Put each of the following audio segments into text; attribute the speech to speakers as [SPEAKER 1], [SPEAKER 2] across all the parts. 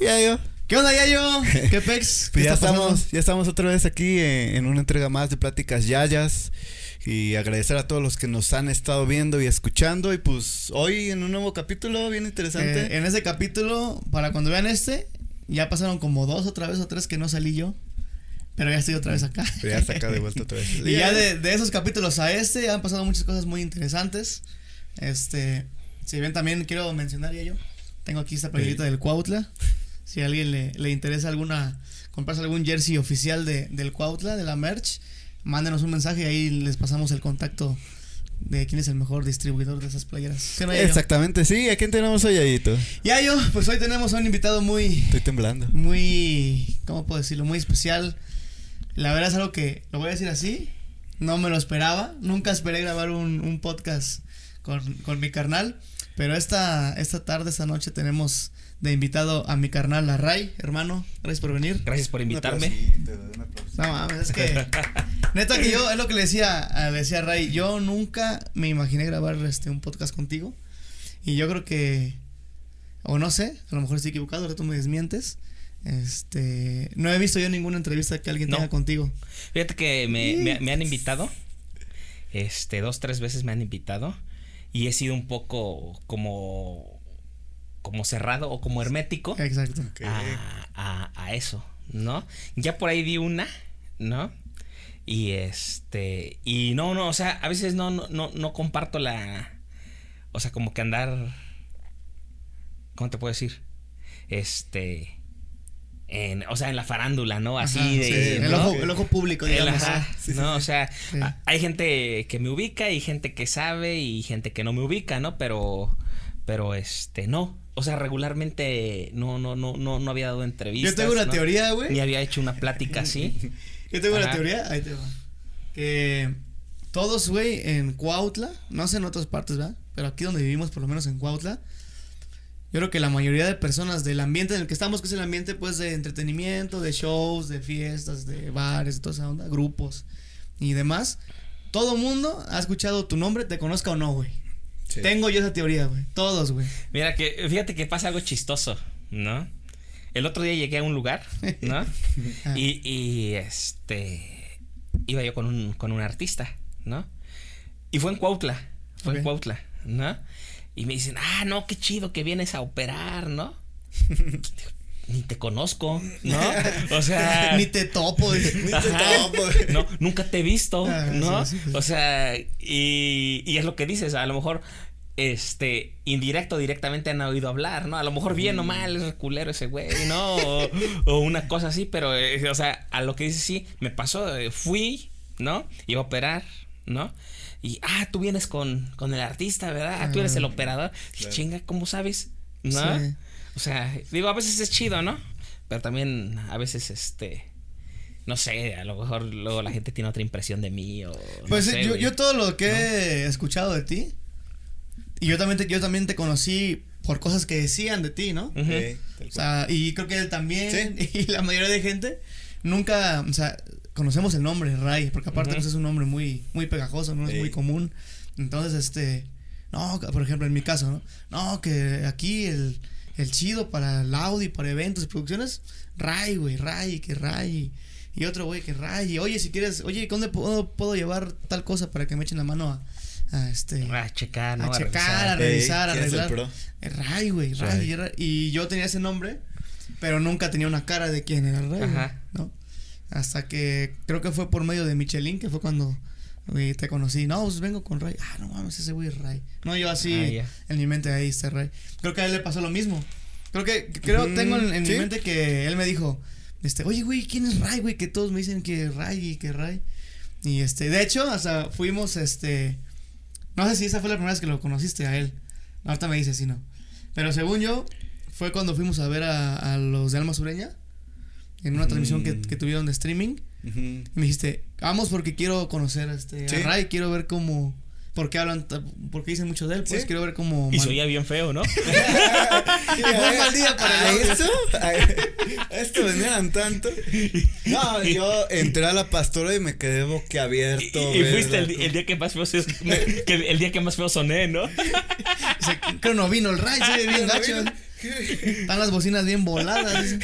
[SPEAKER 1] Ya yo.
[SPEAKER 2] ¿Qué onda, Yayo? ¿Qué pex?
[SPEAKER 1] Pues
[SPEAKER 2] ¿Qué
[SPEAKER 1] ya estamos,
[SPEAKER 2] pasando?
[SPEAKER 1] ya estamos otra vez aquí eh, en una entrega más de Pláticas Yayas. Y agradecer a todos los que nos han estado viendo y escuchando. Y pues hoy en un nuevo capítulo bien interesante.
[SPEAKER 2] Eh, en ese capítulo, para cuando vean este, ya pasaron como dos otra vez o tres que no salí yo. Pero ya estoy otra vez acá.
[SPEAKER 1] Pero ya está acá de vuelta otra vez.
[SPEAKER 2] Y ya de, de esos capítulos a este han pasado muchas cosas muy interesantes. Este, si bien también quiero mencionar ya yo, tengo aquí esta playerita del Cuautla. Si a alguien le, le interesa alguna, comprarse algún jersey oficial de, del Cuautla, de la merch, mándenos un mensaje y ahí les pasamos el contacto de quién es el mejor distribuidor de esas playeras.
[SPEAKER 1] Exactamente, sí. ¿A quién tenemos hoy, Yayito?
[SPEAKER 2] Yayo, pues hoy tenemos a un invitado muy,
[SPEAKER 1] Estoy temblando.
[SPEAKER 2] muy, ¿cómo puedo decirlo? Muy especial. La verdad es algo que, lo voy a decir así, no me lo esperaba. Nunca esperé grabar un, un podcast con, con mi carnal. Pero esta, esta tarde, esta noche tenemos de invitado a mi carnal, a Ray, hermano. Gracias por venir.
[SPEAKER 3] Gracias por invitarme.
[SPEAKER 2] No mames, es que. Neta que yo, es lo que le decía, a- le decía a Ray, yo nunca me imaginé grabar este un podcast contigo. Y yo creo que. O no sé, a lo mejor estoy equivocado, ahora tú me desmientes. Este. No he visto yo ninguna entrevista que alguien
[SPEAKER 3] No.
[SPEAKER 2] tenga contigo.
[SPEAKER 3] Fíjate que me, me- me han invitado. Este, dos, tres veces me han invitado. Y he sido un poco como. Como cerrado o como hermético
[SPEAKER 2] Exacto.
[SPEAKER 3] A, a- a eso, ¿no? Ya por ahí di una, ¿no? Y este. Y no, no, o sea, a veces no, no, no, no comparto la. O sea, como que andar. ¿Cómo te puedo decir? Este. En, o sea, en la farándula, ¿no? Así
[SPEAKER 2] Ajá,
[SPEAKER 3] de.
[SPEAKER 2] sí, el,
[SPEAKER 3] ¿no?
[SPEAKER 2] ojo, el ojo público,
[SPEAKER 3] El
[SPEAKER 2] digamos.
[SPEAKER 3] ajá,
[SPEAKER 1] Sí, sí,
[SPEAKER 3] no,
[SPEAKER 1] sí.
[SPEAKER 3] o sea,
[SPEAKER 2] Sí.
[SPEAKER 3] a- hay gente que me ubica y gente que sabe y gente que no me ubica, ¿no? Pero, pero este, no. O sea, regularmente no, no, no, no, no había dado entrevistas.
[SPEAKER 2] Yo tengo una
[SPEAKER 3] ¿no?
[SPEAKER 2] teoría, güey.
[SPEAKER 3] Ni había hecho una plática así.
[SPEAKER 2] Yo tengo una teoría, ahí te va. Que todos, güey, en Cuautla, no sé en otras partes, ¿verdad? Pero aquí donde vivimos, por lo menos en Cuautla, yo creo que la mayoría de personas del ambiente en el que estamos, que es el ambiente, pues, de entretenimiento, de shows, de fiestas, de bares, de toda esa onda, grupos y demás, todo mundo ha escuchado tu nombre, te conozca o no, güey.
[SPEAKER 1] Sí.
[SPEAKER 2] Tengo yo esa teoría, güey. Todos, güey.
[SPEAKER 3] Mira que, fíjate que pasa algo chistoso, ¿no? El otro día llegué a un lugar, ¿no?
[SPEAKER 2] Ah.
[SPEAKER 3] y, y este iba yo con un, con un artista, ¿no? Y fue en Cuautla, fue en Cuautla, ¿no? Y me dicen, ah, no, qué chido que vienes a operar, ¿no? Digo, Ni te conozco, ¿no? O sea.
[SPEAKER 2] Ni te topo.
[SPEAKER 1] Ni te
[SPEAKER 3] Ajá.
[SPEAKER 1] topo.
[SPEAKER 3] No, nunca te he visto,
[SPEAKER 2] Ah,
[SPEAKER 3] ¿no?
[SPEAKER 2] sí, sí, sí.
[SPEAKER 3] O sea, y, y es lo que dices, a lo mejor, este, indirecto, directamente han oído hablar, ¿no? A lo mejor bien o mal, es culero ese güey, ¿no? O, o una cosa así, pero, eh, o sea, a lo que dices, sí, me pasó, eh, fui, ¿no? Iba a operar, ¿no? Y, ah, tú vienes con, con el artista, ¿verdad? Ah, tú eres el operador. Dije,
[SPEAKER 1] Claro.
[SPEAKER 3] Chinga, ¿cómo sabes? ¿No?
[SPEAKER 2] Sí.
[SPEAKER 3] O sea, digo, a veces es chido, ¿no? Pero también a veces, este, no sé, a lo mejor luego la gente tiene otra impresión de mí o... no
[SPEAKER 2] Pues
[SPEAKER 3] sé,
[SPEAKER 2] yo, yo todo lo que he escuchado de ti, y yo también te, yo también te conocí por cosas que decían de ti, ¿no?
[SPEAKER 1] Sí,
[SPEAKER 2] O sea, y creo que él también,
[SPEAKER 1] Sí.
[SPEAKER 2] y la mayoría de gente, nunca, o sea, conocemos el nombre, Ray, porque aparte pues, es un nombre muy, muy pegajoso, no es muy común. Entonces, este, no, por ejemplo, en mi caso, ¿no? No, que aquí el, el chido para el audio, para eventos y producciones, Ray, güey, Ray, que Ray. Y otro güey que Ray. Y, oye, si quieres, oye, ¿dónde puedo, puedo llevar tal cosa para que me echen la mano a, a este.
[SPEAKER 3] A checar, ¿no?
[SPEAKER 2] a checar, a
[SPEAKER 3] revisar.
[SPEAKER 2] revisar, a. Eh, Ray, güey, Ray, Y yo tenía ese nombre, pero nunca tenía una cara de quién era el Ray,
[SPEAKER 3] Ajá.
[SPEAKER 2] ¿no? Hasta que creo que fue por medio de Michelin, que fue cuando te conocí. No, pues vengo con Ray. Ah, no mames, ese güey es Ray. No, yo así,
[SPEAKER 3] Ah,
[SPEAKER 2] en mi mente ahí está Ray. Creo que a él le pasó lo mismo. Creo que, creo,
[SPEAKER 1] Ujú,
[SPEAKER 2] tengo en, en
[SPEAKER 1] sí.
[SPEAKER 2] mi mente que él me dijo, este, oye, güey, ¿quién es Ray, güey? Que todos me dicen que Ray y que Ray. Y este, de hecho, hasta fuimos, este, no sé si esa fue la primera vez que lo conociste a él. Ahorita me dice si no. Pero según yo, fue cuando fuimos a ver a, a los de Alma Sureña. En una transmisión que,
[SPEAKER 1] Mm.
[SPEAKER 2] que tuvieron de streaming. Y me dijiste, vamos porque quiero conocer a, este,
[SPEAKER 1] Sí.
[SPEAKER 2] a Ray. Quiero ver cómo... ¿Por qué hablan? ¿Por qué dicen mucho de él? Pues
[SPEAKER 1] Sí.
[SPEAKER 2] quiero ver cómo...
[SPEAKER 3] Y oía bien feo, ¿no?
[SPEAKER 2] Y fue un mal día para
[SPEAKER 1] ¿A
[SPEAKER 2] audio.
[SPEAKER 1] eso? ¿A esto venían tanto? No, yo entré a la pastora y me quedé
[SPEAKER 3] Y,
[SPEAKER 1] boquiabierto.
[SPEAKER 3] y fuiste el, día que más feo se- que el, el día que más feo soné, ¿no?
[SPEAKER 2] Dice, creo no vino el Ray, se ve bien gacho. Están las bocinas bien voladas.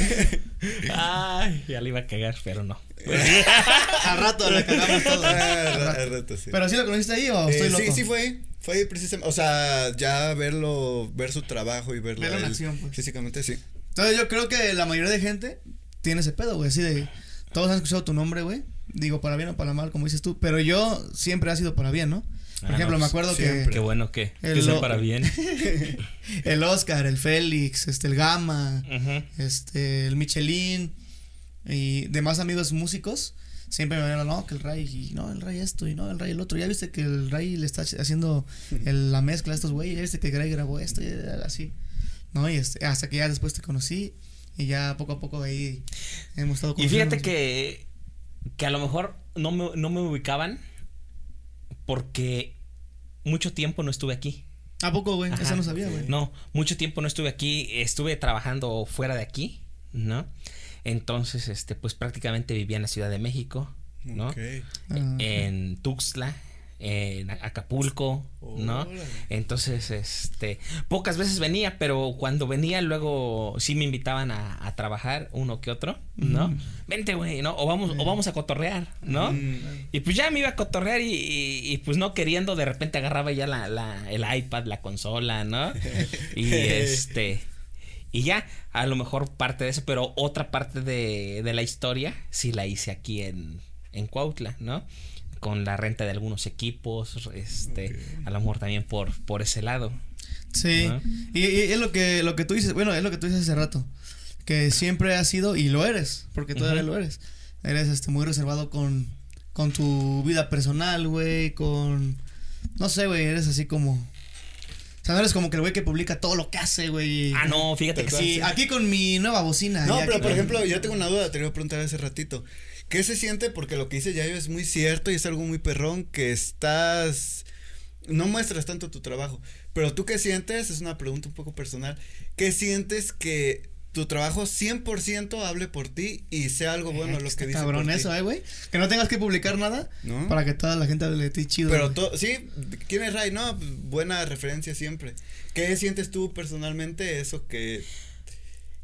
[SPEAKER 3] Ay, ya le iba a cagar, pero no.
[SPEAKER 2] Al rato le cagamos todo.
[SPEAKER 1] Ah, al rato, sí.
[SPEAKER 2] Pero sí lo conociste ahí o
[SPEAKER 1] Eh,
[SPEAKER 2] estoy loco.
[SPEAKER 1] sí, sí fue ahí. Fue ahí precisamente. O sea, ya verlo, ver su trabajo y verlo.
[SPEAKER 2] Verlo en acción, pues.
[SPEAKER 1] Físicamente, sí.
[SPEAKER 2] Entonces yo creo que la mayoría de gente tiene ese pedo, güey, así de todos han escuchado tu nombre, güey. Digo, para bien o para mal, como dices tú, pero yo siempre ha sido para bien, ¿no? Por
[SPEAKER 3] Ah,
[SPEAKER 2] ejemplo,
[SPEAKER 3] no,
[SPEAKER 2] me acuerdo
[SPEAKER 1] siempre.
[SPEAKER 3] Qué bueno que, que
[SPEAKER 2] El
[SPEAKER 3] sea
[SPEAKER 2] lo-
[SPEAKER 3] para bien.
[SPEAKER 2] que el Oscar, el Félix, este, el Gama, este, el Michelin y demás amigos músicos siempre me habían no, que el Ray, y no, el Ray esto, y no, el Ray el otro. Ya viste que el Ray le está haciendo el- la mezcla a estos güeyes, ya viste que el Ray grabó esto, y así. ¿No? Y este, hasta que ya después te conocí y ya poco a poco ahí hemos estado
[SPEAKER 3] Y fíjate que, que a lo mejor no me, no me ubicaban porque mucho tiempo no estuve aquí.
[SPEAKER 2] ¿A poco, güey? Eso no sabía, güey.
[SPEAKER 3] No, mucho tiempo no estuve aquí, estuve trabajando fuera de aquí, ¿no? Entonces, este, pues prácticamente vivía en la Ciudad de México, ¿no?
[SPEAKER 1] Ok.
[SPEAKER 2] Ah,
[SPEAKER 3] En Tuxtla, en Acapulco, ¿no? Entonces, este, pocas veces venía, pero cuando venía luego sí me invitaban a, a trabajar uno que otro, ¿no?
[SPEAKER 2] Ujú.
[SPEAKER 3] Vente, güey, ¿no? O vamos, o vamos a cotorrear, ¿no?
[SPEAKER 1] Mm.
[SPEAKER 3] Y pues ya me iba a cotorrear y, y- y, pues no queriendo, de repente agarraba ya la, la- el iPad, la consola, ¿no? Y este. Y ya, a lo mejor parte de eso, pero otra parte de, de la historia sí la hice aquí en, en Cuautla, ¿no? Con la renta de algunos equipos, este,
[SPEAKER 1] Ok.
[SPEAKER 3] a lo mejor también por, por ese lado.
[SPEAKER 2] Sí. Y, y es lo que, lo que tú dices, bueno, es lo que tú dices hace rato. Que siempre has sido, y lo eres, porque todavía lo eres. Eres este muy reservado con, con tu vida personal, güey, con. No sé, güey, eres así como. O sea, no eres como que el güey que publica todo lo que hace, güey.
[SPEAKER 3] Ah, no, fíjate que sí.
[SPEAKER 2] Aquí con mi nueva bocina.
[SPEAKER 1] No,
[SPEAKER 2] y
[SPEAKER 1] pero
[SPEAKER 2] aquí
[SPEAKER 1] por
[SPEAKER 2] con-
[SPEAKER 1] ejemplo, yo tengo una duda, te lo iba a preguntar hace ratito. ¿Qué se siente? Porque lo que dice Yayo es muy cierto y es algo muy perrón que estás no muestras tanto tu trabajo, pero tú qué sientes? Es una pregunta un poco personal. ¿Qué sientes que tu trabajo 100% hable por ti y sea algo bueno
[SPEAKER 2] Eh,
[SPEAKER 1] lo que dice
[SPEAKER 2] cabrón
[SPEAKER 1] por ti?
[SPEAKER 2] eso, eh, güey. Que no tengas que publicar nada
[SPEAKER 1] ¿No?
[SPEAKER 2] para que toda la gente hable de ti chido.
[SPEAKER 1] Pero to- sí, ¿quién es Ray? No, pues, buena referencia siempre. ¿Qué sientes tú personalmente eso que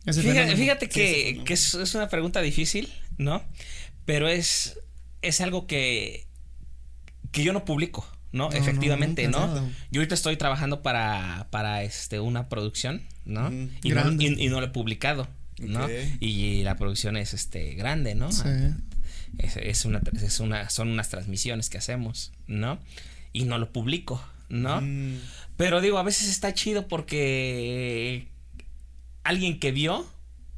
[SPEAKER 3] Fíjate,
[SPEAKER 2] fenómeno.
[SPEAKER 3] que,
[SPEAKER 1] fenómeno.
[SPEAKER 3] que es, es una pregunta difícil, ¿no? Pero es, es algo que, que yo no publico, ¿no? Efectivamente, ¿no? Yo ahorita estoy trabajando para, para este, una producción, ¿no?
[SPEAKER 1] Ujú.
[SPEAKER 3] y, no y, y no lo he publicado, ¿no? Y la producción es este grande, ¿no?
[SPEAKER 2] Sí.
[SPEAKER 3] Es, es una, es una, son unas transmisiones que hacemos, ¿no? Y no lo publico, ¿no?
[SPEAKER 1] Mm,
[SPEAKER 3] Pero digo, a veces está chido porque alguien que vio,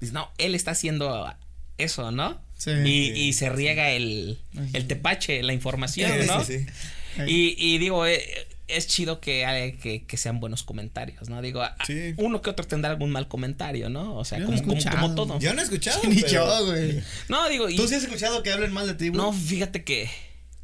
[SPEAKER 3] dice, no, él está haciendo eso, ¿no?
[SPEAKER 2] Sí.
[SPEAKER 3] Y, se riega el, el tepache, la información,
[SPEAKER 1] sí,
[SPEAKER 3] ¿no?
[SPEAKER 1] sí, sí.
[SPEAKER 3] Y, y digo, eh, es chido que, eh, que, que sean buenos comentarios, ¿no? Digo, a- uno que otro tendrá algún mal comentario, ¿no? O sea,
[SPEAKER 2] no
[SPEAKER 3] como, todo.
[SPEAKER 1] Yo no he escuchado.
[SPEAKER 2] Ni
[SPEAKER 1] pero-
[SPEAKER 2] yo, güey.
[SPEAKER 3] No, digo, y-
[SPEAKER 2] ¿Tú sí has escuchado que hablen mal de ti, güey?
[SPEAKER 3] no, fíjate que...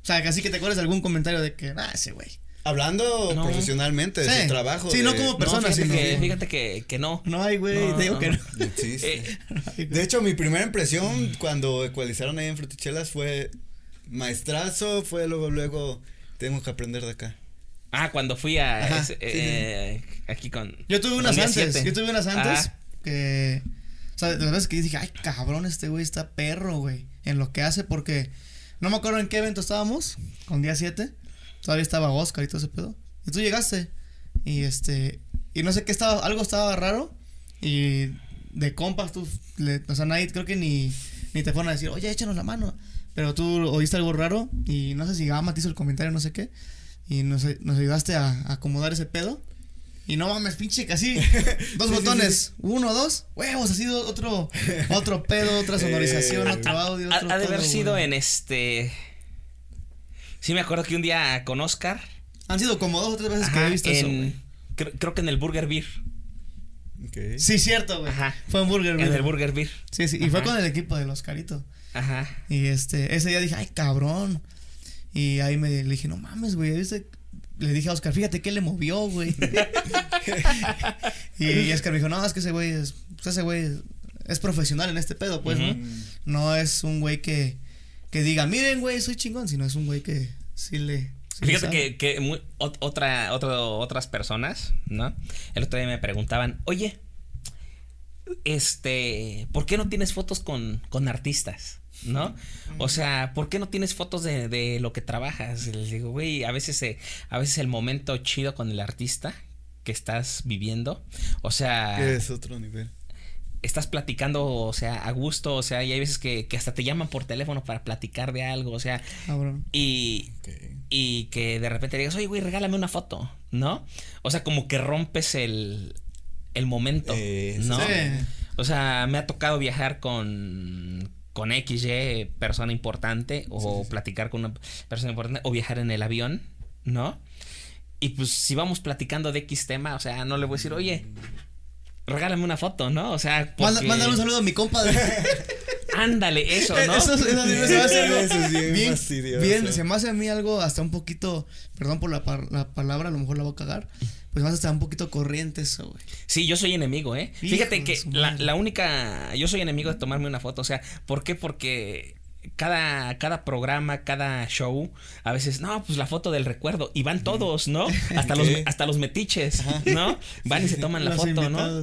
[SPEAKER 2] O sea, así que te acuerdas de algún comentario de que, ah, ese güey.
[SPEAKER 1] Hablando
[SPEAKER 3] No.
[SPEAKER 1] profesionalmente de
[SPEAKER 2] Sí.
[SPEAKER 1] su trabajo.
[SPEAKER 2] Sí,
[SPEAKER 1] de-
[SPEAKER 2] no como
[SPEAKER 3] No,
[SPEAKER 2] persona,
[SPEAKER 3] fíjate,
[SPEAKER 2] sino-
[SPEAKER 3] que, fíjate que, que no.
[SPEAKER 2] No hay, güey,
[SPEAKER 3] No,
[SPEAKER 2] te digo
[SPEAKER 3] no.
[SPEAKER 2] que no.
[SPEAKER 1] Sí, sí.
[SPEAKER 3] Eh,
[SPEAKER 1] De hecho, mi primera impresión cuando ecualizaron ahí en Frutichelas fue maestrazo, fue luego, luego, tengo que aprender de acá.
[SPEAKER 3] Ah, cuando fui a
[SPEAKER 2] Ajá,
[SPEAKER 3] ese,
[SPEAKER 2] sí,
[SPEAKER 3] eh, aquí con.
[SPEAKER 2] Yo tuve unas antes,
[SPEAKER 3] siete.
[SPEAKER 2] yo tuve unas antes
[SPEAKER 3] Ah,
[SPEAKER 2] que, o sea, de las veces que dije, ay, cabrón, este güey está perro, güey, en lo que hace, porque no me acuerdo en qué evento estábamos, con día 7, todavía estaba Oscar y todo ese pedo, y tú llegaste, y este, y no sé qué estaba, algo estaba raro, y de compas tú, le- o sea, nadie, creo que ni, ni te fueron a decir, oye, échanos la mano, pero tú oíste algo raro, y no sé si Gama te hizo el comentario, no sé qué, y nos, nos ayudaste a, a acomodar ese pedo. Y no mames, pinche, casi dos
[SPEAKER 1] Sí, sí,
[SPEAKER 2] botones, uno, dos, huevos, ha sido otro, otro pedo, otra sonorización,
[SPEAKER 1] Eh,
[SPEAKER 2] otro audio,
[SPEAKER 3] ha,
[SPEAKER 2] otro
[SPEAKER 3] ha de haber sido
[SPEAKER 2] güey.
[SPEAKER 3] en este. Sí, me acuerdo que un día con Oscar.
[SPEAKER 2] Han sido como dos o tres veces que he visto eso,
[SPEAKER 3] en-
[SPEAKER 2] güey.
[SPEAKER 3] creo, creo que en el Burger Beer.
[SPEAKER 2] Sí, cierto, güey.
[SPEAKER 3] Ajá.
[SPEAKER 2] Fue en Burger,
[SPEAKER 3] En
[SPEAKER 2] güey.
[SPEAKER 3] el Burger Beer.
[SPEAKER 2] Sí, sí, y fue con el equipo de los caritos.
[SPEAKER 3] Ajá.
[SPEAKER 2] Y este, ese día dije, ay, cabrón. Y ahí me le dije, no mames, güey, ¿viste? Le dije a Oscar, fíjate qué le movió, güey. y, y Oscar me dijo, no, es que ese güey es, pues ese güey es profesional en este pedo, pues, ¿no? No es un güey que, que diga, miren, güey, soy chingón, sino es un güey que sí le. sí
[SPEAKER 3] Fíjate que, que muy- ot- otra, otro- otras personas, ¿no? El otro día me preguntaban, oye, este, ¿por qué no tienes fotos con, con artistas? ¿No? O sea, ¿por qué no tienes fotos de, de lo que trabajas? Y Les digo, güey, a veces, eh, a veces el momento chido con el artista que estás viviendo, o sea,
[SPEAKER 1] es otro nivel.
[SPEAKER 3] Estás platicando, o sea, a gusto, o sea, y hay veces que, que hasta te llaman por teléfono para platicar de algo, o sea,
[SPEAKER 2] Cabrón.
[SPEAKER 3] y, y que de repente digas, oye, güey, regálame una foto, ¿no? O sea, como que rompes el, el momento,
[SPEAKER 1] Eh,
[SPEAKER 3] ¿no?
[SPEAKER 2] Sí.
[SPEAKER 3] O sea, me ha tocado viajar con, con XY, persona importante, o platicar con una persona importante, o viajar en el avión, ¿no? Y pues si vamos platicando de X tema, o sea, no le voy a decir, oye, regálame una foto, ¿no? O sea,
[SPEAKER 2] Manda,
[SPEAKER 3] porque-
[SPEAKER 2] mándale un saludo a mi compa. de-
[SPEAKER 3] Ándale, eso, ¿no?
[SPEAKER 2] Eso, eso- eso se me hace algo
[SPEAKER 1] Eso es bien
[SPEAKER 2] bien,
[SPEAKER 1] fastidioso.
[SPEAKER 2] bien, se me hace a mí algo hasta un poquito, perdón por la, par- la palabra, a lo mejor la voy a cagar, pues más hasta un poquito corriente eso, güey.
[SPEAKER 3] Sí, yo soy enemigo, ¿eh? Fíjate que la, la única. Yo soy enemigo de tomarme una foto. O sea, ¿por qué? Porque cada, cada programa, cada show, a veces, no, pues la foto del recuerdo. Y van todos, ¿no? Hasta, los, hasta los metiches, ¿no? Van y se toman la
[SPEAKER 2] Los
[SPEAKER 3] foto, ¿no?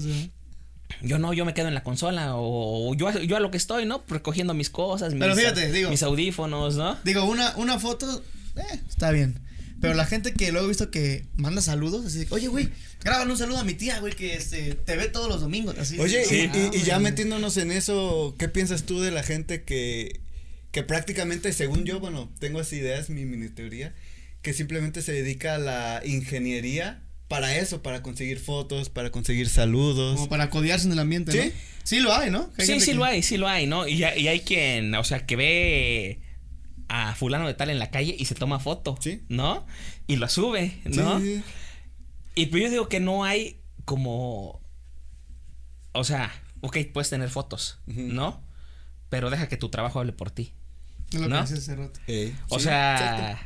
[SPEAKER 3] Yo no, yo me quedo en la consola. O, o yo, a- yo a lo que estoy, ¿no? Recogiendo mis cosas, mis,
[SPEAKER 2] Pero fíjate, digo-
[SPEAKER 3] mis audífonos, ¿no?
[SPEAKER 2] Digo, una, una foto, eh, está bien. Pero la gente que luego he visto que manda saludos, así de, oye, güey, grábale un saludo a mi tía, güey, que este, te ve todos los domingos, así.
[SPEAKER 1] Oye,
[SPEAKER 2] Sí.
[SPEAKER 1] y, y- y ya
[SPEAKER 2] Ah,
[SPEAKER 1] metiéndonos en eso, ¿qué piensas tú de la gente que, que prácticamente, según yo, bueno, tengo así ideas, mi mini teoría, que simplemente se dedica a la ingeniería para eso, para conseguir fotos, para conseguir saludos?
[SPEAKER 2] Como para codearse en el ambiente,
[SPEAKER 1] ¿Sí?
[SPEAKER 2] ¿no? Sí lo hay, ¿no? Hay
[SPEAKER 3] Sí, sí
[SPEAKER 2] que-
[SPEAKER 3] lo hay, sí lo hay, ¿no? Y, hay- y hay quien, o sea, que ve a fulano de tal en la calle y se toma foto,
[SPEAKER 1] Sí.
[SPEAKER 3] ¿no? Y lo sube, ¿no?
[SPEAKER 1] Sí, sí.
[SPEAKER 3] Y pues yo digo que no hay como, o sea, ok, puedes tener fotos. ¿no? Pero deja que tu trabajo hable por ti.
[SPEAKER 2] Es lo
[SPEAKER 3] ¿No?
[SPEAKER 2] que hace rato.
[SPEAKER 3] O
[SPEAKER 1] sí,
[SPEAKER 3] sea,
[SPEAKER 1] exacto.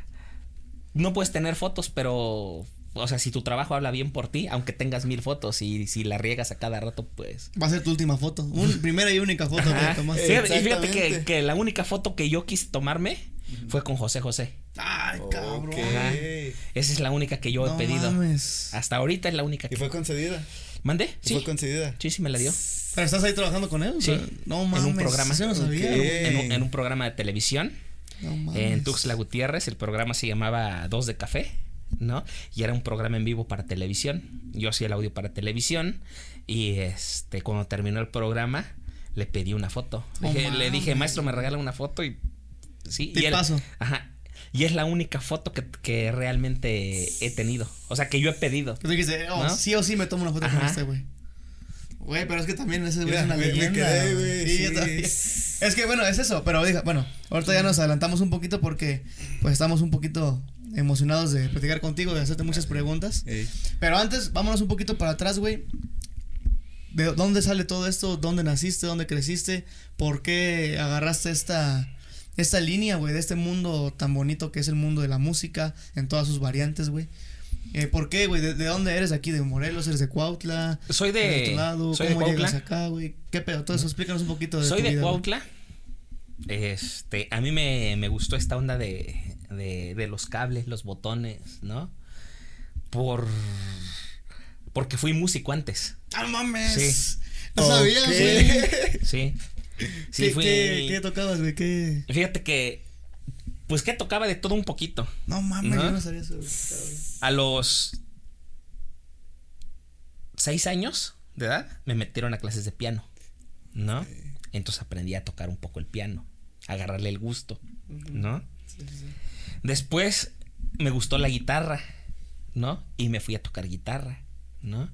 [SPEAKER 3] no puedes tener fotos, pero, o sea, si tu trabajo habla bien por ti, aunque tengas mil fotos y si la riegas a cada rato, pues...
[SPEAKER 2] Va a ser tu última foto. Un, primera y única foto que tomaste.
[SPEAKER 3] Fíjate- y fíjate que, la única foto que yo quise tomarme fue con José José.
[SPEAKER 2] Ay, cabrón.
[SPEAKER 3] Esa es la única que yo he
[SPEAKER 2] No
[SPEAKER 3] pedido.
[SPEAKER 2] mames.
[SPEAKER 3] Hasta ahorita es la única
[SPEAKER 1] ¿Y
[SPEAKER 3] que.
[SPEAKER 1] fue concedida?
[SPEAKER 3] ¿Mandé?
[SPEAKER 1] ¿Y
[SPEAKER 3] Sí.
[SPEAKER 1] ¿Fue concedida?
[SPEAKER 3] Sí, sí me la dio.
[SPEAKER 2] Pero estás ahí trabajando con él.
[SPEAKER 3] Sí.
[SPEAKER 2] No
[SPEAKER 3] En un
[SPEAKER 2] mames.
[SPEAKER 3] programa.
[SPEAKER 2] No sabía.
[SPEAKER 3] En un, en un programa de televisión
[SPEAKER 2] No mames.
[SPEAKER 3] en Tuxtla Gutiérrez. El programa se llamaba Dos de Café, ¿no? Y era un programa en vivo para televisión. Yo hacía el audio para televisión. Y este, cuando terminó el programa, le pedí una foto. Dije- le
[SPEAKER 2] mames.
[SPEAKER 3] dije, maestro, me regala una foto y. Sí, y era-
[SPEAKER 2] Tipazo.
[SPEAKER 3] Ajá. Y es la única foto que, que realmente he tenido. O sea, que yo he pedido.
[SPEAKER 2] Tú dijiste, oh,
[SPEAKER 3] ¿No?
[SPEAKER 2] sí o sí me tomo una foto con este güey. Güey, pero es que también ese güey es una leyenda.
[SPEAKER 1] quedé,
[SPEAKER 2] güey. Sí,
[SPEAKER 1] sí.
[SPEAKER 2] Es que bueno, es eso, pero bueno, ahorita ya nos adelantamos un poquito porque pues estamos un poquito emocionados de platicar contigo, de hacerte muchas preguntas. Pero antes, vámonos un poquito para atrás, güey. ¿De dónde sale todo esto? ¿Dónde naciste? ¿Dónde creciste? ¿Por qué agarraste esta, esta línea, güey, de este mundo tan bonito que es el mundo de la música en todas sus variantes, güey? Eh, ¿Por qué, güey? ¿De, de dónde eres aquí? ¿De Morelos? ¿Eres de Cuautla?
[SPEAKER 3] Soy
[SPEAKER 2] ¿Eres
[SPEAKER 3] de.
[SPEAKER 2] tu lado?
[SPEAKER 3] soy de
[SPEAKER 2] ¿Cómo llegas
[SPEAKER 3] Cuautla.
[SPEAKER 2] acá, güey? ¿Qué pedo? Todo eso, explícanos un poquito de
[SPEAKER 3] Soy
[SPEAKER 2] tu
[SPEAKER 3] de
[SPEAKER 2] vida.
[SPEAKER 3] Cuautla. Este, a mí me, me gustó esta onda de, de, de los cables, los botones, ¿no? Por. Porque fui músico antes.
[SPEAKER 2] ¡Ah, mames!
[SPEAKER 3] Sí.
[SPEAKER 2] No sabía,
[SPEAKER 1] Ok.
[SPEAKER 2] güey.
[SPEAKER 3] Sí. Sí,
[SPEAKER 2] ¿Qué,
[SPEAKER 3] fui.
[SPEAKER 2] qué, qué tocabas, güey? ¿Qué?
[SPEAKER 3] Fíjate que. Pues que tocaba de todo un poquito.
[SPEAKER 2] No mames,
[SPEAKER 3] ¿No?
[SPEAKER 2] yo no sabía eso.
[SPEAKER 3] A los seis años de edad me metieron a clases de piano, ¿no? Entonces aprendí a tocar un poco el piano, a agarrarle el gusto, ¿no? Después me gustó la guitarra, ¿no? Y me fui a tocar guitarra, ¿no?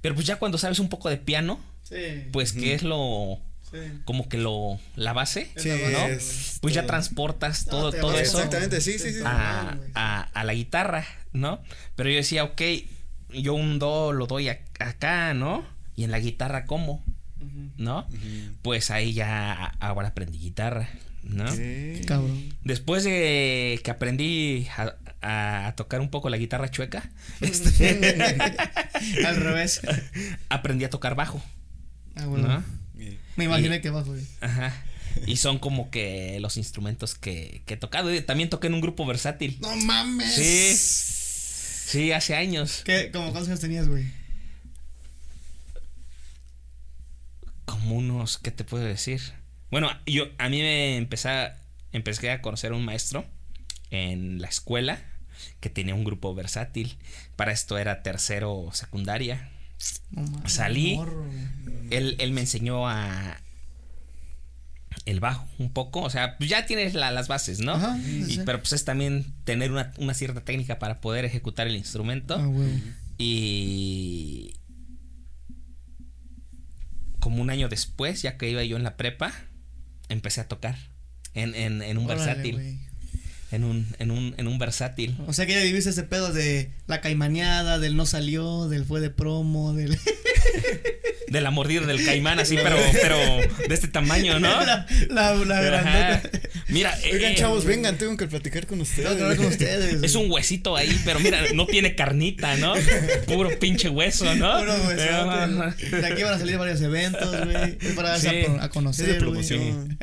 [SPEAKER 3] Pero pues ya cuando sabes un poco de piano,
[SPEAKER 2] Sí.
[SPEAKER 3] pues que es lo
[SPEAKER 2] sí.
[SPEAKER 3] como que lo la base,
[SPEAKER 1] Sí.
[SPEAKER 3] ¿no?
[SPEAKER 1] es
[SPEAKER 3] Pues ya transportas todo todo
[SPEAKER 2] vas.
[SPEAKER 3] eso
[SPEAKER 1] Exactamente, sí, sí, sí.
[SPEAKER 3] a,
[SPEAKER 2] güey.
[SPEAKER 3] a, a la guitarra, ¿no? Pero yo decía, ok, yo un do lo doy a- acá, ¿no? Y en la guitarra, ¿cómo? ¿No? Pues ahí ya ahora aprendí guitarra, ¿no?
[SPEAKER 1] Sí.
[SPEAKER 2] Cabrón.
[SPEAKER 3] Después de que aprendí a tocar un poco la guitarra chueca, este,
[SPEAKER 2] Al revés.
[SPEAKER 3] aprendí a tocar bajo,
[SPEAKER 2] Ah, bueno.
[SPEAKER 3] ¿no?
[SPEAKER 2] Me imaginé que bajo, güey.
[SPEAKER 3] Ajá. Y son como que los instrumentos que, que he tocado. También toqué en un grupo versátil.
[SPEAKER 2] No mames.
[SPEAKER 3] Sí. Sí, hace años.
[SPEAKER 2] ¿Qué? ¿Cómo cuántos años tenías, güey?
[SPEAKER 3] como unos, ¿qué te puedo decir? Bueno, yo a mí me empecé empecé a conocer a un maestro en la escuela que tenía un grupo versátil. Para esto era tercero secundaria.
[SPEAKER 2] No
[SPEAKER 3] Salí. Él, él me enseñó a el bajo un poco, o sea, pues ya tienes la- las bases, ¿no?
[SPEAKER 2] Ajá, sí,
[SPEAKER 3] Y-
[SPEAKER 2] sí.
[SPEAKER 3] pero pues es también tener una, una cierta técnica para poder ejecutar el instrumento.
[SPEAKER 2] Ah.
[SPEAKER 3] Y como un año después, ya que iba yo en la prepa, empecé a tocar en, en, en un
[SPEAKER 2] Órale,
[SPEAKER 3] versátil. En un, en un, en un versátil.
[SPEAKER 2] O sea que ya viviste ese pedo de la caimaneada, del no salió, del fue de promo, del.
[SPEAKER 3] De la mordida del caimán, así, pero, pero de este tamaño, ¿no?
[SPEAKER 2] la, la, grandota.
[SPEAKER 3] Mira,
[SPEAKER 1] Oigan,
[SPEAKER 3] eh,
[SPEAKER 1] chavos, vengan, tengo que platicar con ustedes.
[SPEAKER 2] Tengo que hablar con ustedes.
[SPEAKER 3] Es un huesito ahí, pero mira, no tiene carnita, ¿no? Puro pinche hueso, ¿no?
[SPEAKER 2] Puro
[SPEAKER 3] Eh,
[SPEAKER 2] güey. De aquí van a salir varios eventos, güey. Para darse
[SPEAKER 3] Sí.
[SPEAKER 2] a, conocer.
[SPEAKER 1] Es de promoción.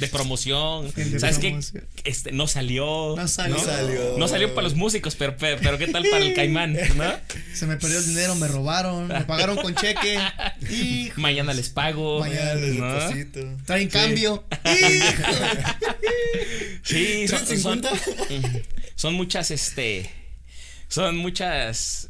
[SPEAKER 3] De promoción.
[SPEAKER 2] De
[SPEAKER 3] ¿Sabes qué? Este, no salió.
[SPEAKER 2] No salió.
[SPEAKER 1] No salió.
[SPEAKER 3] No salió para los músicos, pero, pero, pero ¿qué tal para el caimán? ¿No?
[SPEAKER 2] Se me perdió el dinero, me robaron, me pagaron con cheque. Y
[SPEAKER 3] Mañana les pago.
[SPEAKER 2] Mañana
[SPEAKER 1] les
[SPEAKER 3] ¿no?
[SPEAKER 1] deposito.
[SPEAKER 2] traen cambio. Hijo.
[SPEAKER 3] Sí, son, son,
[SPEAKER 1] 350.
[SPEAKER 3] son muchas, este, son muchas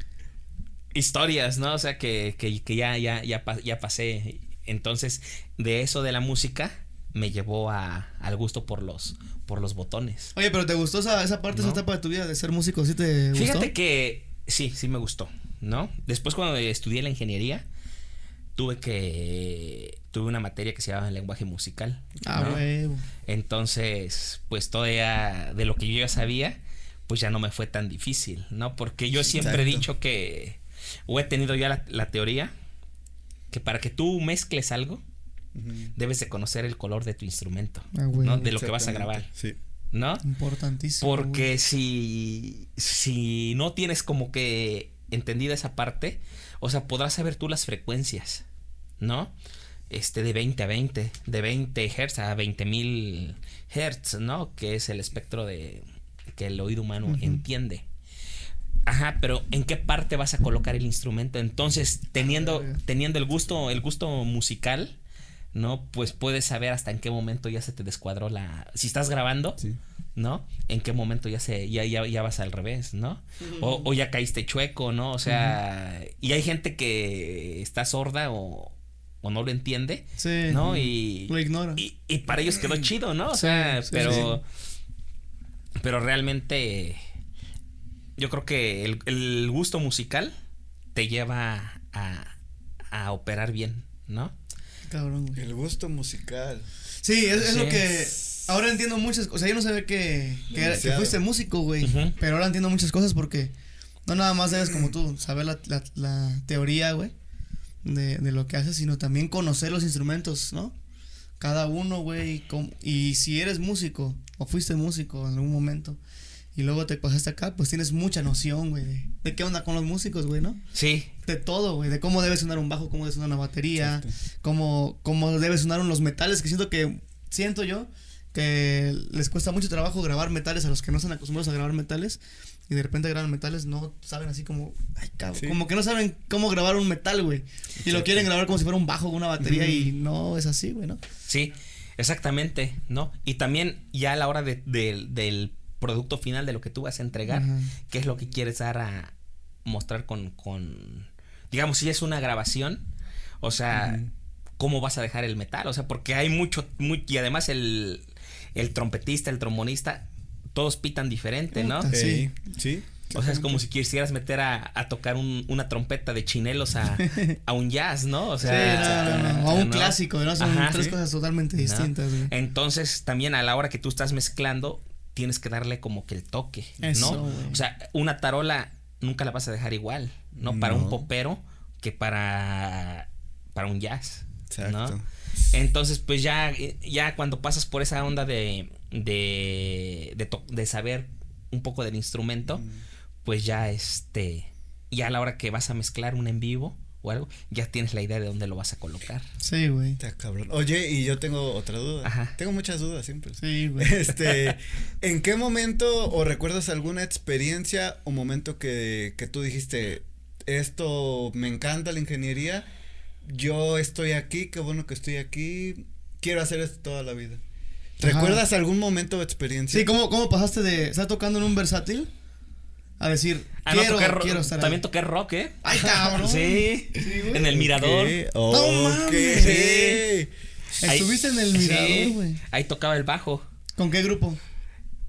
[SPEAKER 3] historias, ¿no? O sea, que, que, que ya, ya, ya, ya pasé. Entonces, de eso de la música me llevó a, al gusto por los, por los botones.
[SPEAKER 2] Oye, pero ¿te gustó esa, esa parte,
[SPEAKER 3] No.
[SPEAKER 2] esa etapa de tu vida de ser músico? ¿Sí te gustó?
[SPEAKER 3] Fíjate que sí, sí me gustó, ¿no? Después cuando estudié la ingeniería, tuve que, tuve una materia que se llamaba lenguaje musical.
[SPEAKER 2] Ah,
[SPEAKER 3] ¿no?
[SPEAKER 2] huevo.
[SPEAKER 3] Entonces, pues todavía de lo que yo ya sabía, pues ya no me fue tan difícil, ¿no? Porque yo siempre he dicho que, o he tenido ya la, la teoría, que para que tú mezcles algo, Debes de conocer el color de tu instrumento,
[SPEAKER 2] Ah.
[SPEAKER 3] De lo que vas a grabar,
[SPEAKER 1] Sí.
[SPEAKER 3] ¿no?
[SPEAKER 2] Importantísimo.
[SPEAKER 3] Porque si, si no tienes como que entendida esa parte, o sea, podrás saber tú las frecuencias, ¿no? Este, de 20 a 20, de 20 Hz a 20 mil Hz, ¿no? Que es el espectro de que el oído humano entiende. Ajá, pero ¿en qué parte vas a colocar el instrumento? Entonces, teniendo,
[SPEAKER 2] verga.
[SPEAKER 3] teniendo el gusto, el gusto musical, ¿no? Pues puedes saber hasta en qué momento ya se te descuadró la. Si estás grabando,
[SPEAKER 1] Sí.
[SPEAKER 3] ¿no? En qué momento ya se, ya, ya, ya vas al revés, ¿no? O, o ya caíste chueco, ¿no? O sea, y hay gente que está sorda o, o no lo entiende,
[SPEAKER 2] Sí.
[SPEAKER 3] ¿no? Y,
[SPEAKER 2] Lo ignora.
[SPEAKER 3] y, y para ellos quedó chido, ¿no? O sea,
[SPEAKER 2] sí,
[SPEAKER 3] pero, pero realmente yo creo que el, el gusto musical te lleva a, a operar bien, ¿no?
[SPEAKER 2] Cabrón, güey.
[SPEAKER 1] El gusto musical.
[SPEAKER 2] Sí, es, es
[SPEAKER 3] Sí.
[SPEAKER 2] lo que. Ahora entiendo muchas cosas. O sea, yo no sabía que, que, era- que
[SPEAKER 1] Demasiado.
[SPEAKER 2] fuiste músico, güey. Pero ahora entiendo muchas cosas porque no nada más debes, como tú, saber la, la, la teoría, güey, de, de lo que haces, sino también conocer los instrumentos, ¿no? Cada uno, güey. com- Y si eres músico o fuiste músico en algún momento y luego te pasaste acá, pues tienes mucha noción, güey, de, de qué onda con los músicos, güey, ¿no?
[SPEAKER 3] Sí,
[SPEAKER 2] De todo, güey, de cómo debe sonar un bajo, cómo debe sonar una batería,
[SPEAKER 1] Exacto.
[SPEAKER 2] cómo, cómo debe sonar los metales, que siento que, siento yo, que les cuesta mucho trabajo grabar metales a los que no están acostumbrados a grabar metales y de repente graban metales, no saben así como, ay, cabrón,
[SPEAKER 1] Sí.
[SPEAKER 2] como que no saben cómo grabar un metal, güey, y lo quieren grabar como si fuera un bajo o una batería y no es así, güey, ¿no?
[SPEAKER 3] Sí, exactamente, ¿no? Y también ya a la hora de- de- del producto final de lo que tú vas a entregar,
[SPEAKER 2] Ajá.
[SPEAKER 3] qué es lo que quieres dar a mostrar con, con digamos, si es una grabación, o sea, cómo vas a dejar el metal, o sea, porque hay mucho, muy, y además el, el trompetista, el trombonista, todos pitan diferente, ¿no?
[SPEAKER 2] Sí.
[SPEAKER 1] Sí.
[SPEAKER 3] O sea, es como si quisieras meter a, a tocar un- una trompeta de chinelos a, a un jazz, ¿no? O
[SPEAKER 2] Sí,
[SPEAKER 3] sea,
[SPEAKER 2] no, no, no, o a un
[SPEAKER 3] ¿no?
[SPEAKER 2] clásico, ¿no? Son
[SPEAKER 3] Ajá,
[SPEAKER 2] tres
[SPEAKER 3] sí.
[SPEAKER 2] cosas totalmente
[SPEAKER 3] ¿no?
[SPEAKER 2] distintas.
[SPEAKER 3] Entonces, también a la hora que tú estás mezclando, tienes que darle como que el toque,
[SPEAKER 2] Eso,
[SPEAKER 3] ¿no? O sea, una tarola nunca la vas a dejar igual, ¿no? Para un popero que para, para un jazz,
[SPEAKER 1] Exacto.
[SPEAKER 3] ¿no? Entonces, pues ya, ya cuando pasas por esa onda de, de, de, to- de saber un poco del instrumento, pues ya este, ya a la hora que vas a mezclar un en vivo o algo, ya tienes la idea de dónde lo vas a colocar.
[SPEAKER 2] Sí, güey.
[SPEAKER 1] Está cabrón. Oye, y yo tengo otra duda.
[SPEAKER 3] Ajá.
[SPEAKER 1] Tengo muchas dudas siempre.
[SPEAKER 2] Sí, güey.
[SPEAKER 1] Este, ¿en qué momento o recuerdas alguna experiencia o momento que, que tú dijiste, esto me encanta la ingeniería yo estoy aquí, qué bueno que estoy aquí, quiero hacer esto toda la vida.
[SPEAKER 2] Ajá.
[SPEAKER 1] ¿Recuerdas algún momento de experiencia?
[SPEAKER 2] Sí, ¿cómo, ¿cómo pasaste de estar tocando en un versátil a decir,
[SPEAKER 3] Ah, no,
[SPEAKER 2] quiero,
[SPEAKER 3] toqué ro-
[SPEAKER 2] quiero estar
[SPEAKER 3] También
[SPEAKER 2] ahí?
[SPEAKER 3] toqué rock, ¿eh?
[SPEAKER 2] Ay, cabrón.
[SPEAKER 3] Sí.
[SPEAKER 2] güey.
[SPEAKER 3] en el mirador.
[SPEAKER 2] No mames.
[SPEAKER 3] Sí.
[SPEAKER 2] Estuviste en el
[SPEAKER 3] Sí,
[SPEAKER 2] mirador, güey.
[SPEAKER 3] Ahí tocaba el bajo.
[SPEAKER 2] ¿Con qué grupo?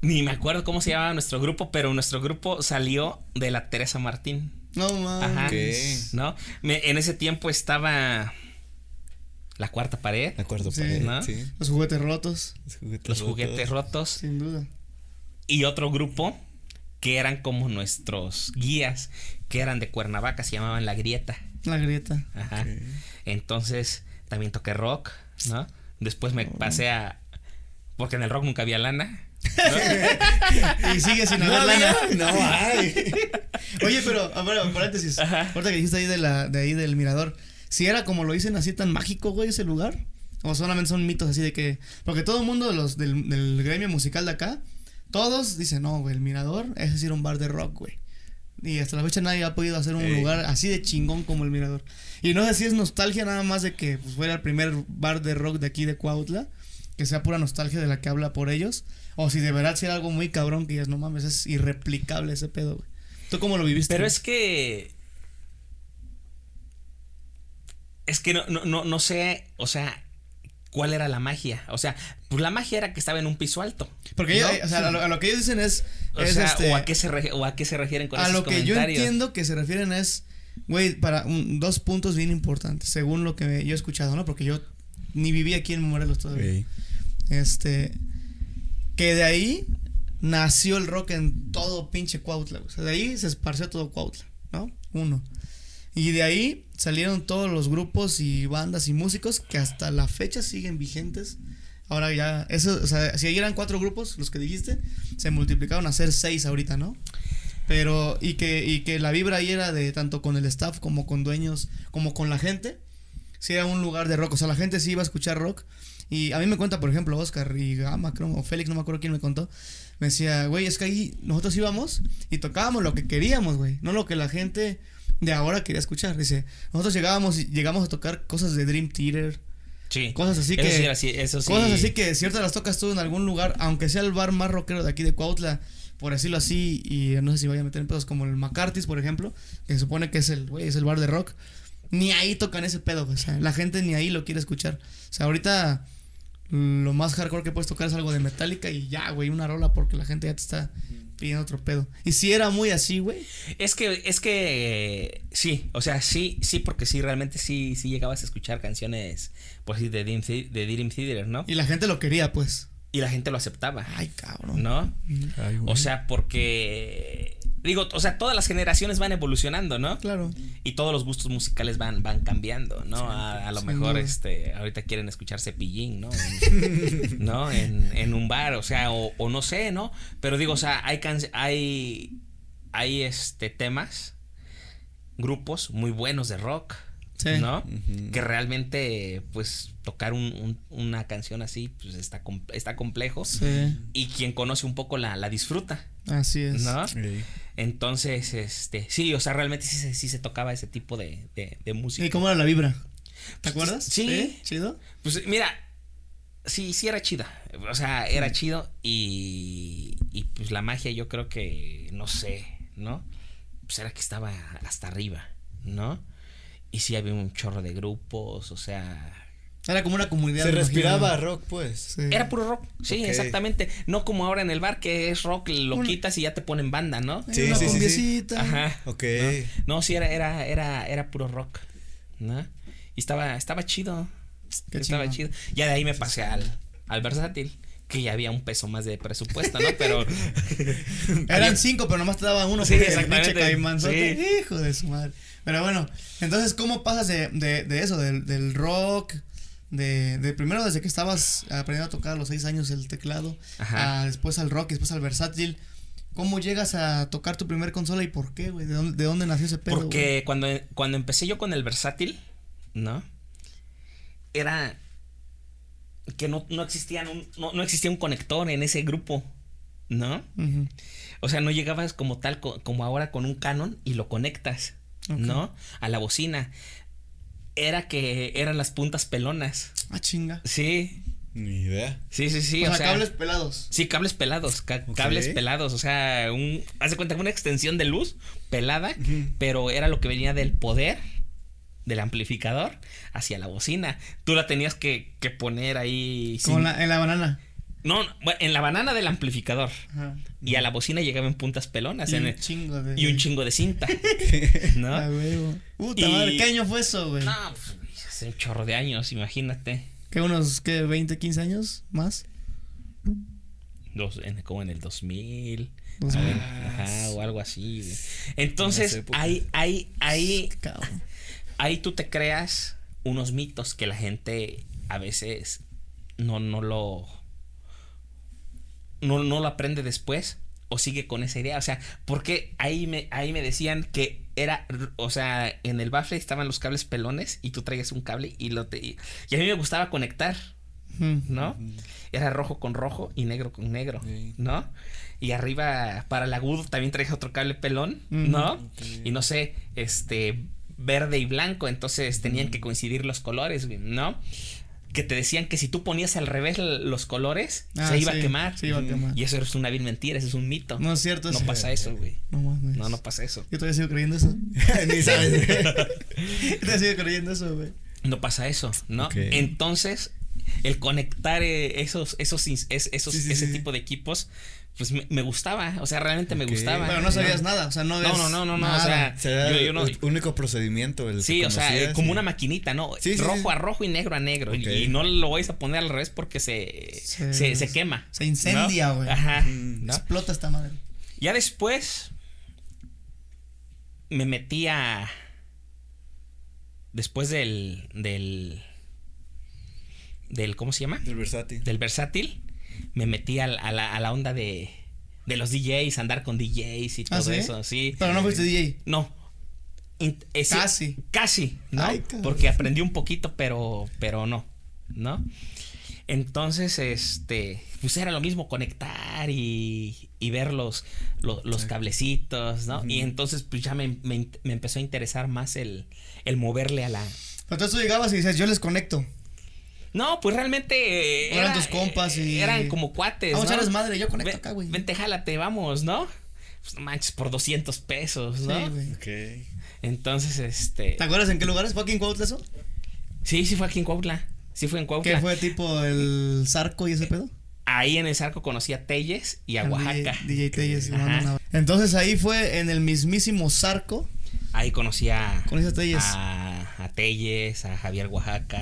[SPEAKER 3] Ni me acuerdo cómo se llamaba nuestro grupo, pero nuestro grupo salió de la Teresa Martín,
[SPEAKER 2] No mames.
[SPEAKER 3] ¿no? Me- en ese tiempo estaba la cuarta pared,
[SPEAKER 1] Me acuerdo
[SPEAKER 2] Sí.
[SPEAKER 1] pared,
[SPEAKER 3] ¿No?
[SPEAKER 1] sí.
[SPEAKER 2] Los juguetes rotos,
[SPEAKER 1] Los juguetes
[SPEAKER 3] los
[SPEAKER 1] rotos.
[SPEAKER 3] juguetes rotos
[SPEAKER 2] sin duda.
[SPEAKER 3] y otro grupo que eran como nuestros guías, que eran de Cuernavaca, se llamaban La Grieta.
[SPEAKER 2] La grieta.
[SPEAKER 3] Ajá. Entonces también toqué rock, ¿no? Después me pasé a... Porque en el rock nunca había lana.
[SPEAKER 2] Y sigue sin
[SPEAKER 1] No,
[SPEAKER 2] haber lana.
[SPEAKER 1] había, no hay.
[SPEAKER 2] Oye, pero, a ver, paréntesis.
[SPEAKER 3] Ajá.
[SPEAKER 2] Ahorita que dijiste ahí de, la, de ahí del mirador. Si era como lo dicen así tan mágico, güey, ese lugar. O solamente son mitos así de que. Porque todo el mundo de los, del, del gremio musical de acá. Todos dicen, no, güey, el mirador es decir un bar de rock, güey. Y hasta la fecha nadie ha podido hacer un
[SPEAKER 1] Ey.
[SPEAKER 2] lugar así de chingón como el mirador. Y no sé si es nostalgia nada más de que pues, fuera el primer bar de rock de aquí de Cuautla. Que sea pura nostalgia de la que habla por ellos. O si de verdad si era algo muy cabrón que digas, no mames, es irreplicable ese pedo, güey. ¿Tú cómo lo viviste?
[SPEAKER 3] Pero
[SPEAKER 2] güey?
[SPEAKER 3] es que... Es que no, no, no, no sé, o sea, cuál era la magia. O sea, pues la magia era que estaba en un piso alto.
[SPEAKER 2] Porque ellos,
[SPEAKER 3] ¿no?
[SPEAKER 2] eh, o sea, a, lo, a lo que ellos dicen es,
[SPEAKER 3] O
[SPEAKER 2] es
[SPEAKER 3] sea,
[SPEAKER 2] este,
[SPEAKER 3] o, a qué se re- o a qué se refieren con
[SPEAKER 2] a
[SPEAKER 3] esos
[SPEAKER 2] lo que yo entiendo que se refieren es, güey, para un- dos puntos bien importantes, según lo que yo he escuchado, ¿no? Porque yo ni viví aquí en Morelos todavía. Este, que de ahí nació el rock en todo pinche Cuautla, o sea, de ahí se esparció todo Cuautla, ¿no? Uno. Y de ahí salieron todos los grupos y bandas y músicos que hasta la fecha siguen vigentes. Ahora ya, eso, o sea, si ahí eran cuatro grupos, los que dijiste, se multiplicaron a ser seis ahorita, ¿no? Pero, y que, y que la vibra ahí era de tanto con el staff como con dueños, como con la gente. Si era un lugar de rock, o sea, la gente sí iba a escuchar rock. Y a mí me cuenta, por ejemplo, Oscar y Gama, creo, o Félix, no me acuerdo quién me contó. Me decía, güey, es que ahí nosotros íbamos y tocábamos lo que queríamos, güey. No lo que la gente de ahora quería escuchar. Dice, nosotros llegábamos y llegamos a tocar cosas de Dream Theater,
[SPEAKER 3] Sí.
[SPEAKER 2] cosas así
[SPEAKER 3] Eso
[SPEAKER 2] que.
[SPEAKER 3] sí así, eso sí.
[SPEAKER 2] Cosas así que ciertas las tocas tú en algún lugar, aunque sea el bar más rockero de aquí de Cuautla, por decirlo así, y no sé si vaya a meter en pedos como el McCarthy's, por ejemplo, que se supone que es el, güey, es el bar de rock. Ni ahí tocan ese pedo, güey, o sea, la gente ni ahí lo quiere escuchar. O sea, ahorita lo más hardcore que puedes tocar es algo de Metallica y ya, güey, una rola porque la gente ya te está pidiendo otro pedo. Y si era muy así, güey.
[SPEAKER 3] Es que, es que sí, o sea, sí, sí, porque sí, realmente sí, sí llegabas a escuchar canciones, pues sí, de Dream, de Dream Theater, ¿no?
[SPEAKER 2] Y la gente lo quería, pues.
[SPEAKER 3] Y la gente lo aceptaba,
[SPEAKER 2] Ay, cabrón.
[SPEAKER 3] ¿no?
[SPEAKER 1] Ay.
[SPEAKER 3] O sea, porque digo, o sea, todas las generaciones van evolucionando, ¿no?
[SPEAKER 2] Claro.
[SPEAKER 3] Y todos los gustos musicales van, van cambiando, ¿no? A, a lo mejor, este, ahorita quieren escuchar cepillín, ¿no? En, ¿No? En, en un bar, o sea, o, o no sé, ¿no? Pero digo, o sea, hay can- hay, hay este temas, grupos muy buenos de rock,
[SPEAKER 2] Sí.
[SPEAKER 3] ¿no? Que realmente, pues, tocar un- un- una canción así, pues está, com- está complejo.
[SPEAKER 2] Sí.
[SPEAKER 3] Y quien conoce un poco la, la disfruta,
[SPEAKER 2] Así es.
[SPEAKER 3] ¿no? Entonces, este, sí, o sea, realmente sí, se- sí se tocaba ese tipo de, de, de música.
[SPEAKER 2] ¿Y cómo era la vibra? ¿Te acuerdas?
[SPEAKER 3] Sí.
[SPEAKER 2] ¿Chido?
[SPEAKER 3] Pues mira, sí, sí era chida. O sea, era chido y, y pues la magia yo creo que, no sé, ¿no? Pues era que estaba hasta arriba, ¿no? Y sí había un chorro de grupos, o sea...
[SPEAKER 2] Era como una comunidad.
[SPEAKER 1] Se respiraba
[SPEAKER 2] imagino.
[SPEAKER 1] rock, pues.
[SPEAKER 2] Sí.
[SPEAKER 3] Era puro rock, sí, exactamente. No como ahora en el bar que es rock, lo quitas y ya te ponen banda, ¿no?
[SPEAKER 1] Sí,
[SPEAKER 2] una
[SPEAKER 1] sí, sí, sí.
[SPEAKER 2] cumbiecita.
[SPEAKER 3] Ajá.
[SPEAKER 1] Ok.
[SPEAKER 3] ¿no? No, sí, era, era, era, era puro rock, ¿no? Y estaba, estaba chido.
[SPEAKER 2] Qué
[SPEAKER 3] estaba
[SPEAKER 2] chingón.
[SPEAKER 3] chido. Ya de ahí me pasé al, al versátil, que ya había un peso más de presupuesto, ¿no? Pero.
[SPEAKER 2] Eran cinco, pero nomás te daban uno
[SPEAKER 3] Sí, exactamente.
[SPEAKER 2] pinche caimanzote,
[SPEAKER 3] Sí.
[SPEAKER 2] Hijo de su madre. Pero bueno, entonces, ¿cómo pasas de, de, de eso? Del, del rock, de, de primero desde que estabas aprendiendo a tocar a los seis años el teclado, a después al rock y después al versátil. ¿Cómo llegas a tocar tu primer consola y por qué, güey? ¿De dónde, de dónde nació ese pedo?
[SPEAKER 3] Porque cuando, cuando empecé yo con el versátil, ¿no? Era que no, no existían un, no, no existía un conector en ese grupo, ¿no? O sea, no llegabas como tal, co- como ahora con un canon y lo conectas. ¿no? A la bocina. era que eran las puntas pelonas.
[SPEAKER 2] Ah, chinga.
[SPEAKER 3] Sí.
[SPEAKER 1] Ni idea.
[SPEAKER 3] Sí, sí, sí.
[SPEAKER 2] o,
[SPEAKER 3] O,
[SPEAKER 2] sea,
[SPEAKER 3] sea,
[SPEAKER 2] cables pelados.
[SPEAKER 3] Sí, cables pelados, ca- cables pelados, o sea, un, haz de cuenta una extensión de luz pelada, pero era lo que venía del poder del amplificador hacia la bocina. Tú la tenías que, que poner ahí.
[SPEAKER 2] Como
[SPEAKER 3] sin-
[SPEAKER 2] la- en la banana.
[SPEAKER 3] No, en la banana del amplificador.
[SPEAKER 2] Ajá.
[SPEAKER 3] Y a la bocina llegaba en puntas pelonas.
[SPEAKER 2] Y
[SPEAKER 3] en
[SPEAKER 2] un chingo de.
[SPEAKER 3] y un chingo de cinta. ¿No?
[SPEAKER 2] Huevo. Puta
[SPEAKER 3] Y-
[SPEAKER 2] madre, ¿qué año fue eso, güey?
[SPEAKER 3] No, pues, hace un chorro de años, imagínate.
[SPEAKER 2] ¿Qué unos, qué, 20, 15 años más?
[SPEAKER 3] Dos, en- como en el 2000.
[SPEAKER 2] Dos
[SPEAKER 3] a ver, ajá, o algo así. güey. Entonces, ahí, ahí, ahí. Ahí tú te creas unos mitos que la gente a veces no, no lo. No, no lo aprende después o sigue con esa idea. O sea, porque ahí me, ahí me decían que era, o sea, en el bafle estaban los cables pelones y tú traías un cable y lo te. Y, y a mí me gustaba conectar,
[SPEAKER 2] Mm.
[SPEAKER 3] ¿no? Era rojo con rojo y negro con negro,
[SPEAKER 1] Sí.
[SPEAKER 3] ¿no? Y arriba para el agudo también traías otro cable pelón,
[SPEAKER 2] Mm.
[SPEAKER 3] ¿no? Y no sé, este, verde y blanco, entonces tenían que coincidir los colores, güey, ¿no? Que te decían que si tú ponías al revés los colores,
[SPEAKER 2] Ah,
[SPEAKER 3] se iba
[SPEAKER 2] sí,
[SPEAKER 3] a quemar.
[SPEAKER 2] Se iba a quemar.
[SPEAKER 3] Y eso es una vil mentira, eso es un mito.
[SPEAKER 2] No es cierto
[SPEAKER 3] No pasa eso, güey.
[SPEAKER 2] No mames.
[SPEAKER 3] No, no pasa eso.
[SPEAKER 2] Yo todavía sigo creyendo eso.
[SPEAKER 1] Ni sabes.
[SPEAKER 2] Yo todavía sigo creyendo eso, güey.
[SPEAKER 3] No pasa eso, ¿no? Entonces, el conectar eh, esos, esos, ins- es- esos,
[SPEAKER 1] Sí, sí,
[SPEAKER 3] ese tipo de equipos, pues me, me gustaba, o sea, realmente me gustaba.
[SPEAKER 2] Pero no sabías nada, o sea, no
[SPEAKER 3] No, no, no, no, no, o
[SPEAKER 2] nada.
[SPEAKER 3] sea,
[SPEAKER 1] Será
[SPEAKER 3] yo, yo no,
[SPEAKER 1] el único procedimiento el
[SPEAKER 3] Sí, o sea, eh, como
[SPEAKER 1] y-
[SPEAKER 3] una maquinita, ¿no?
[SPEAKER 1] Sí, sí,
[SPEAKER 3] rojo
[SPEAKER 1] sí.
[SPEAKER 3] a rojo y negro a negro. y- no lo vais a poner al revés porque se,
[SPEAKER 2] Se-
[SPEAKER 3] se, se quema.
[SPEAKER 2] se incendia,
[SPEAKER 3] ¿no?
[SPEAKER 2] güey.
[SPEAKER 3] Ajá.
[SPEAKER 1] Mm.
[SPEAKER 3] ¿no?
[SPEAKER 2] Explota esta madre.
[SPEAKER 3] Ya después me metí a. Después del. del. del ¿Cómo se llama?
[SPEAKER 1] Del versátil.
[SPEAKER 3] Del versátil. Me metí a, la, a la onda de. de los DJs, andar con DJs y
[SPEAKER 2] ¿Ah,
[SPEAKER 3] todo
[SPEAKER 2] sí?
[SPEAKER 3] eso, sí.
[SPEAKER 2] Pero no fuiste DJ.
[SPEAKER 3] No. Eh,
[SPEAKER 2] Casi.
[SPEAKER 3] Casi, ¿no?
[SPEAKER 2] Ay.
[SPEAKER 3] Porque aprendí un poquito, pero, pero no, ¿no? Entonces, este, pues era lo mismo conectar y, y ver los, lo- los, cablecitos, ¿no? Y entonces, pues ya me, me, me empezó a interesar más el, el moverle a la...
[SPEAKER 2] Entonces tú llegabas y decías, yo les conecto.
[SPEAKER 3] No, pues realmente... eh,
[SPEAKER 2] Eran
[SPEAKER 3] era-
[SPEAKER 2] tus compas y-
[SPEAKER 3] Eran como cuates,
[SPEAKER 2] Vamos a
[SPEAKER 3] ¿no?
[SPEAKER 2] echarles madre, yo conecto
[SPEAKER 3] Ven-
[SPEAKER 2] acá, güey.
[SPEAKER 3] Vente, jálate, vamos, ¿no? Pues no manches, por 200 pesos,
[SPEAKER 2] Sí,
[SPEAKER 3] ¿no?
[SPEAKER 2] güey.
[SPEAKER 1] Ok.
[SPEAKER 3] Entonces, este...
[SPEAKER 2] ¿Te acuerdas en qué lugares? ¿Fue aquí en Cuautla eso?
[SPEAKER 3] Sí, sí fue aquí en Cuautla. Sí fue en Cuautla.
[SPEAKER 2] ¿Qué fue tipo el Zarco y ese pedo?
[SPEAKER 3] Ahí en el Zarco conocí a Telles y a Oaxaca.
[SPEAKER 2] DJ, DJ Telles, mando una- Entonces ahí fue en el mismísimo Zarco.
[SPEAKER 3] Ahí conocí a,
[SPEAKER 2] Conocí a Telles.
[SPEAKER 3] a, a Telles, a Javier Oaxaca,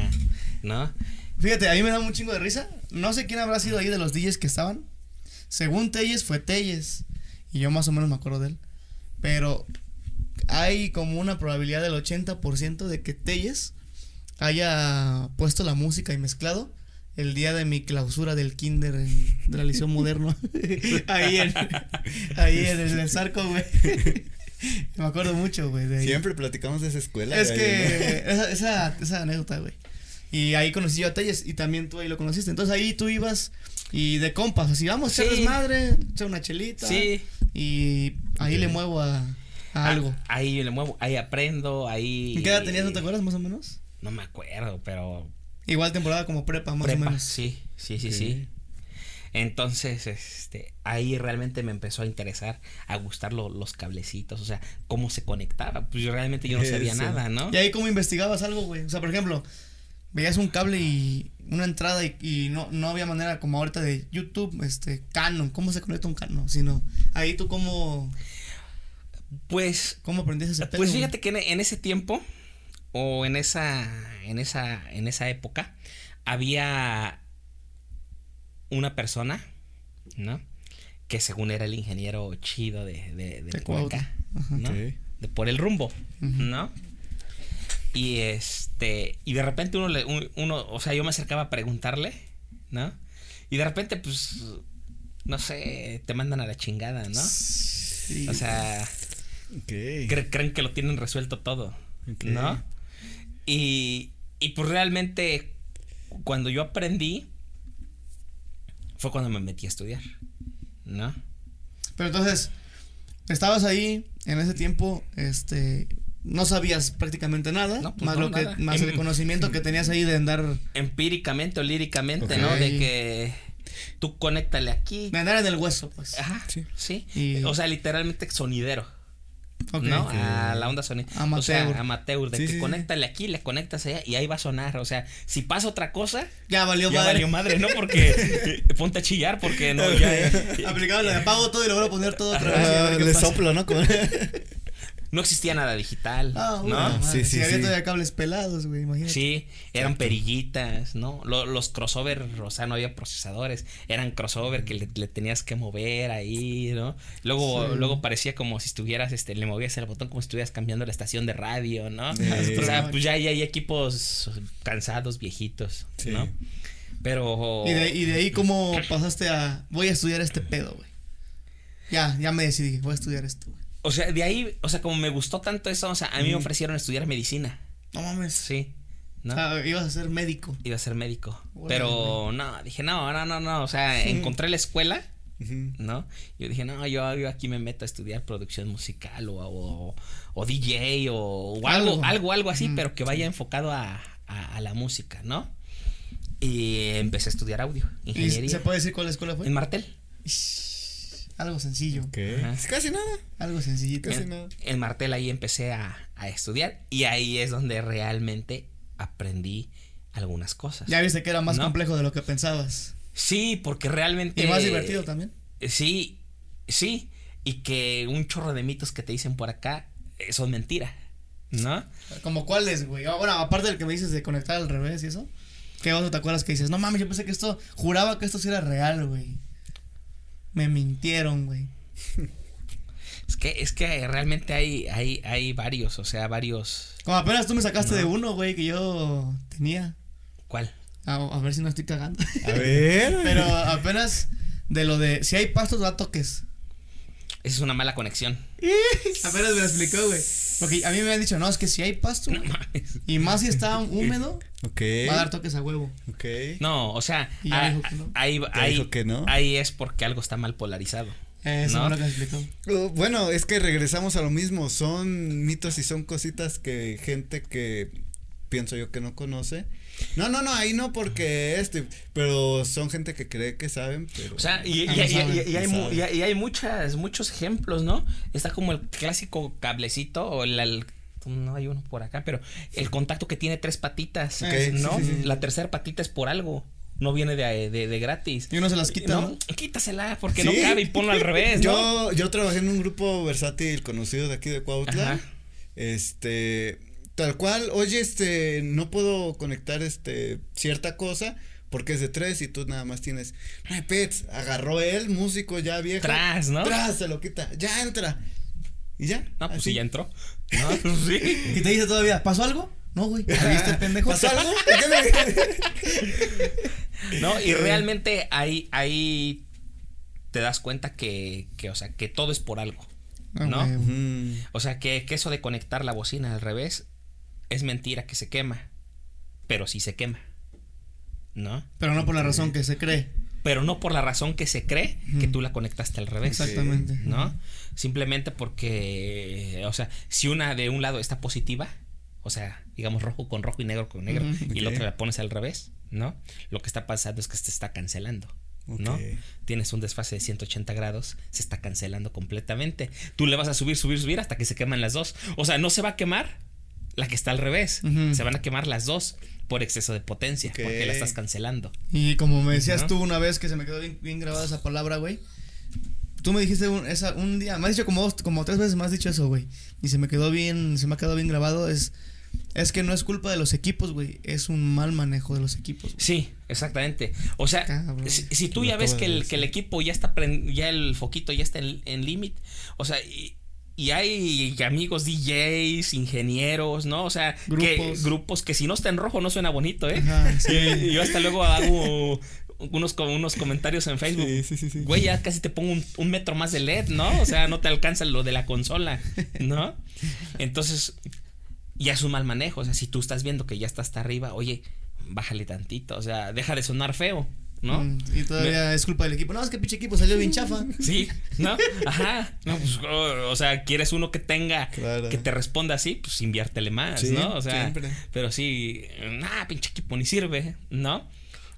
[SPEAKER 3] ¿no?
[SPEAKER 2] Fíjate, a mí me da un chingo de risa. No sé quién habrá sido ahí de los DJs que estaban. Según Telles fue Telles. Y yo más o menos me acuerdo de él. Pero hay como una probabilidad del 80% de que Telles haya puesto la música y mezclado el día de mi clausura del kinder en- de la liceo moderno. ahí en, ahí en el, Zarco, güey. me acuerdo mucho, güey.
[SPEAKER 1] Siempre platicamos de esa escuela.
[SPEAKER 2] Es
[SPEAKER 1] güey,
[SPEAKER 2] que esa, esa, esa anécdota, güey. Y ahí conocí yo a Telles y también tú ahí lo conociste. Entonces ahí tú ibas y de compas, así vamos a echar
[SPEAKER 3] Sí.
[SPEAKER 2] desmadre, echar una chelita.
[SPEAKER 3] Sí.
[SPEAKER 2] Y ahí le muevo a, a
[SPEAKER 3] Ah,
[SPEAKER 2] algo.
[SPEAKER 3] Ahí yo le muevo, ahí aprendo, ahí.
[SPEAKER 2] ¿En qué edad tenías, no te acuerdas, más o menos?
[SPEAKER 3] No me acuerdo, pero.
[SPEAKER 2] Igual temporada como prepa, más o menos.
[SPEAKER 3] sí, sí, sí, sí. Entonces, este, ahí realmente me empezó a interesar, a gustar lo- los cablecitos, o sea, cómo se conectaba. Pues yo realmente yo no sabía
[SPEAKER 1] Eso.
[SPEAKER 3] nada, ¿no?
[SPEAKER 2] Y ahí cómo investigabas algo, güey. O sea, por ejemplo, veías un cable y una entrada y, y no, no había manera como ahorita de YouTube, este, Canon, cómo se conecta un Canon, sino ahí tú cómo,
[SPEAKER 3] Pues
[SPEAKER 2] cómo aprendiste ese.
[SPEAKER 3] Pues fíjate que en, en ese tiempo o en esa en esa en esa época había una persona, ¿no? Que según era el ingeniero chido de de, de.
[SPEAKER 1] Ok.
[SPEAKER 3] De por el rumbo. ¿no? Y este y de repente uno le un- uno, o sea, yo me acercaba a preguntarle, ¿no? Y de repente pues no sé, te mandan a la chingada, ¿no?
[SPEAKER 2] Sí.
[SPEAKER 3] O sea, cre- creen que lo tienen resuelto todo. ¿no? Y, y pues realmente cuando yo aprendí fue cuando me metí a estudiar, ¿no?
[SPEAKER 2] Pero entonces, estabas ahí en ese tiempo, este, no sabías prácticamente nada,
[SPEAKER 3] No, pues
[SPEAKER 2] más
[SPEAKER 3] no,
[SPEAKER 2] lo que
[SPEAKER 3] nada.
[SPEAKER 2] más el conocimiento que tenías ahí de andar
[SPEAKER 3] Empíricamente o líricamente. ¿no? De que tú conéctale aquí.
[SPEAKER 2] de andar en el hueso, pues.
[SPEAKER 3] Ajá,
[SPEAKER 1] Sí.
[SPEAKER 3] sí.
[SPEAKER 2] Y-
[SPEAKER 3] O sea, literalmente sonidero.
[SPEAKER 2] Ok.
[SPEAKER 3] ¿no? A la onda sonido. O
[SPEAKER 2] Amateur.
[SPEAKER 3] sea, amateur, de
[SPEAKER 1] Sí,
[SPEAKER 3] que
[SPEAKER 1] sí, sí.
[SPEAKER 3] conéctale aquí, le conectas allá y ahí va a sonar. O sea, si pasa otra cosa,
[SPEAKER 2] Ya valió
[SPEAKER 3] ya
[SPEAKER 2] madre.
[SPEAKER 3] valió madre, ¿no? Porque eh, ponte a chillar porque no, ya. eh,
[SPEAKER 2] Aplicaba la de apago todo y lo vuelvo a poner todo otra vez.
[SPEAKER 1] le
[SPEAKER 2] pasa.
[SPEAKER 1] soplo, ¿no?
[SPEAKER 3] No existía nada digital.
[SPEAKER 2] Ah,
[SPEAKER 3] ¿no?
[SPEAKER 2] bueno,
[SPEAKER 1] Sí,
[SPEAKER 2] sí, si había
[SPEAKER 1] sí.
[SPEAKER 2] todavía cables pelados, güey, imagínate.
[SPEAKER 3] Sí, eran perillitas, ¿no? Lo- los crossover, o sea, no había procesadores, eran crossover que le, le tenías que mover ahí, ¿no? Luego,
[SPEAKER 2] Sí.
[SPEAKER 3] luego parecía como si estuvieras, este, le movías el botón como si estuvieras cambiando la estación de radio, ¿no?
[SPEAKER 1] Sí.
[SPEAKER 3] O sea, pues ya, ya hay equipos cansados, viejitos,
[SPEAKER 1] Sí.
[SPEAKER 3] ¿no? Pero...
[SPEAKER 2] Y de, y de ahí, ¿cómo pasaste a. Voy a estudiar este pedo, güey? Ya, ya me decidí, voy a estudiar esto.
[SPEAKER 3] O sea, de ahí, o sea, como me gustó tanto eso, o sea, a mí me ofrecieron estudiar medicina,
[SPEAKER 2] No mames.
[SPEAKER 3] sí, ¿no?
[SPEAKER 2] O sea, ibas a ser médico.
[SPEAKER 3] Iba a ser médico. Pero no, dije, no, no, no, no. O sea, encontré la escuela,
[SPEAKER 1] Ujú.
[SPEAKER 3] ¿no? Yo dije, no, yo, yo aquí me meto a estudiar producción musical o, o, o DJ o, o algo,
[SPEAKER 2] Algo.
[SPEAKER 3] algo, algo así,
[SPEAKER 2] Mm,
[SPEAKER 3] pero que vaya enfocado a, a, a la música, ¿no? Y empecé a estudiar audio,
[SPEAKER 2] ¿Y
[SPEAKER 3] ingeniería.
[SPEAKER 2] se puede decir cuál escuela fue?
[SPEAKER 3] En Martel.
[SPEAKER 2] Ish, Algo sencillo.
[SPEAKER 1] Ok.
[SPEAKER 3] Ajá.
[SPEAKER 1] Es casi nada.
[SPEAKER 2] Algo sencillito.
[SPEAKER 1] Casi
[SPEAKER 3] En,
[SPEAKER 1] nada.
[SPEAKER 3] en Martel ahí empecé a, a estudiar y ahí es donde realmente aprendí algunas cosas.
[SPEAKER 2] Ya viste que era más
[SPEAKER 3] No.
[SPEAKER 2] complejo de lo que pensabas.
[SPEAKER 3] Sí, porque realmente...
[SPEAKER 2] Y más divertido también.
[SPEAKER 3] Sí, sí. Y que un chorro de mitos que te dicen por acá eh, son mentira. ¿No?
[SPEAKER 2] Como cuáles, güey. Ah, Bueno, aparte del que me dices de conectar al revés y eso. ¿Qué otro te acuerdas que dices? No mames, yo pensé que esto. Juraba que esto sí era real, güey. Me mintieron, güey.
[SPEAKER 3] Es que, es que realmente hay, hay, hay varios, o sea, varios.
[SPEAKER 2] Como apenas tú me sacaste
[SPEAKER 3] No.
[SPEAKER 2] de uno, güey, que yo tenía.
[SPEAKER 3] ¿Cuál?
[SPEAKER 2] A, a ver si no estoy cagando.
[SPEAKER 1] A ver.
[SPEAKER 2] Pero apenas de lo de. Si hay pastos, da toques.
[SPEAKER 3] Esa es una mala conexión.
[SPEAKER 2] Apenas me lo explicó, güey. Porque a mí me han dicho, no, es que si hay pasto.
[SPEAKER 3] No mames.
[SPEAKER 2] Y más si está húmedo,
[SPEAKER 1] Ok.
[SPEAKER 2] va a dar toques a huevo.
[SPEAKER 1] Ok.
[SPEAKER 3] No, o sea,
[SPEAKER 2] Y ya
[SPEAKER 3] ah,
[SPEAKER 2] dijo que no.
[SPEAKER 3] ahí, ahí,
[SPEAKER 1] dijo que no.
[SPEAKER 3] ahí es porque algo está mal polarizado.
[SPEAKER 2] Eso
[SPEAKER 3] No.
[SPEAKER 2] fue lo que me explicó.
[SPEAKER 1] Uh, Bueno, es que regresamos a lo mismo. Son mitos y son cositas que gente que pienso yo que no conoce. No, no, no, ahí no porque este, pero son gente que cree que saben, pero.
[SPEAKER 3] O sea, y, y- y-
[SPEAKER 2] no
[SPEAKER 3] y-
[SPEAKER 2] saben,
[SPEAKER 3] y- y hay, mu- muchas, muchos ejemplos, ¿no? Está como el clásico cablecito o el, el- no hay uno por acá, pero el contacto que tiene tres patitas, ¿no?
[SPEAKER 1] sí, sí, sí.
[SPEAKER 3] La tercera patita es por algo. No viene de, de, de gratis.
[SPEAKER 2] Y uno se las quita, ¿no?
[SPEAKER 3] Quítasela porque no cabe y ponlo al revés, ¿no?
[SPEAKER 1] Yo, yo trabajé en un grupo versátil conocido de aquí de Cuautla.
[SPEAKER 3] Ajá.
[SPEAKER 1] Este, tal cual, oye, este, no puedo conectar este cierta cosa porque es de tres y tú nada más tienes pets. Agarró él, músico ya viejo.
[SPEAKER 3] Tras, ¿no?
[SPEAKER 1] Tras, se lo quita. Ya entra. Y ya.
[SPEAKER 3] No, pues sí, ya entró. No, pues sí.
[SPEAKER 2] Y te dice todavía, ¿pasó algo? No, güey. ¿Ahí está el pendejo?
[SPEAKER 1] ¿Pasó algo? ¿Por qué me-
[SPEAKER 3] No, y realmente ahí, ahí te das cuenta que, que, o sea, que todo es por algo.
[SPEAKER 2] Ah,
[SPEAKER 3] ¿No?
[SPEAKER 2] güey.
[SPEAKER 3] O sea, que, que eso de conectar la bocina al revés es mentira que se quema. Pero sí se quema. ¿No?
[SPEAKER 2] Pero no por la razón que se cree.
[SPEAKER 3] Pero no por la razón que se cree que tú la conectaste al revés.
[SPEAKER 2] Exactamente.
[SPEAKER 3] ¿No? Simplemente porque, o sea, si una de un lado está positiva, o sea, digamos rojo con rojo y negro con negro, y la otra la pones al revés, ¿no? Lo que está pasando es que se está cancelando. ¿no? Tienes un desfase de 180 grados, se está cancelando completamente. Tú le vas a subir, subir, subir hasta que se queman las dos. O sea, no se va a quemar la que está al revés. Se van a quemar las dos por exceso de potencia, porque la estás cancelando.
[SPEAKER 2] Y como me decías tú una vez que se me quedó bien, bien grabada esa palabra, güey. Tú me dijiste un, esa, un día, me has dicho como dos, como tres veces me has dicho eso, güey. Y se me quedó bien, se me ha quedado bien grabado. Es, es que no es culpa de los equipos, güey. Es un mal manejo de los equipos. güey.
[SPEAKER 3] Sí, exactamente. O sea,
[SPEAKER 2] Cabrón.
[SPEAKER 3] si, si tú ya ves que el, que el equipo ya está, ya el foquito ya está en, en limit, o sea, y, y hay amigos DJs, ingenieros, ¿no? O sea, que
[SPEAKER 2] Grupos.
[SPEAKER 3] que si no está en rojo no suena bonito, ¿eh?
[SPEAKER 2] Ajá, sí.
[SPEAKER 3] Y yo hasta luego hago unos, unos comentarios en Facebook.
[SPEAKER 1] Sí, sí, sí, sí.
[SPEAKER 3] Güey, ya casi te pongo un, un metro más de LED, ¿no? O sea, no te alcanza lo de la consola, ¿no? Entonces, ya es un mal manejo. O sea, si tú estás viendo que ya está hasta arriba, oye, bájale tantito. O sea, deja de sonar feo, ¿no?
[SPEAKER 2] Mm, Y todavía es culpa del equipo. No, es que pinche equipo salió bien chafa.
[SPEAKER 3] Sí, ¿no? Ajá. No, pues, o, o sea, quieres uno que tenga,
[SPEAKER 1] Claro.
[SPEAKER 3] que te responda así, pues inviértele más,
[SPEAKER 1] Sí,
[SPEAKER 3] ¿no? O sea,
[SPEAKER 1] siempre.
[SPEAKER 3] pero sí, nah, pinche equipo ni sirve, ¿no?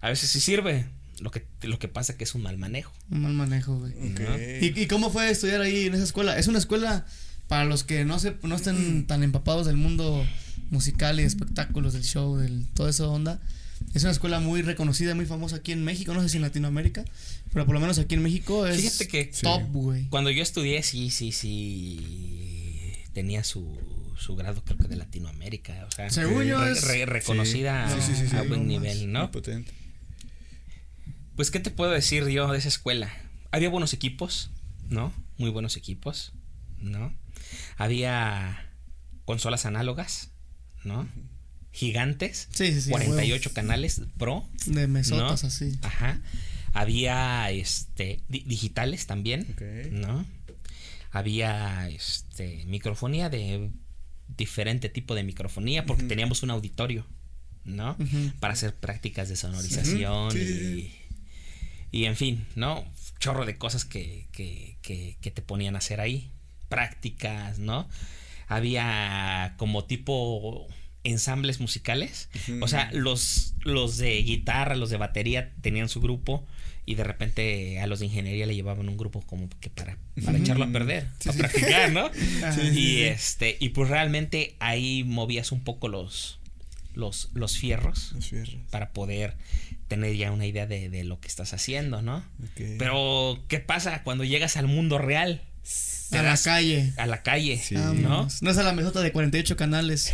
[SPEAKER 3] A veces sí sirve. Lo que, lo que pasa que es un mal manejo.
[SPEAKER 2] Un mal manejo, güey.
[SPEAKER 1] Ok.
[SPEAKER 3] ¿no?
[SPEAKER 2] ¿Y, ¿Y cómo fue estudiar ahí en esa escuela? Es una escuela para los que no se no estén tan empapados del mundo musical y de espectáculos, del show, del todo eso onda. Es una escuela muy reconocida, muy famosa aquí en México, no sé si en Latinoamérica, pero por lo menos aquí en México es
[SPEAKER 3] Fíjate que
[SPEAKER 2] top, güey.
[SPEAKER 3] cuando yo estudié, sí, sí, sí, tenía su, su grado creo que de Latinoamérica, o sea,
[SPEAKER 2] Según yo
[SPEAKER 3] re-
[SPEAKER 2] es-
[SPEAKER 3] re- reconocida
[SPEAKER 1] Sí, sí, sí, sí,
[SPEAKER 3] a
[SPEAKER 1] sí.
[SPEAKER 3] buen nivel,
[SPEAKER 1] Muy
[SPEAKER 3] ¿no?
[SPEAKER 1] potente.
[SPEAKER 3] Pues, ¿qué te puedo decir yo de esa escuela? Había buenos equipos, ¿no? Muy buenos equipos, ¿no? Había consolas análogas, ¿no? Gigantes,
[SPEAKER 2] Sí, sí, sí.
[SPEAKER 3] 48 canales pro.
[SPEAKER 2] De mesotas
[SPEAKER 3] ¿no?
[SPEAKER 2] así.
[SPEAKER 3] ajá. Había este di- digitales también. ¿no? Había este microfonía de diferente tipo de microfonía porque teníamos un auditorio, ¿no? Para hacer prácticas de sonorización y, y en fin, ¿no? Chorro de cosas que, que, que, que te ponían a hacer ahí. Prácticas, ¿no? Había como tipo ensambles musicales. O sea, los, los de guitarra, los de batería tenían su grupo y de repente a los de ingeniería le llevaban un grupo como que para, para echarlo a perder,
[SPEAKER 1] Sí,
[SPEAKER 3] para
[SPEAKER 1] sí.
[SPEAKER 3] practicar, ¿no?
[SPEAKER 1] Sí,
[SPEAKER 3] y
[SPEAKER 1] sí.
[SPEAKER 3] este, y pues realmente ahí movías un poco los, los, los fierros
[SPEAKER 1] Los fierros.
[SPEAKER 3] para poder tener ya una idea de, de lo que estás haciendo, ¿no? Pero, ¿qué pasa cuando llegas al mundo real?
[SPEAKER 2] A la calle.
[SPEAKER 3] A la calle,
[SPEAKER 1] Sí.
[SPEAKER 3] ¿no?
[SPEAKER 2] No es a la mesota de 48 canales.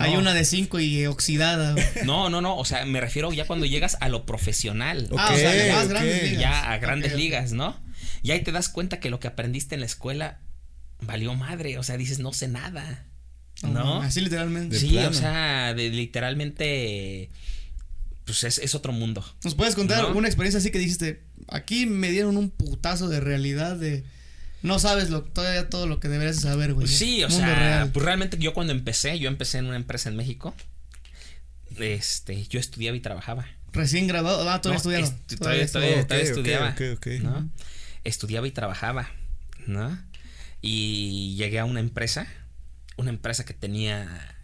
[SPEAKER 2] Hay una de 5 y oxidada.
[SPEAKER 3] No, no, no, o sea, me refiero ya cuando llegas a lo profesional.
[SPEAKER 2] Ah, o sea, ya más
[SPEAKER 1] ok.
[SPEAKER 2] grandes ligas.
[SPEAKER 3] Ya a grandes ligas, ¿no? Y ahí te das cuenta que lo que aprendiste en la escuela valió madre, o sea, dices, no sé nada. ¿No?
[SPEAKER 2] Así literalmente.
[SPEAKER 3] Sí, o sea, de, literalmente, pues es, es otro mundo.
[SPEAKER 2] ¿Nos puedes contar
[SPEAKER 3] ¿No?
[SPEAKER 2] una experiencia así que dijiste? Aquí me dieron un putazo de realidad de. No sabes lo, todavía todo lo que deberías saber, güey.
[SPEAKER 3] Sí, o
[SPEAKER 2] Mundo
[SPEAKER 3] sea,
[SPEAKER 2] real.
[SPEAKER 3] pues realmente yo cuando empecé, yo empecé en una empresa en México. Este, yo estudiaba y trabajaba.
[SPEAKER 2] Recién grabado. Ah, todavía
[SPEAKER 3] No,
[SPEAKER 2] estudiando.
[SPEAKER 3] est- todavía,
[SPEAKER 1] Oh,
[SPEAKER 3] estudiaba.
[SPEAKER 1] ok, ok.
[SPEAKER 3] ¿no? Estudiaba y trabajaba, ¿no? Y llegué a una empresa, una empresa que tenía,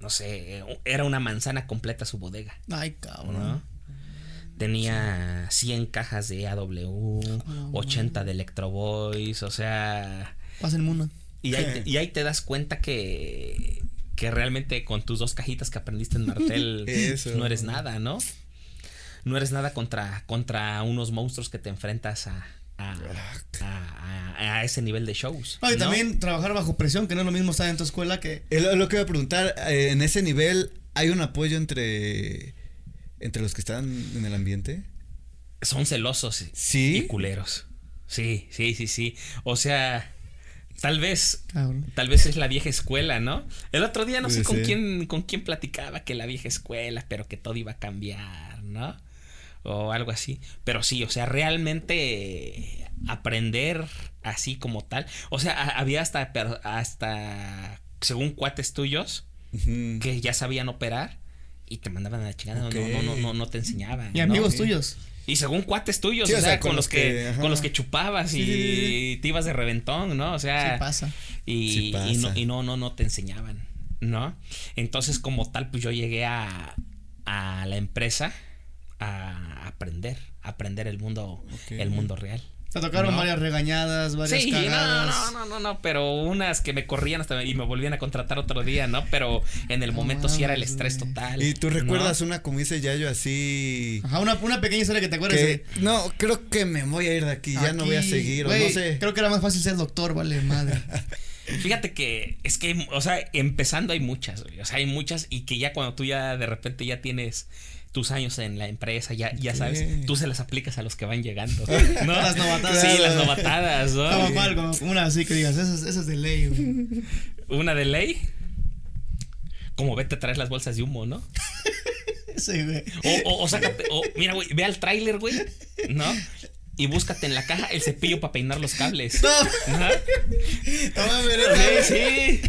[SPEAKER 3] no sé, era una manzana completa su bodega,
[SPEAKER 2] Ay, cabrón.
[SPEAKER 3] ¿no? Tenía 100 cajas de AW, 80 de Electro Boys, o sea,
[SPEAKER 2] Pasen mundo.
[SPEAKER 3] y ahí, te, y ahí te das cuenta que, que realmente con tus dos cajitas que aprendiste en Martel
[SPEAKER 1] Eso.
[SPEAKER 3] no eres nada, ¿no? No eres nada contra, contra unos monstruos que te enfrentas a, a, a- a- ese nivel de shows.
[SPEAKER 2] No, y
[SPEAKER 3] ¿no?
[SPEAKER 2] también trabajar bajo presión, que no es lo mismo estar en tu escuela que.
[SPEAKER 1] Es lo, lo que iba a preguntar, eh, en ese nivel, ¿hay un apoyo entre, entre los que están en el ambiente?
[SPEAKER 3] Son celosos
[SPEAKER 1] Sí.
[SPEAKER 3] y culeros. Sí, sí, sí, sí. O sea, tal vez. Tal vez es la vieja escuela, ¿no? El otro día no sé con quién, con quién platicaba que la vieja escuela, pero que todo iba a cambiar, ¿no? O algo así. Pero sí, o sea, realmente aprender así como tal. O sea, había hasta, hasta según cuates tuyos que ya sabían operar y te mandaban a la chingada. No,
[SPEAKER 1] Ok.
[SPEAKER 3] no, no, no, no te enseñaban.
[SPEAKER 2] Y amigos tuyos.
[SPEAKER 3] Y según cuates tuyos,
[SPEAKER 1] Sí,
[SPEAKER 3] o, sea, con, los que, con los que chupabas
[SPEAKER 1] Sí,
[SPEAKER 3] y
[SPEAKER 1] sí,
[SPEAKER 3] te ibas de reventón, ¿no? O sea,
[SPEAKER 2] Sí pasa.
[SPEAKER 3] y,
[SPEAKER 1] Sí
[SPEAKER 3] y no,
[SPEAKER 1] pasa.
[SPEAKER 3] y no, no, no te enseñaban, ¿no? Entonces, como tal, pues yo llegué a, a la empresa a aprender, a aprender el mundo, el mundo real.
[SPEAKER 2] Te tocaron
[SPEAKER 3] No.
[SPEAKER 2] varias regañadas, varias
[SPEAKER 3] Sí, no,
[SPEAKER 2] cagadas.
[SPEAKER 3] no, no, no, no, pero unas que me corrían hasta y me volvían a contratar otro día, ¿no? Pero en el
[SPEAKER 2] No
[SPEAKER 3] momento sí era el estrés total.
[SPEAKER 1] ¿Y tú
[SPEAKER 3] ¿no?
[SPEAKER 1] recuerdas una, como dice Yayo, así...
[SPEAKER 2] Ajá, una, una pequeña historia que te acuerdas
[SPEAKER 1] Que,
[SPEAKER 2] de.
[SPEAKER 1] no, creo que me voy a ir de aquí, ya no voy a seguir, o no sé.
[SPEAKER 2] Creo que era más fácil ser doctor, vale, madre.
[SPEAKER 3] Fíjate que es que, o sea, empezando hay muchas, güey, o sea, hay muchas y que ya cuando tú ya de repente ya tienes tus años en la empresa, ya, ya sabes, tú se las aplicas a los que van llegando, ¿no?
[SPEAKER 2] Las novatadas.
[SPEAKER 3] Sí, las novatadas, ¿no?
[SPEAKER 2] Como cuál, como una así que digas, eso, es- eso es de ley, güey.
[SPEAKER 3] Una de ley. Como vete a traer las bolsas de humo, ¿no?
[SPEAKER 2] Sí, güey.
[SPEAKER 3] O, o, o sácate, o mira, güey, ve al tráiler, güey, ¿no? Y búscate en la caja el cepillo para peinar los cables.
[SPEAKER 2] No,
[SPEAKER 3] ¿no?
[SPEAKER 2] no
[SPEAKER 3] Sí, sí.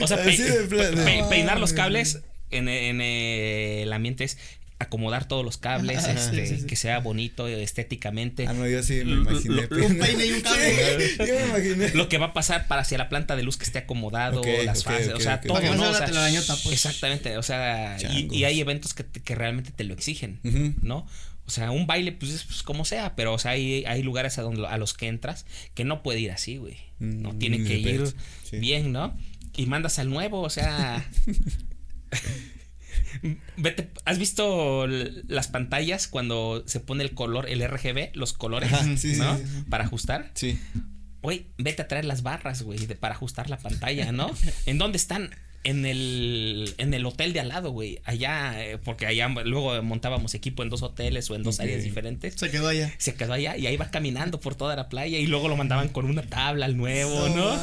[SPEAKER 3] O sea, pe- pe-
[SPEAKER 2] no
[SPEAKER 3] peinar los cables en, en el ambiente es acomodar todos los cables, este,
[SPEAKER 2] sí, sí, sí.
[SPEAKER 3] que sea bonito estéticamente.
[SPEAKER 1] Ah, no, yo sí me
[SPEAKER 3] Lo-
[SPEAKER 1] imaginé.
[SPEAKER 3] lo-
[SPEAKER 2] un peine y un cable.
[SPEAKER 1] Sí, yo me imaginé.
[SPEAKER 3] Lo que va a pasar para hacia la planta de luz que esté acomodado, las fases, o sea, todo,
[SPEAKER 2] no
[SPEAKER 3] O
[SPEAKER 2] la
[SPEAKER 3] sea,
[SPEAKER 2] telarañota, pues.
[SPEAKER 3] Exactamente, o sea, y, hay eventos que, te- que realmente te lo exigen. ¿no? O sea, un baile, pues es pues, como sea, pero, o sea, hay, hay lugares a, donde, a los que entras que no puede ir así, güey. No
[SPEAKER 1] Mm,
[SPEAKER 3] tiene que ir bien, ¿no? Y mandas al nuevo, o sea. Vete, ¿has visto las pantallas cuando se pone el color, el RGB, los colores,
[SPEAKER 1] Ajá, sí, sí,
[SPEAKER 3] ¿no?
[SPEAKER 1] sí, sí.
[SPEAKER 3] Para ajustar.
[SPEAKER 1] Sí.
[SPEAKER 3] Güey, vete a traer las barras, güey, para ajustar la pantalla, ¿no? ¿En dónde están? En el, en el hotel de al lado, güey. Allá, eh, porque allá luego montábamos equipo en dos hoteles o en dos áreas diferentes.
[SPEAKER 2] Se quedó allá.
[SPEAKER 3] Se quedó allá y ahí va caminando por toda la playa y luego lo mandaban con una tabla al nuevo, ¿no?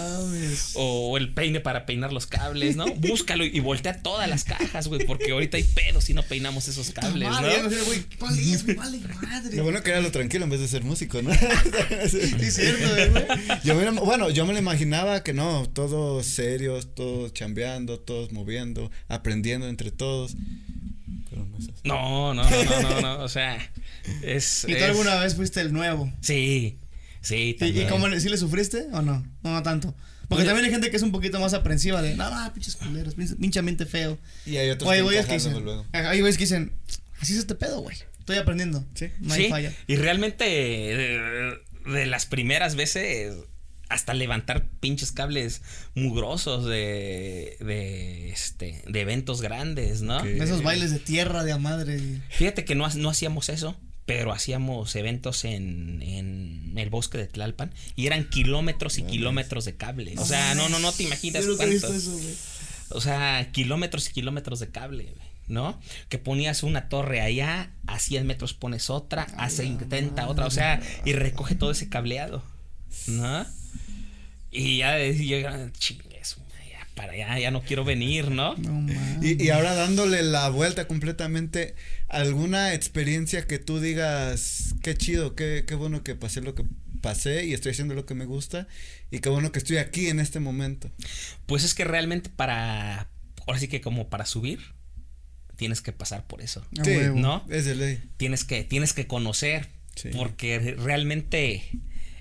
[SPEAKER 3] O el peine para peinar los cables, ¿no? Búscalo y voltea todas las cajas, güey, porque ahorita hay pedos si no peinamos esos cables,
[SPEAKER 2] Madre,
[SPEAKER 3] ¿no?
[SPEAKER 2] güey, ¿Cuál es? Vale, madre.
[SPEAKER 1] Lo bueno que era lo tranquilo en vez de ser músico, ¿no?
[SPEAKER 2] Sí, es cierto, güey.
[SPEAKER 1] Yo me, bueno, yo me lo imaginaba que no, todos serios, todos chambeando, todos moviendo, aprendiendo entre todos. Pero no es así.
[SPEAKER 3] No, no, no, no, no, no, o sea, es...
[SPEAKER 2] ¿Y tú
[SPEAKER 3] es-
[SPEAKER 2] alguna vez fuiste el nuevo?
[SPEAKER 3] Sí, sí,
[SPEAKER 2] ¿Y, y
[SPEAKER 3] también.
[SPEAKER 2] cómo le, sí le sufriste o no? No, no tanto. Porque
[SPEAKER 3] Oye.
[SPEAKER 2] también hay gente que es un poquito más aprensiva de, no, no, pinches culeros, ambiente feo.
[SPEAKER 1] Y hay otros
[SPEAKER 2] O hay
[SPEAKER 1] que
[SPEAKER 2] güeyes que dicen,
[SPEAKER 1] luego,
[SPEAKER 2] hay güeyes que dicen, así es este pedo, güey. Estoy aprendiendo.
[SPEAKER 1] Sí.
[SPEAKER 2] No hay
[SPEAKER 3] Sí,
[SPEAKER 2] falla.
[SPEAKER 3] y realmente de, de las primeras veces hasta levantar pinches cables mugrosos de, de, este, de eventos grandes, ¿no?
[SPEAKER 1] Ok.
[SPEAKER 2] Esos bailes de tierra de a madre.
[SPEAKER 3] Fíjate que no, no hacíamos eso, pero hacíamos eventos en, en el bosque de Tlalpan y eran kilómetros y kilómetros de cables. O sea, no, no, no te imaginas
[SPEAKER 2] güey.
[SPEAKER 3] O sea, kilómetros y kilómetros de cable, güey, ¿no? Que ponías una torre allá, a 100 metros pones otra, a 70 otra, o sea, y recoge todo ese cableado, ¿no? Y ya decía, chingues, ya para allá, ya no quiero venir, ¿no?
[SPEAKER 2] No mames.
[SPEAKER 1] Y, y ahora dándole la vuelta completamente, ¿alguna experiencia que tú digas, qué chido, qué, qué bueno que pasé lo que pasé y estoy haciendo lo que me gusta y qué bueno que estoy aquí en este momento?
[SPEAKER 3] Pues es que realmente para, ahora sí que como para subir, tienes que pasar por eso.
[SPEAKER 1] Sí.
[SPEAKER 3] ¿no?
[SPEAKER 1] Es de ley.
[SPEAKER 3] Tienes que, tienes que conocer,
[SPEAKER 1] Sí.
[SPEAKER 3] porque re- realmente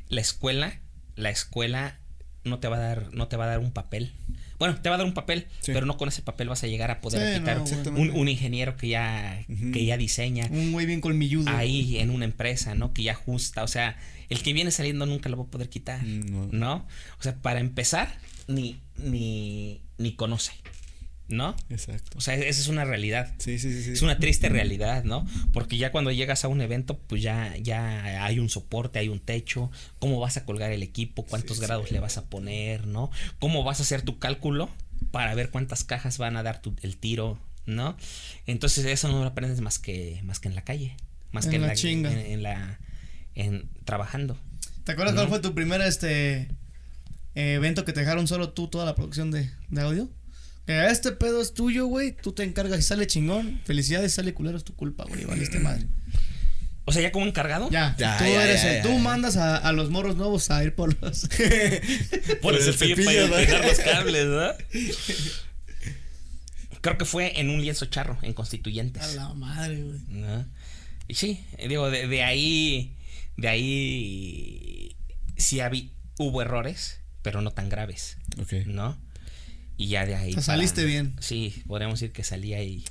[SPEAKER 3] la escuela, la escuela no te va a dar, no te va a dar un papel. Bueno, te va a dar un papel,
[SPEAKER 1] Sí.
[SPEAKER 3] pero no con ese papel vas a llegar a poder
[SPEAKER 2] Sí,
[SPEAKER 3] quitar
[SPEAKER 2] no,
[SPEAKER 3] un, un ingeniero que ya, que ya diseña
[SPEAKER 2] Un güey bien colmilludo.
[SPEAKER 3] ahí en una empresa, ¿no? Que ya ajusta, o sea, el que viene saliendo nunca lo va a poder quitar,
[SPEAKER 1] No.
[SPEAKER 3] ¿no? O sea, para empezar, ni, ni, ni conoce, ¿no?
[SPEAKER 1] Exacto.
[SPEAKER 3] O sea, esa es una realidad.
[SPEAKER 1] Sí, sí, sí. sí.
[SPEAKER 3] Es una triste realidad, ¿no? Porque ya cuando llegas a un evento, pues ya, ya hay un soporte, hay un techo, cómo vas a colgar el equipo, cuántos
[SPEAKER 1] Sí,
[SPEAKER 3] grados
[SPEAKER 1] sí.
[SPEAKER 3] le vas a poner, ¿no? Cómo vas a hacer tu cálculo para ver cuántas cajas van a dar tu- el tiro, ¿no? Entonces eso no lo aprendes más que, más que en la calle, más
[SPEAKER 2] En
[SPEAKER 3] que en
[SPEAKER 2] la
[SPEAKER 3] la,
[SPEAKER 2] chinga.
[SPEAKER 3] En, en la, en trabajando.
[SPEAKER 2] ¿Te acuerdas
[SPEAKER 3] No.
[SPEAKER 2] cuál fue tu primer este evento que te dejaron solo tú toda la producción de, de audio? Que este pedo es tuyo, güey. Tú te encargas y sale chingón. Felicidades, sale culero, es tu culpa, güey. Valiste madre.
[SPEAKER 3] O sea, ya como encargado.
[SPEAKER 2] Ya,
[SPEAKER 1] Ya,
[SPEAKER 2] tú
[SPEAKER 1] ya,
[SPEAKER 2] eres
[SPEAKER 1] ya,
[SPEAKER 2] el.
[SPEAKER 1] ya,
[SPEAKER 2] tú
[SPEAKER 1] ya.
[SPEAKER 2] mandas a, a los morros nuevos a ir por los.
[SPEAKER 3] Por el cepillo para
[SPEAKER 1] ¿no?
[SPEAKER 3] pegar los cables, ¿no? Creo que fue en un lienzo charro, en Constituyentes.
[SPEAKER 2] a la madre, güey.
[SPEAKER 3] ¿no? Y sí, digo, de, de ahí, de ahí sí habí, hubo errores, pero no tan graves,
[SPEAKER 1] Ok.
[SPEAKER 3] ¿no? Y ya de ahí.
[SPEAKER 2] Saliste bien.
[SPEAKER 3] Sí, podríamos decir que salí ahí.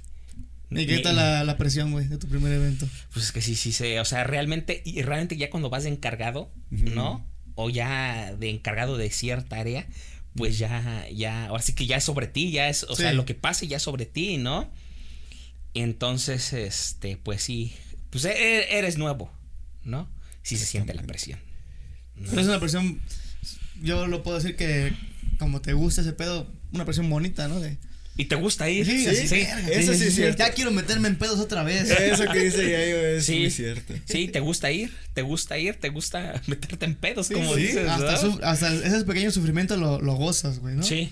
[SPEAKER 2] ¿Y qué tal la, la presión, güey, de tu primer evento?
[SPEAKER 3] Pues es que sí, sí, sí. O sea, realmente, y realmente ya cuando vas de encargado. ¿no? O ya de encargado de cierta área, pues ya, ya, ahora sí que ya es sobre ti, ya es, o sea, lo que pase ya es sobre ti, ¿no? Entonces, este, pues sí, pues e- e- eres nuevo, ¿no? Sí se siente la presión. ¿no?
[SPEAKER 2] Pero es una presión. Yo lo puedo decir que, como te gusta ese pedo, una presión bonita, ¿no? De,
[SPEAKER 3] ¿Y te gusta ir?
[SPEAKER 2] sí,
[SPEAKER 1] eso sí es cierto.
[SPEAKER 2] Ya quiero meterme en pedos otra vez.
[SPEAKER 1] Eso que dice Yayo es
[SPEAKER 3] Sí.
[SPEAKER 1] muy cierto.
[SPEAKER 3] Sí, te gusta ir, te gusta ir, te gusta meterte en pedos,
[SPEAKER 2] Sí,
[SPEAKER 3] como
[SPEAKER 2] sí,
[SPEAKER 3] dices,
[SPEAKER 2] hasta,
[SPEAKER 3] ¿no?
[SPEAKER 2] su- hasta ese pequeño sufrimiento lo, lo gozas, güey, ¿no?
[SPEAKER 3] Sí.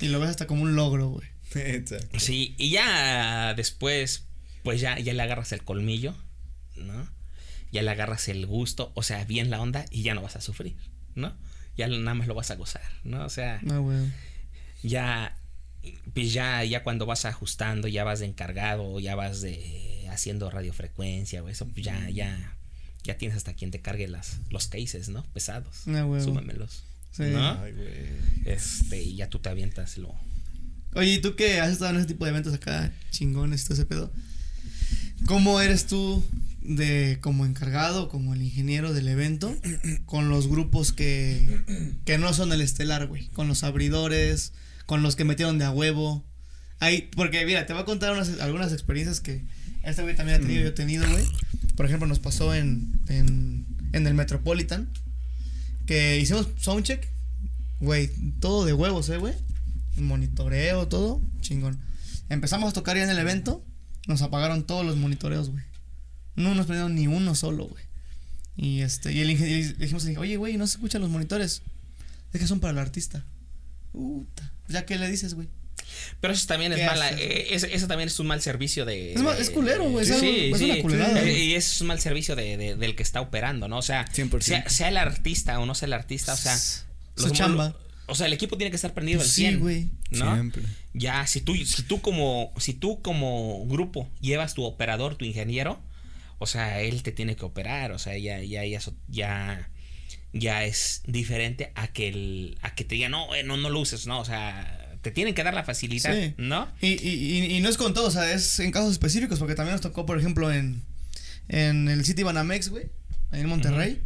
[SPEAKER 2] Y lo ves hasta como un logro, güey.
[SPEAKER 1] Exacto.
[SPEAKER 3] Sí, y ya después, pues ya, ya le agarras el colmillo, ¿no? Ya le agarras el gusto, o sea, bien la onda y ya no vas a sufrir, ¿no? Ya nada más lo vas a gozar, ¿no? O sea,
[SPEAKER 2] No, güey.
[SPEAKER 3] Ya, pues ya, ya cuando vas ajustando, ya vas de encargado, ya vas de, haciendo radiofrecuencia o eso, pues ya, ya, ya tienes hasta quien te cargue las, los cases, ¿no? Pesados.
[SPEAKER 2] Ah, huevo.
[SPEAKER 3] Súmamelos.
[SPEAKER 2] Sí.
[SPEAKER 3] ¿No?
[SPEAKER 1] Ay, güey.
[SPEAKER 3] Este, y ya tú te avientas lo.
[SPEAKER 2] Oye, ¿y tú que has estado en ese tipo de eventos acá, chingones, todo ese pedo? ¿Cómo eres tú de como encargado, como el ingeniero del evento, con los grupos que, que no son el estelar, güey? Con los abridores, con los que metieron de a huevo. Ahí, porque mira, te voy a contar unas, algunas experiencias que este güey también ha tenido, yo he tenido, güey. Por ejemplo, nos pasó en, en, en el Metropolitan, que hicimos soundcheck, güey, todo de huevos, eh, güey. Monitoreo, todo, chingón. Empezamos a tocar ya en el evento, nos apagaron todos los monitoreos, güey. No nos prendieron ni uno solo, güey. Y este, y el ingeniero, dijimos, oye, güey, no se escuchan los monitores. Es que son para el artista. Puta. Ya que le dices, güey.
[SPEAKER 3] Pero eso también es
[SPEAKER 2] ¿Qué
[SPEAKER 3] mala. eh, eso también es un mal servicio de.
[SPEAKER 2] Es ma- es culero, güey, es algo- es una culerada.
[SPEAKER 3] Y es un mal servicio de, de- del que está operando, ¿no? O sea,
[SPEAKER 1] 100%.
[SPEAKER 3] sea, sea el artista o no sea el artista, o sea.
[SPEAKER 2] Su
[SPEAKER 3] los-
[SPEAKER 2] chamba.
[SPEAKER 3] O sea, el equipo tiene que estar prendido al
[SPEAKER 2] Sí,
[SPEAKER 3] 100.
[SPEAKER 2] güey.
[SPEAKER 3] ¿No?
[SPEAKER 1] Siempre.
[SPEAKER 3] Ya, si tú, si tú como, si tú como grupo llevas tu operador, tu ingeniero, o sea, él te tiene que operar, o sea, ya, ya, ya, ya es diferente a que el, a que te diga, no, eh, no, no lo uses, no, o sea, te tienen que dar la facilidad,
[SPEAKER 2] Sí.
[SPEAKER 3] ¿no?
[SPEAKER 2] Y, y, y, y no es con todo, o sea, es en casos específicos, porque también nos tocó, por ejemplo, en, en el City Banamex, güey, ahí en Monterrey.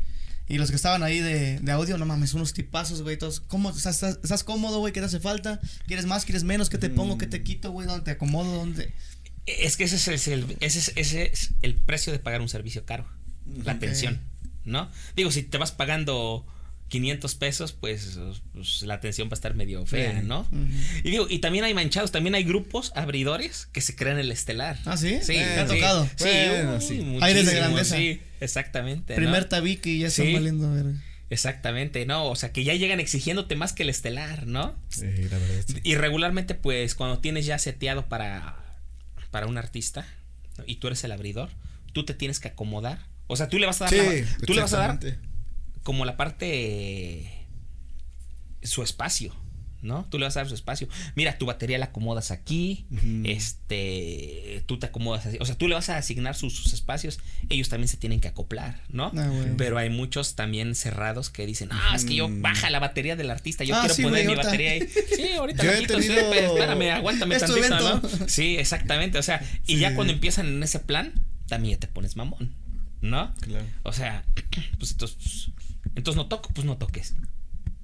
[SPEAKER 2] Y los que estaban ahí de, de audio, no mames, unos tipazos, güey, todos. ¿Cómo? O sea, ¿estás, estás cómodo, güey? ¿Qué te hace falta? ¿Quieres más? ¿Quieres menos? ¿Qué te pongo? ¿Qué te quito, güey? ¿Dónde te acomodo? ¿Dónde?
[SPEAKER 3] Es que ese es, el, ese, es, ese es el precio de pagar un servicio caro, la
[SPEAKER 2] Ok.
[SPEAKER 3] atención, ¿no? Digo, si te vas pagando 500 pesos, pues, pues, la atención va a estar medio fea. ¿no? Y digo, y también hay manchados, también hay grupos abridores que se crean el estelar.
[SPEAKER 2] ¿Ah, sí?
[SPEAKER 3] Sí,
[SPEAKER 2] ¿Te ha tocado?
[SPEAKER 3] Sí,
[SPEAKER 1] Bueno,
[SPEAKER 3] uy,
[SPEAKER 1] sí.
[SPEAKER 3] muchísimo,
[SPEAKER 2] Aires de grandeza.
[SPEAKER 3] Sí, exactamente. ¿no?
[SPEAKER 2] Primer tabique y ya están valiendo, verga.
[SPEAKER 3] Exactamente, ¿no? O sea, que ya llegan exigiéndote más que el estelar, ¿no?
[SPEAKER 1] Sí, la verdad. sí.
[SPEAKER 3] Y regularmente, pues, cuando tienes ya seteado para, para un artista ¿no? y tú eres el abridor, tú te tienes que acomodar. O sea, tú le vas a dar,
[SPEAKER 1] Sí,
[SPEAKER 3] la- tú le vas a dar como la parte su espacio, ¿no? Tú le vas a dar su espacio. Mira, tu batería la acomodas aquí, este, tú te acomodas así. O sea, tú le vas a asignar sus, sus espacios, ellos también se tienen que acoplar, ¿no?
[SPEAKER 2] Ah.
[SPEAKER 3] Pero hay muchos también cerrados que dicen, ah, es que yo baja la batería del artista, yo
[SPEAKER 2] Ah,
[SPEAKER 3] quiero
[SPEAKER 2] sí,
[SPEAKER 3] poner mi batería ahí. Sí, ahorita
[SPEAKER 1] Yo he
[SPEAKER 3] quito, sí,
[SPEAKER 1] tenido-
[SPEAKER 3] pero espérame, aguántame tantito, ¿no? Sí, exactamente. O sea, y ya
[SPEAKER 1] Sí.
[SPEAKER 3] cuando empiezan en ese plan, también ya te pones mamón, ¿no?
[SPEAKER 1] Claro.
[SPEAKER 3] O sea, pues entonces, entonces no toco, pues no toques.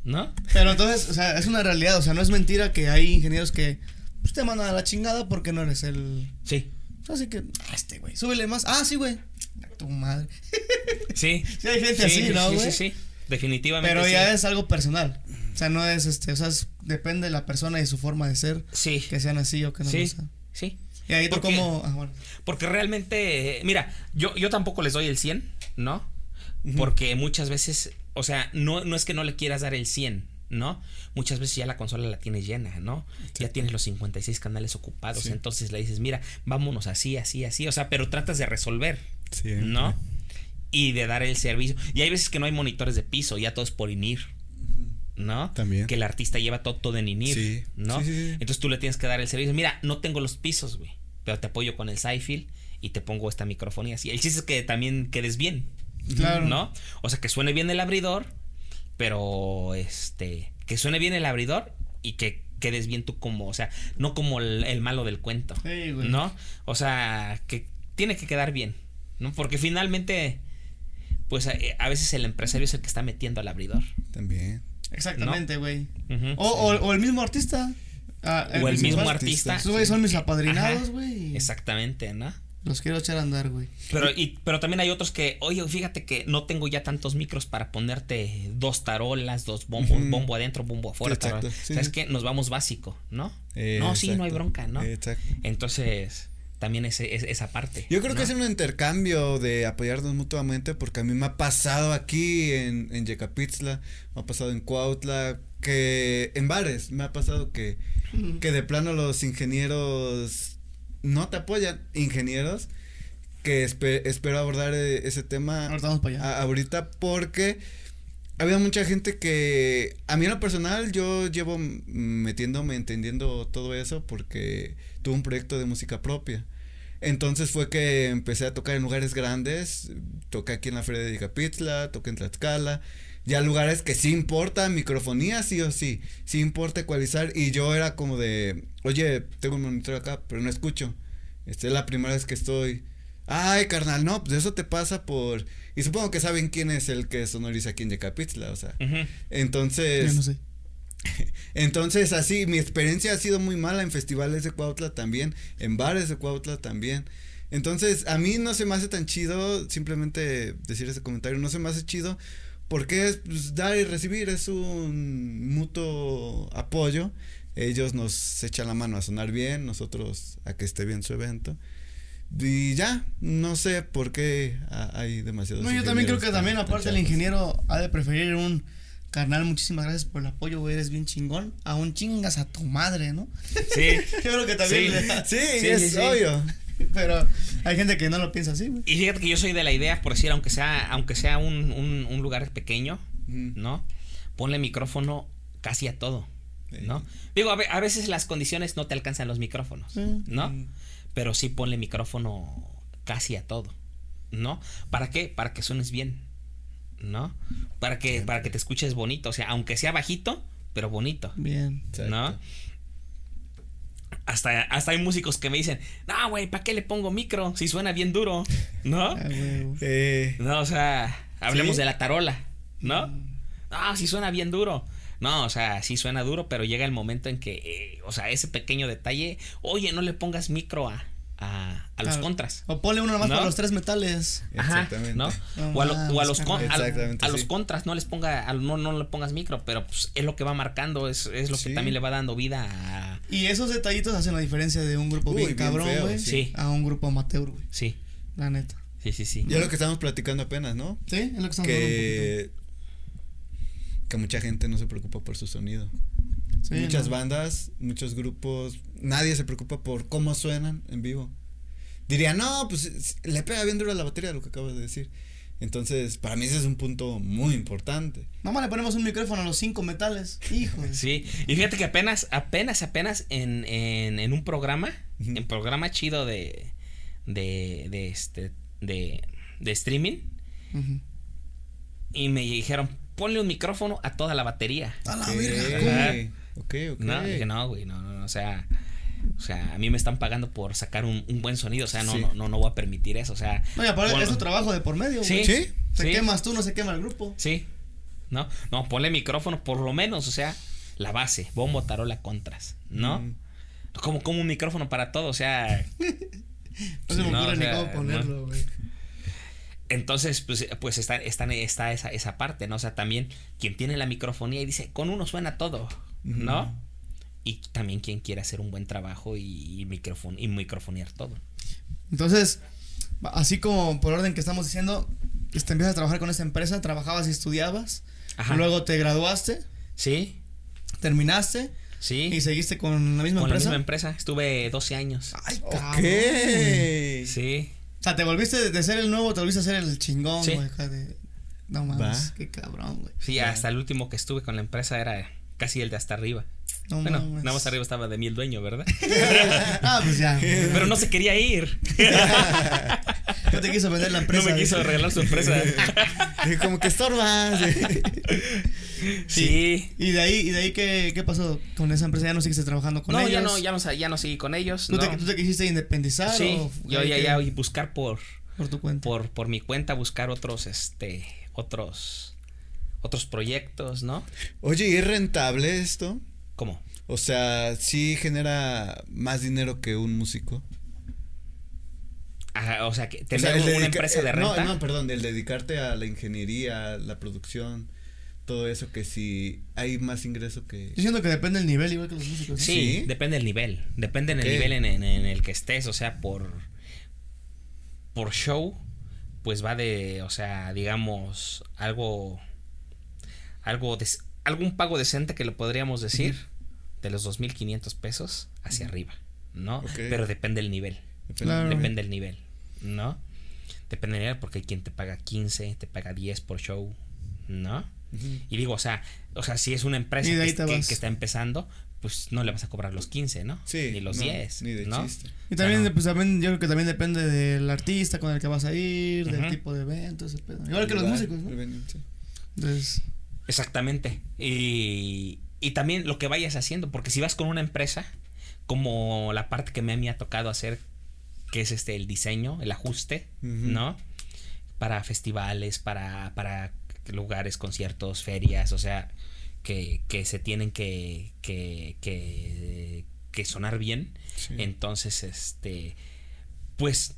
[SPEAKER 3] ¿No?
[SPEAKER 2] Pero entonces, o sea, es una realidad, o sea, no es mentira que hay ingenieros que pues, te mandan a la chingada porque no eres el.
[SPEAKER 3] Sí.
[SPEAKER 2] Así que, ah, este güey, súbele más. Ah, sí, güey. Tu madre.
[SPEAKER 3] Sí.
[SPEAKER 2] Sí, hay gente así, ¿no,
[SPEAKER 3] Sí,
[SPEAKER 2] güey?
[SPEAKER 3] sí, sí. Definitivamente.
[SPEAKER 2] Pero
[SPEAKER 3] sí.
[SPEAKER 2] ya es algo personal. O sea, no es este, o sea, es- depende de la persona y su forma de ser,
[SPEAKER 3] Sí.
[SPEAKER 2] que sean así o que no
[SPEAKER 3] Sí.
[SPEAKER 2] lo sean.
[SPEAKER 3] Sí.
[SPEAKER 2] Y ahí tú como, ah, bueno.
[SPEAKER 3] Porque realmente, mira, yo, yo tampoco les doy el 100, ¿no? Porque muchas veces, o sea, no, no es que no le quieras dar el 100, ¿no? Muchas veces ya la consola la tienes llena, ¿no? Ya tienes los 56 canales ocupados,
[SPEAKER 1] Sí.
[SPEAKER 3] entonces le dices, mira, vámonos así, así, así, o sea, pero tratas de resolver,
[SPEAKER 1] Siempre.
[SPEAKER 3] ¿no? Y de dar el servicio. Y hay veces que no hay monitores de piso, ya todo es por INIR. ¿No?
[SPEAKER 1] También.
[SPEAKER 3] Que el artista lleva todo, todo en INIR.
[SPEAKER 1] Sí.
[SPEAKER 3] ¿No?
[SPEAKER 1] Sí, sí, sí.
[SPEAKER 3] Entonces tú le tienes que dar el servicio. Mira, no tengo los pisos, güey. Pero te apoyo con el Sci-Fi y te pongo esta microfonía así. El chiste es que también quedes bien.
[SPEAKER 2] Claro.
[SPEAKER 3] ¿No? O sea, que suene bien el abridor, pero este. Que suene bien el abridor y que quedes bien tú como, o sea, no como el, el malo del cuento.
[SPEAKER 2] Sí, güey.
[SPEAKER 3] ¿No? O sea, que tiene que quedar bien. ¿No? Porque finalmente, pues a, a veces el empresario es el que está metiendo al abridor.
[SPEAKER 1] También.
[SPEAKER 2] Exactamente, güey. O, o, o el mismo artista. Ah,
[SPEAKER 3] O el mismo artista.
[SPEAKER 2] Esos güeyes son mis apadrinados, güey.
[SPEAKER 3] Exactamente, ¿no?
[SPEAKER 2] Los quiero echar a andar, güey.
[SPEAKER 3] Pero, y, pero también hay otros que, oye, fíjate que no tengo ya tantos micros para ponerte dos tarolas, dos bombos, bombo adentro, bombo afuera.
[SPEAKER 1] Exacto. Sí,
[SPEAKER 3] ¿Sabes
[SPEAKER 1] sí.
[SPEAKER 3] qué? Nos vamos básico, ¿no?
[SPEAKER 1] Eh,
[SPEAKER 3] no, sí, no hay bronca, ¿no?
[SPEAKER 1] Exacto.
[SPEAKER 3] Entonces, también ese, es- esa parte.
[SPEAKER 1] Yo creo
[SPEAKER 3] ¿no?
[SPEAKER 1] que es un intercambio de apoyarnos mutuamente porque a mí me ha pasado aquí en, en Yecapitzla, me ha pasado en Cuautla, que en bares me ha pasado que, que de plano los ingenieros no te apoyan, ingenieros, que espe- espero abordar eh, ese tema
[SPEAKER 2] Ahorita vamos para allá.
[SPEAKER 1] a- ahorita porque había mucha gente que a mí en lo personal yo llevo metiéndome entendiendo todo eso porque tuve un proyecto de música propia. Entonces fue que empecé a tocar en lugares grandes, toqué aquí en la Feria de Icapitla, toqué en Tlaxcala, ya lugares que sí importa microfonía, sí o sí, sí importa ecualizar y yo era como de, oye, tengo un monitor acá, pero no escucho, esta es la primera vez que estoy, ay carnal, no, pues eso te pasa por, y supongo que saben quién es el que sonoriza aquí en Yecapitla, o sea, entonces...
[SPEAKER 2] Yo no sé.
[SPEAKER 1] Entonces, así, mi experiencia ha sido muy mala en festivales de Cuautla también, en bares de Cuautla también. Entonces, a mí no se me hace tan chido simplemente decir ese comentario, no se me hace chido porque es pues, dar y recibir, es un mutuo apoyo. Ellos nos echan la mano a sonar bien, nosotros a que esté bien su evento. Y ya, no sé por qué ha- hay demasiados.
[SPEAKER 2] No, yo también creo que también, aparte, el ingeniero ha de preferir un carnal. Muchísimas gracias por el apoyo, güey. Eres bien chingón. A un chingas a tu madre, ¿no?
[SPEAKER 3] Sí.
[SPEAKER 2] Yo creo que también.
[SPEAKER 3] Sí.
[SPEAKER 2] le-
[SPEAKER 1] Sí,
[SPEAKER 3] Sí,
[SPEAKER 1] es
[SPEAKER 3] sí,
[SPEAKER 1] obvio.
[SPEAKER 2] Pero hay gente que no lo piensa así, güey.
[SPEAKER 3] Y fíjate que yo soy de la idea, por decir, aunque sea, aunque sea un, un, un lugar pequeño. ¿no? Ponle micrófono casi a todo, ¿no? Digo, a, ve- a veces las condiciones no te alcanzan los micrófonos. ¿no?
[SPEAKER 1] Mm.
[SPEAKER 3] Pero sí ponle micrófono casi a todo, ¿no? ¿Para qué? Para que suenes bien, ¿no? Para que, para que te escuches bonito, o sea, aunque sea bajito, pero bonito,
[SPEAKER 2] Bien.
[SPEAKER 1] Exacto.
[SPEAKER 3] ¿no? Hasta, hasta hay músicos que me dicen, no, güey, ¿para qué le pongo micro? Si suena bien duro, ¿no?
[SPEAKER 2] Ah.
[SPEAKER 1] Eh,
[SPEAKER 3] No, o sea, hablemos
[SPEAKER 1] ¿Sí?
[SPEAKER 3] de la tarola, ¿no?
[SPEAKER 2] Mm.
[SPEAKER 3] Ah, sí suena bien duro. No, o sea, sí suena duro, pero llega el momento en que, eh, o sea, ese pequeño detalle, oye, no le pongas micro a, a, a los contras.
[SPEAKER 2] O ponle uno nomás
[SPEAKER 3] ¿No?
[SPEAKER 2] para los tres metales.
[SPEAKER 3] Ajá,
[SPEAKER 1] Exactamente.
[SPEAKER 3] ¿no?
[SPEAKER 2] No
[SPEAKER 3] o a, lo- o a
[SPEAKER 2] mames,
[SPEAKER 3] los con- a- los
[SPEAKER 1] sí.
[SPEAKER 3] contras no les ponga, a- no, no le pongas micro, pero pues es lo que va marcando, es, es lo que también le va dando vida a...
[SPEAKER 2] Y esos detallitos hacen la diferencia de un grupo
[SPEAKER 1] Uy,
[SPEAKER 2] bien
[SPEAKER 1] bien
[SPEAKER 2] cabrón, güey.
[SPEAKER 3] sí.
[SPEAKER 2] A un grupo amateur, güey.
[SPEAKER 3] Sí,
[SPEAKER 2] La neta.
[SPEAKER 3] sí, sí, sí.
[SPEAKER 1] Ya lo que estamos platicando apenas, ¿no?
[SPEAKER 2] Sí, es lo que estamos
[SPEAKER 1] Que, que mucha gente no se preocupa por su sonido.
[SPEAKER 2] Sí,
[SPEAKER 1] Muchas
[SPEAKER 2] no.
[SPEAKER 1] bandas, muchos grupos, nadie se preocupa por cómo suenan en vivo. Diría, no, pues le pega bien duro a la batería, lo que acabas de decir. Entonces, para mí ese es un punto muy importante.
[SPEAKER 2] Nomás le ponemos un micrófono a los cinco metales. Hijo.
[SPEAKER 3] Sí, y fíjate que apenas, apenas, apenas en, en, en un programa, en programa chido de, de, de este, de, de streaming, y me dijeron, ponle un micrófono a toda la batería.
[SPEAKER 2] A la verga.
[SPEAKER 1] Ok, ok.
[SPEAKER 3] No, dije, no, güey, no, no, no, o sea, o sea, a mí me están pagando por sacar un, un buen sonido, o sea, no,
[SPEAKER 1] Sí.
[SPEAKER 3] no, no, no voy a permitir eso, o sea.
[SPEAKER 2] No, y aparte es tu trabajo de por medio,
[SPEAKER 3] Sí.
[SPEAKER 2] güey.
[SPEAKER 1] ¿Sí?
[SPEAKER 3] Sí.
[SPEAKER 2] quemas tú, no se quema el grupo.
[SPEAKER 3] Sí, ¿no? No, ponle micrófono por lo menos, o sea, la base, bombo, tarola, contras, ¿no?
[SPEAKER 1] Mm.
[SPEAKER 3] Como, como un micrófono para todo, o sea,
[SPEAKER 2] No se me
[SPEAKER 3] No,
[SPEAKER 2] ocurre
[SPEAKER 3] o
[SPEAKER 2] ni cómo ponerlo, güey.
[SPEAKER 3] Entonces, pues, pues está, está, está esa, esa parte, ¿no? O sea, también quien tiene la microfonía y dice, con uno suena todo, ¿no? Y también quien quiere hacer un buen trabajo y, y, microfon- y microfonear todo.
[SPEAKER 2] Entonces, así como por orden que estamos diciendo, este, empiezas a trabajar con esta empresa, trabajabas y estudiabas,
[SPEAKER 3] Ajá.
[SPEAKER 2] luego te graduaste,
[SPEAKER 3] Sí,
[SPEAKER 2] terminaste
[SPEAKER 3] sí.
[SPEAKER 2] y seguiste con la misma
[SPEAKER 3] con la
[SPEAKER 2] empresa.
[SPEAKER 3] misma empresa. Estuve 12 años.
[SPEAKER 2] Ay,
[SPEAKER 1] Ok.
[SPEAKER 2] cabrón, güey.
[SPEAKER 3] Sí.
[SPEAKER 2] O sea, te volviste de, ser el nuevo, te volviste a ser el chingón, güey. No mames,
[SPEAKER 1] Va.
[SPEAKER 2] qué cabrón, güey.
[SPEAKER 3] Sí, hasta el último que estuve con la empresa era casi el de hasta arriba.
[SPEAKER 2] No
[SPEAKER 3] bueno,
[SPEAKER 2] mames.
[SPEAKER 3] nada más arriba estaba de mí el dueño, ¿verdad?
[SPEAKER 2] ah, pues ya.
[SPEAKER 3] Pero no se quería ir.
[SPEAKER 2] No te quiso vender la empresa.
[SPEAKER 3] no me quiso regalar su empresa.
[SPEAKER 1] Como que estorbas.
[SPEAKER 3] sí.
[SPEAKER 2] Y de ahí, y de ahí ¿qué, qué pasó con esa empresa? ¿Ya no seguiste trabajando con
[SPEAKER 3] no,
[SPEAKER 2] ellos?
[SPEAKER 3] ya no, ya no, ya no seguí con ellos.
[SPEAKER 2] ¿Tú,
[SPEAKER 3] no.
[SPEAKER 2] te, ¿Tú te quisiste independizar
[SPEAKER 3] Sí,
[SPEAKER 2] o
[SPEAKER 3] yo
[SPEAKER 2] ahí
[SPEAKER 3] ya,
[SPEAKER 2] que-
[SPEAKER 3] ya y buscar por,
[SPEAKER 2] por tu cuenta?
[SPEAKER 3] por, por mi cuenta, buscar otros, este, otros, otros proyectos, ¿no?
[SPEAKER 1] Oye, ¿y es rentable esto?
[SPEAKER 3] ¿Cómo?
[SPEAKER 1] O sea, ¿sí genera más dinero que un músico?
[SPEAKER 3] Ajá, o sea, que
[SPEAKER 1] O
[SPEAKER 3] tener
[SPEAKER 1] sea, el
[SPEAKER 3] una
[SPEAKER 1] dedica-
[SPEAKER 3] empresa de
[SPEAKER 1] eh, no,
[SPEAKER 3] renta.
[SPEAKER 1] No, perdón, el dedicarte a la ingeniería, la producción, todo eso, que si hay más ingreso que...
[SPEAKER 2] Yo siento que depende del nivel, igual que los músicos. ¿no?
[SPEAKER 3] Sí,
[SPEAKER 1] ¿Sí?
[SPEAKER 3] depende del nivel. Depende del nivel en, en- en el que estés. O sea, por. Por show. Pues va de. O sea, digamos. Algo. Algo. des- algún pago decente que le podríamos decir. De los 2.500 pesos hacia arriba. ¿no? Pero depende del nivel.
[SPEAKER 1] Depende-
[SPEAKER 2] Claro.
[SPEAKER 3] Depende del nivel. ¿No? Depende del nivel porque hay quien te paga 15, te paga 10 por show. ¿No? Y digo, o sea, o sea, sí es una empresa
[SPEAKER 2] de
[SPEAKER 3] que, está empezando, pues no le vas a cobrar los 15, ¿no?
[SPEAKER 1] Sí.
[SPEAKER 3] Ni los
[SPEAKER 1] no,
[SPEAKER 3] 10.
[SPEAKER 1] Ni de
[SPEAKER 3] ¿no?
[SPEAKER 1] chiste.
[SPEAKER 2] Y también, pues también, yo creo que también depende del artista con el que vas a ir, del tipo de evento, ese pedo. Igual que los músicos, ¿no? Entonces,
[SPEAKER 3] Exactamente. Y, y también lo que vayas haciendo, porque si vas con una empresa, como la parte que me, me ha tocado hacer, que es este el diseño, el ajuste. ¿no? Para festivales, para, para lugares, conciertos, ferias, o sea, que, que se tienen que, que, que, que sonar bien.
[SPEAKER 1] Sí.
[SPEAKER 3] Entonces, este, pues,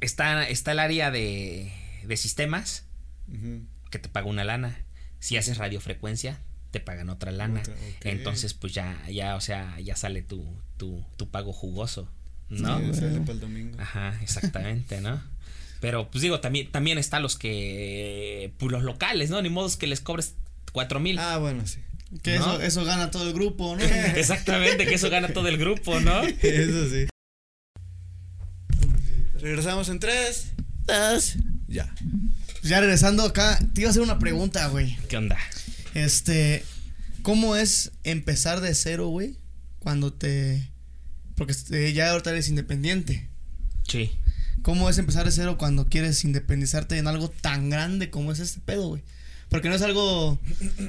[SPEAKER 3] está, está el área de, de sistemas, que te paga una lana. Si haces radiofrecuencia, te pagan otra lana.
[SPEAKER 1] Otra.
[SPEAKER 3] Entonces, pues ya, ya, o sea, ya sale tu, tu, tu pago jugoso, ¿no?
[SPEAKER 1] Sí, sale para el domingo.
[SPEAKER 3] Ajá, exactamente, ¿no? Pero, pues digo, también, también está los que, pues los locales, ¿no? Ni modo es que les cobres cuatro mil.
[SPEAKER 1] Ah, bueno, sí.
[SPEAKER 2] que
[SPEAKER 3] ¿No?
[SPEAKER 2] eso, eso gana todo el grupo, ¿no?
[SPEAKER 3] Exactamente, que eso gana todo el grupo, ¿no?
[SPEAKER 1] Eso sí. Regresamos en tres, dos, ya.
[SPEAKER 2] Pues ya regresando acá, te iba a hacer una pregunta, güey.
[SPEAKER 3] ¿Qué onda?
[SPEAKER 2] Este, ¿cómo es empezar de cero, güey? Cuando te... Porque este, ya ahorita eres independiente.
[SPEAKER 3] Sí.
[SPEAKER 2] ¿Cómo es empezar de cero cuando quieres independizarte en algo tan grande como es este pedo, güey? Porque no es algo,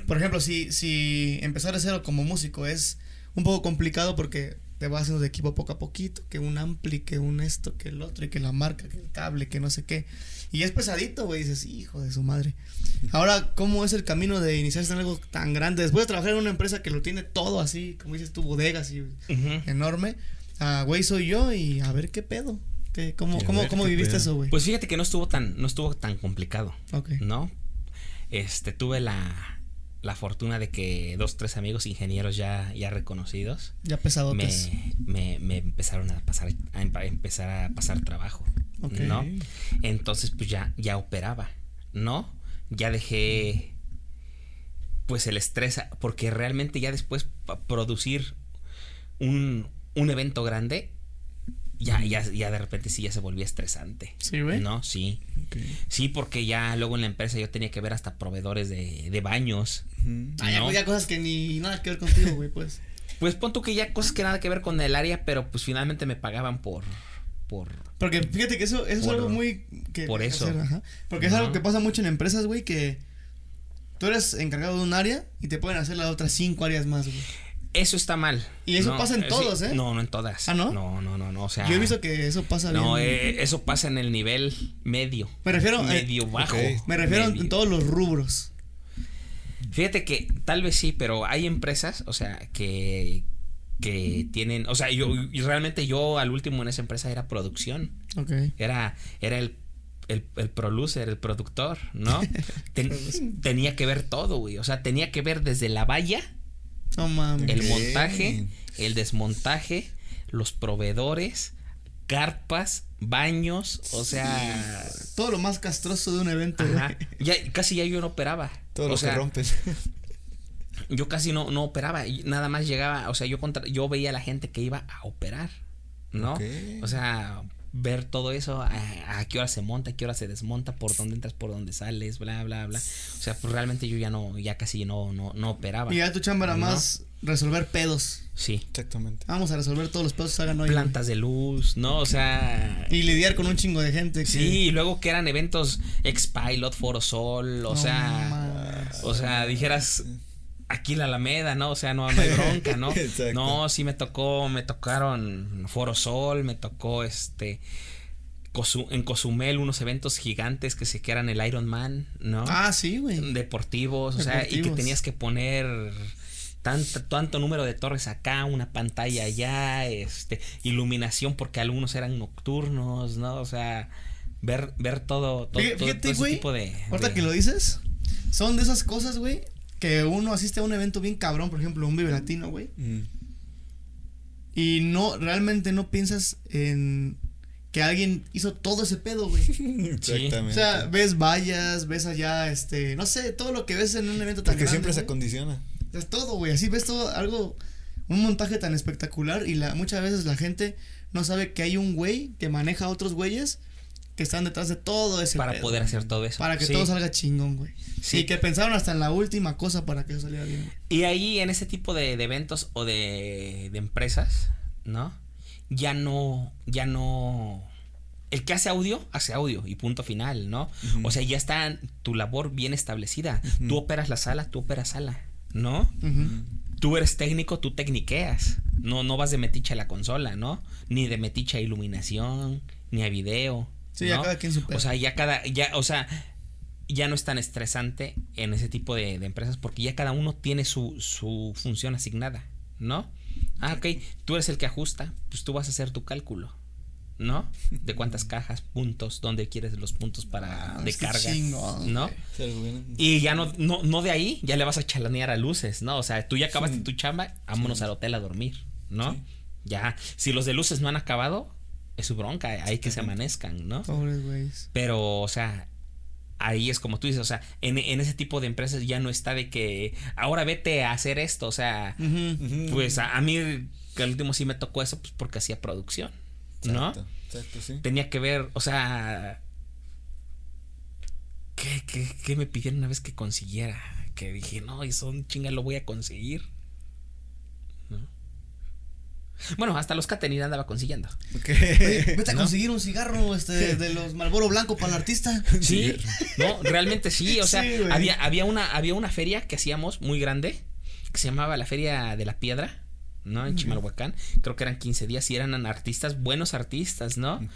[SPEAKER 2] por ejemplo, si, si empezar de cero como músico es un poco complicado porque te vas haciendo de equipo poco a poquito, que un ampli, que un esto, que el otro, y que la marca, que el cable, que no sé qué. Y es pesadito, güey, dices, hijo de su madre. Ahora, ¿cómo es el camino de iniciarse en algo tan grande? Después de trabajar en una empresa que lo tiene todo así, como dices tú, bodegas y
[SPEAKER 3] Ujú.
[SPEAKER 2] enorme, ah, güey, soy yo y a ver qué pedo. ¿Qué, cómo, cómo, cómo
[SPEAKER 1] qué
[SPEAKER 2] viviste
[SPEAKER 1] pedo.
[SPEAKER 2] eso, güey?
[SPEAKER 3] Pues fíjate que no estuvo tan, no estuvo tan complicado.
[SPEAKER 2] ok.
[SPEAKER 3] ¿no? Este, tuve la, la fortuna de que dos, tres amigos ingenieros ya, ya reconocidos
[SPEAKER 2] Ya pesadotes.
[SPEAKER 3] me, me, me empezaron a pasar, a empezar a pasar trabajo, ¿no? Entonces, pues ya, ya operaba, ¿no? Ya dejé, pues el estrés, porque realmente ya después producir un, un evento grande, ya, ya, ya de repente sí ya se volvía estresante.
[SPEAKER 2] Sí, güey.
[SPEAKER 3] ¿No? Sí. Sí, porque ya luego en la empresa yo tenía que ver hasta proveedores de, de baños.
[SPEAKER 1] Ujú.
[SPEAKER 2] Ah, ya,
[SPEAKER 3] ¿no?
[SPEAKER 2] pues, ya cosas que ni nada que ver contigo, güey, pues.
[SPEAKER 3] Pues pon tú que ya cosas que nada que ver con el área, pero pues finalmente me pagaban por. Por.
[SPEAKER 2] Porque fíjate que eso, eso es algo muy. Que
[SPEAKER 3] por eso.
[SPEAKER 2] ajá. Porque es algo que pasa mucho en empresas, güey, que tú eres encargado de un área y te pueden hacer las otras cinco áreas más, güey.
[SPEAKER 3] Eso está mal.
[SPEAKER 2] Y eso pasa en
[SPEAKER 3] sí,
[SPEAKER 2] todos, ¿eh?
[SPEAKER 3] No, no en todas.
[SPEAKER 2] ¿Ah, no?
[SPEAKER 3] No, no, no, no. O sea.
[SPEAKER 2] Yo he visto que eso pasa
[SPEAKER 3] No,
[SPEAKER 2] bien.
[SPEAKER 3] eh, eso pasa en el nivel medio.
[SPEAKER 2] me refiero, eh,
[SPEAKER 3] Medio bajo.
[SPEAKER 2] me refiero
[SPEAKER 3] medio.
[SPEAKER 2] en todos los rubros.
[SPEAKER 3] Fíjate que tal vez sí, pero hay empresas, o sea, que que tienen, o sea, yo y realmente yo al último en esa empresa era producción.
[SPEAKER 2] Ok.
[SPEAKER 3] Era, era el, el, el producer, el productor, ¿no? Ten- tenía que ver todo, güey. O sea, tenía que ver desde la valla, el montaje, el desmontaje, los proveedores, carpas, baños, o sea.
[SPEAKER 2] Todo lo más castroso de un evento,
[SPEAKER 3] Ajá. Ya, casi ya yo no operaba.
[SPEAKER 1] Todo
[SPEAKER 3] o
[SPEAKER 1] lo
[SPEAKER 3] sea,
[SPEAKER 1] que rompes.
[SPEAKER 3] yo casi no, no operaba. y nada más llegaba, o sea, yo contra, yo veía a la gente que iba a operar, ¿no? O sea, ver todo eso, a, a qué hora se monta, a qué hora se desmonta, por dónde entras, por dónde sales, bla, bla, bla. O sea, pues realmente yo ya no, ya casi no, no, no operaba.
[SPEAKER 2] Y ya tu chamba era
[SPEAKER 3] ¿no?
[SPEAKER 2] más resolver pedos.
[SPEAKER 3] Sí.
[SPEAKER 1] Exactamente.
[SPEAKER 2] Vamos a resolver todos los pedos que salgan hoy.
[SPEAKER 3] Plantas de luz, ¿no? O sea.
[SPEAKER 2] Y lidiar con un chingo de gente. que-
[SPEAKER 3] Sí, y luego que eran eventos Expilot, Forosol, o
[SPEAKER 2] No
[SPEAKER 3] sea.
[SPEAKER 2] mames.
[SPEAKER 3] O sea, dijeras aquí la Alameda, ¿no? O sea, no, no hay bronca, ¿no?
[SPEAKER 1] Exacto.
[SPEAKER 3] No, sí me tocó, me tocaron Forosol, me tocó este en Cozumel unos eventos gigantes que se que eran el Iron Man, ¿no?
[SPEAKER 2] Ah, sí, güey.
[SPEAKER 3] Deportivos, o sea, y que tenías que poner tanto, tanto número de torres acá, una pantalla allá, este, iluminación porque algunos eran nocturnos, ¿no? O sea, ver, ver todo, todo,
[SPEAKER 2] Fíjate,
[SPEAKER 3] todo- todo ese
[SPEAKER 2] güey,
[SPEAKER 3] tipo de.
[SPEAKER 2] Ahorita
[SPEAKER 3] de-
[SPEAKER 2] que lo dices, son de esas cosas, güey, que uno asiste a un evento bien cabrón, por ejemplo, un Vive Latino, güey,
[SPEAKER 1] Mm.
[SPEAKER 2] y no, realmente no piensas en que alguien hizo todo ese pedo, güey.
[SPEAKER 1] Exactamente.
[SPEAKER 2] O sea, ves vallas, ves allá, este, no sé, todo lo que ves en un evento tan
[SPEAKER 1] Porque
[SPEAKER 2] grande.
[SPEAKER 1] siempre se acondiciona.
[SPEAKER 2] Es todo, güey. Así ves todo, algo, un montaje tan espectacular y la, muchas veces la gente no sabe que hay un güey que maneja a otros güeyes que están detrás de todo ese
[SPEAKER 3] Para
[SPEAKER 2] pedo.
[SPEAKER 3] poder hacer todo eso.
[SPEAKER 2] Para que
[SPEAKER 3] Sí.
[SPEAKER 2] todo salga chingón, güey.
[SPEAKER 3] Sí.
[SPEAKER 2] Y que pensaron hasta en la última cosa para que eso saliera bien. güey.
[SPEAKER 3] Y ahí en ese tipo de, de eventos o de, de empresas, ¿no? Ya no, ya no. El que hace audio, hace audio y punto final, ¿no? O sea, ya está tu labor bien establecida. Tú operas la sala, tú operas sala, ¿no? Tú eres técnico, tú tecniqueas. No, no vas de metiche a la consola, ¿no? Ni de metiche a iluminación, ni a video.
[SPEAKER 2] Sí, ya cada quien su.
[SPEAKER 3] O sea, ya cada, ya, o sea, ya no es tan estresante en ese tipo de, de empresas porque ya cada uno tiene su, su función asignada, ¿no? Ah, ok, tú eres el que ajusta, pues tú vas a hacer tu cálculo, ¿no? De cuántas cajas, puntos, dónde quieres los puntos para
[SPEAKER 2] Ah,
[SPEAKER 3] de carga, ¿no? Y ya no, no, no de ahí, ya le vas a chalanear a luces, ¿no? O sea, tú ya acabaste tu chamba, vámonos al hotel a dormir, ¿no?
[SPEAKER 1] Sí.
[SPEAKER 3] Ya, si los de luces no han acabado, es su bronca, hay que se amanezcan, ¿no?
[SPEAKER 2] Pobres güeyes.
[SPEAKER 3] Pero, o sea, ahí es como tú dices, o sea, en, en ese tipo de empresas ya no está de que ahora vete a hacer esto, o sea, pues a, a mí que al último sí me tocó eso, pues porque hacía producción, ¿no?
[SPEAKER 1] Exacto, exacto, sí.
[SPEAKER 3] Tenía que ver, o sea, ¿qué, qué, qué me pidieron una vez que consiguiera? Que dije, no, eso un chinga lo voy a conseguir. ¿No? Bueno, hasta los catering andaba consiguiendo.
[SPEAKER 1] Ok.
[SPEAKER 2] Oye, vete a conseguir un cigarro este, de los Malboro Blanco para el artista.
[SPEAKER 3] Sí, no, realmente sí. O sea,
[SPEAKER 2] Sí,
[SPEAKER 3] había, había, una, había una feria que hacíamos muy grande que se llamaba la Feria de la Piedra, ¿no? En Chimalhuacán. Creo que eran 15 días y eran artistas, buenos artistas, ¿no?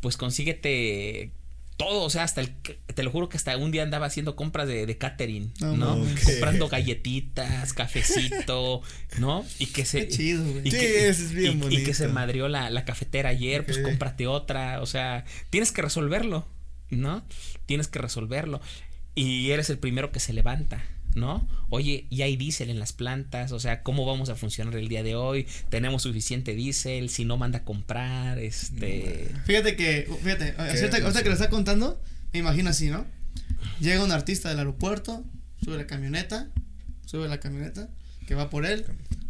[SPEAKER 3] Pues consíguete todo, o sea, hasta el, te lo juro que hasta un día andaba haciendo compras de, de catering,
[SPEAKER 2] No.
[SPEAKER 3] Comprando galletitas, cafecito, ¿no? Y que se...
[SPEAKER 2] Qué chido,
[SPEAKER 3] y
[SPEAKER 1] Sí,
[SPEAKER 3] que-
[SPEAKER 1] eso es bien
[SPEAKER 3] y- Y que se madrió la, la cafetera ayer, pues cómprate otra. O sea, tienes que resolverlo, ¿no? Tienes que resolverlo. Y eres el primero que se levanta, ¿no? Oye, ya hay diésel en las plantas, o sea, ¿cómo vamos a funcionar el día de hoy? ¿Tenemos suficiente diésel? Si no, manda a comprar, este...
[SPEAKER 2] Fíjate que, fíjate, ahorita, que lo está contando, me imagino así, ¿no? Llega un artista del aeropuerto, sube la camioneta, sube la camioneta, que va por él,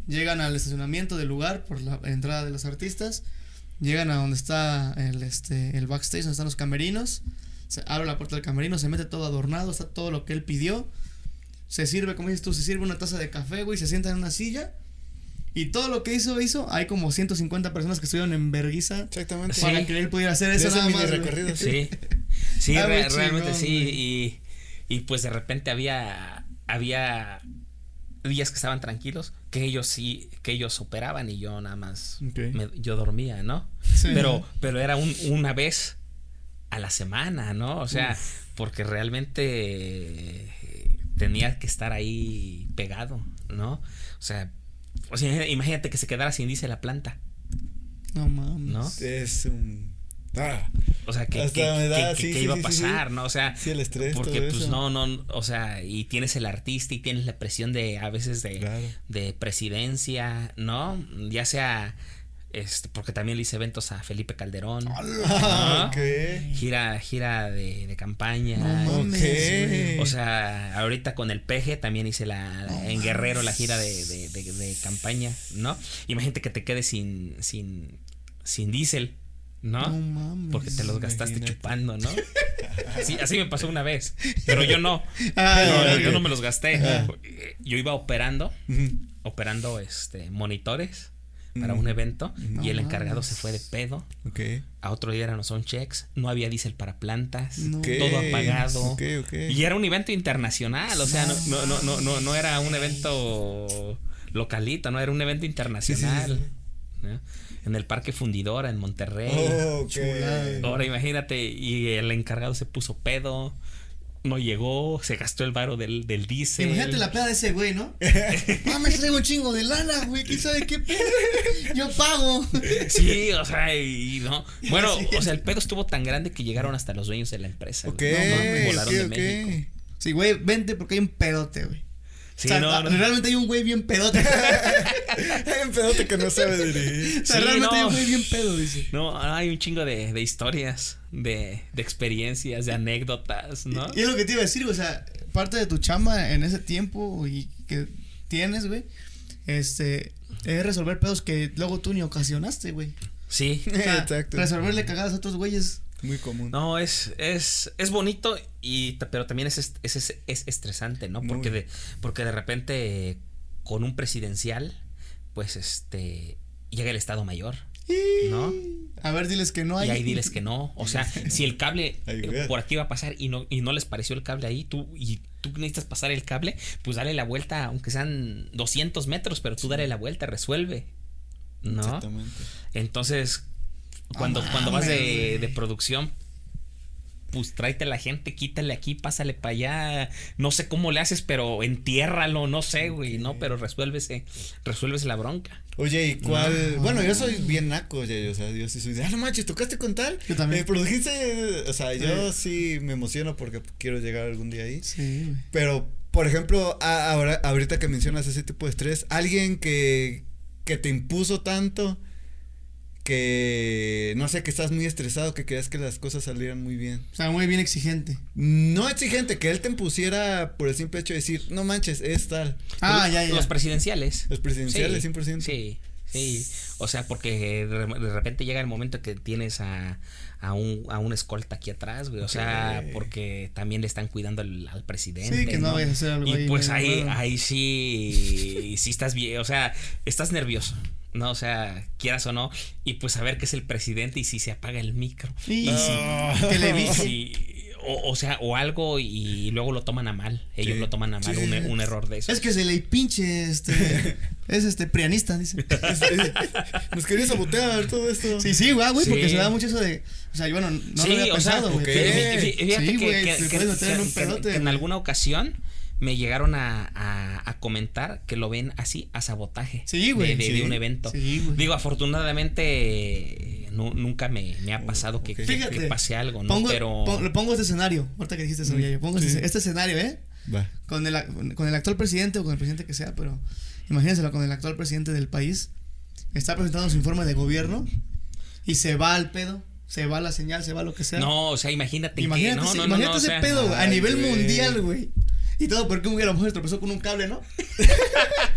[SPEAKER 2] llegan al estacionamiento del lugar por la entrada de los artistas, llegan a donde está el, este, el backstage, donde están los camerinos, se abre la puerta del camerino, se mete todo adornado, está todo lo que él pidió, se sirve, como dices tú, se sirve una taza de café, güey, se sienta en una silla. Y todo lo que hizo, hizo. Hay como 150 personas que estuvieron en verguiza
[SPEAKER 1] Exactamente.
[SPEAKER 3] Sí.
[SPEAKER 2] para que él pudiera hacer eso
[SPEAKER 1] ese
[SPEAKER 2] nada más. güey.
[SPEAKER 1] recorrido,
[SPEAKER 3] Sí, sí,
[SPEAKER 2] Ah,
[SPEAKER 3] re- realmente sí. Y, y pues de repente había, había días que estaban tranquilos, que ellos sí, que ellos operaban y yo nada más, me- yo dormía, ¿no?
[SPEAKER 2] Sí.
[SPEAKER 3] Pero, pero era un, una vez a la semana, ¿no? O sea, porque realmente tenía que estar ahí pegado, ¿no? O sea, o sea, imagínate que se quedara sin dice la planta,
[SPEAKER 2] No mames.
[SPEAKER 3] ¿no?
[SPEAKER 1] Es un. Ah,
[SPEAKER 3] O sea, que, que-
[SPEAKER 1] me da,
[SPEAKER 3] que- que-
[SPEAKER 1] sí,
[SPEAKER 3] que
[SPEAKER 1] sí,
[SPEAKER 3] iba a
[SPEAKER 1] sí, sí, sí.
[SPEAKER 3] pasar, ¿no? O sea,
[SPEAKER 1] sí, el estrés.
[SPEAKER 3] porque
[SPEAKER 1] todo
[SPEAKER 3] pues
[SPEAKER 1] eso.
[SPEAKER 3] no, no, o sea, y tienes el artista y tienes la presión de a veces de,
[SPEAKER 1] Claro.
[SPEAKER 3] de presidencia, ¿no? Ya sea, este, porque también le hice eventos a Felipe Calderón.
[SPEAKER 1] Ah,
[SPEAKER 3] ¿no?
[SPEAKER 1] ok.
[SPEAKER 3] Gira, gira de, de campaña.
[SPEAKER 2] No.
[SPEAKER 3] O sea, ahorita con el peje también hice la,
[SPEAKER 2] No
[SPEAKER 3] en Guerrero la gira de, de, de- de campaña, ¿no? Imagínate que te quedes sin, sin, sin diésel, ¿no?
[SPEAKER 2] No mames.
[SPEAKER 3] Porque te los gastaste
[SPEAKER 1] Imagínate.
[SPEAKER 3] chupando, ¿no? Sí, así me pasó una vez. Pero yo no.
[SPEAKER 2] Ah,
[SPEAKER 3] No, yo no me los gasté.
[SPEAKER 1] Ajá.
[SPEAKER 3] Yo iba operando, operando este monitores para
[SPEAKER 1] Mm.
[SPEAKER 3] un evento
[SPEAKER 2] No
[SPEAKER 3] y el encargado se fue de pedo. A otro día eran los checks, no había diésel para plantas,
[SPEAKER 2] No.
[SPEAKER 3] Todo apagado. Y era un evento internacional, o sea, no, no, no, no, no, no era un evento localito, no era un evento internacional. ¿no? En el Parque Fundidora, en Monterrey.
[SPEAKER 1] Oh.
[SPEAKER 3] Ahora imagínate, y el encargado se puso pedo, no llegó, se gastó el varo del, del diésel.
[SPEAKER 2] Imagínate la peda de ese güey, ¿no? Mames, traigo un chingo de lana, güey. ¿Quién sabe qué pedo? Yo pago.
[SPEAKER 3] Sí, o sea, y no. Bueno,
[SPEAKER 2] Sí.
[SPEAKER 3] o sea, el pedo estuvo tan grande que llegaron hasta los dueños de la empresa.
[SPEAKER 1] Ok,
[SPEAKER 3] güey. No,
[SPEAKER 1] ok,
[SPEAKER 3] volaron de
[SPEAKER 1] ok.
[SPEAKER 3] México.
[SPEAKER 2] Sí, güey, vente porque hay un pedote, güey.
[SPEAKER 3] Sí,
[SPEAKER 2] o sea,
[SPEAKER 3] no, no.
[SPEAKER 2] realmente hay un güey bien pedote.
[SPEAKER 1] Hay un pedote que no sabe dirigir.
[SPEAKER 2] o sea,
[SPEAKER 3] Sí,
[SPEAKER 2] realmente hay
[SPEAKER 3] no.
[SPEAKER 2] un güey bien pedo, dice.
[SPEAKER 3] No, hay un chingo de, de historias, de, de experiencias, de anécdotas, ¿no?
[SPEAKER 2] Y es lo que te iba a decir, o sea, parte de tu chamba en ese tiempo y que tienes, güey, este, es resolver pedos que luego tú ni ocasionaste, güey.
[SPEAKER 3] Sí.
[SPEAKER 2] O sea,
[SPEAKER 1] Exacto.
[SPEAKER 2] Resolverle cagadas a otros güeyes.
[SPEAKER 1] Muy común.
[SPEAKER 3] No, es, es, es bonito, y, pero también es, es, es, es estresante, ¿no? Porque
[SPEAKER 1] Muy.
[SPEAKER 3] de, porque de repente con un presidencial, pues este, llega el Estado Mayor, ¿no?
[SPEAKER 2] A ver, diles que no hay.
[SPEAKER 3] Y ahí diles que no. O sea, si el cable eh, por aquí va a pasar y no, y no les pareció el cable ahí, tú, y tú necesitas pasar el cable, pues dale la vuelta, aunque sean 200 metros, pero tú dale la vuelta, resuelve. ¿No?
[SPEAKER 1] Exactamente.
[SPEAKER 3] Entonces, cuando, cuando vas de, de producción, pues tráete a la gente, quítale aquí, pásale para allá. No sé cómo le haces, pero entiérralo, no sé, güey, ¿no? Pero resuélvese, resuélvese la bronca.
[SPEAKER 1] Oye, ¿y cuál? Bueno, yo soy bien naco, oye, o sea, yo sí soy de, ah, no manches, tocaste con tal.
[SPEAKER 2] Yo también.
[SPEAKER 1] Eh, produjiste, o sea, yo sí me emociono porque quiero llegar algún día ahí.
[SPEAKER 2] Sí, güey.
[SPEAKER 1] Pero, por ejemplo, a- ahora, ahorita que mencionas ese tipo de estrés, alguien que, que te impuso tanto que, no sé, que estás muy estresado, que querías que las cosas salieran muy bien.
[SPEAKER 2] O sea, muy bien exigente.
[SPEAKER 1] No exigente, que él te impusiera por el simple hecho de decir, no manches, es tal.
[SPEAKER 2] Ah,
[SPEAKER 3] Los-
[SPEAKER 2] ya, ya.
[SPEAKER 3] Los presidenciales.
[SPEAKER 1] Los presidenciales,
[SPEAKER 3] Sí,
[SPEAKER 1] 100%.
[SPEAKER 3] Sí, sí. O sea, porque de de repente llega el momento que tienes a, a un, a un escolta aquí atrás, güey. O sea, porque también le están cuidando al, al presidente.
[SPEAKER 2] Sí, que no vayas a hacer algo
[SPEAKER 3] Y
[SPEAKER 2] ahí
[SPEAKER 3] pues ahí, ahí sí, sí estás bien, o sea, estás nervioso. No, o sea, quieras o no, y pues saber que es el presidente y si se apaga el micro.
[SPEAKER 2] Y que le
[SPEAKER 3] Y si- o, o sea, o algo y luego lo toman a mal. Ellos
[SPEAKER 1] Sí.
[SPEAKER 3] lo toman a mal,
[SPEAKER 2] Sí,
[SPEAKER 3] un, un error de eso.
[SPEAKER 2] Es que se le pinche este. es este prianista, dice.
[SPEAKER 1] Nos quería sabotear todo esto.
[SPEAKER 2] Sí, sí, güey, güey, porque se da mucho eso de. O sea, yo, bueno, no
[SPEAKER 3] Sí,
[SPEAKER 2] lo había
[SPEAKER 3] o sea,
[SPEAKER 2] pensado, güey.
[SPEAKER 1] ok.
[SPEAKER 2] pero-
[SPEAKER 3] Fí- fí- Fíjate
[SPEAKER 2] Sí,
[SPEAKER 3] que,
[SPEAKER 2] en
[SPEAKER 3] alguna ocasión me llegaron a, a- a comentar que lo ven así a sabotaje
[SPEAKER 2] Sí,
[SPEAKER 3] de-
[SPEAKER 2] güey,
[SPEAKER 3] de, de
[SPEAKER 1] sí.
[SPEAKER 3] un evento.
[SPEAKER 2] Sí, güey.
[SPEAKER 3] Digo, afortunadamente nu- nunca me, me ha pasado que, que-
[SPEAKER 2] Fíjate,
[SPEAKER 3] que pase algo, ¿no?
[SPEAKER 2] Pongo,
[SPEAKER 3] Pero
[SPEAKER 2] pon- le pongo este escenario. Ahorita que dijiste eso, ya yo pongo
[SPEAKER 1] Sí.
[SPEAKER 2] este, este escenario, ¿eh? Con el, con el actual presidente o con el presidente que sea, pero imagínenselo con el actual presidente del país. Está presentando su informe de gobierno y se va al pedo, se va la señal, se va lo que sea.
[SPEAKER 3] no, o sea, imagínate, que-
[SPEAKER 2] imagínate,
[SPEAKER 3] no,
[SPEAKER 2] ese,
[SPEAKER 3] no, no,
[SPEAKER 2] imagínate
[SPEAKER 3] no, o
[SPEAKER 2] ese
[SPEAKER 3] sea,
[SPEAKER 2] pedo güey, a nivel mundial, güey. Y todo porque un güey a lo mejor se tropezó con un cable, ¿no?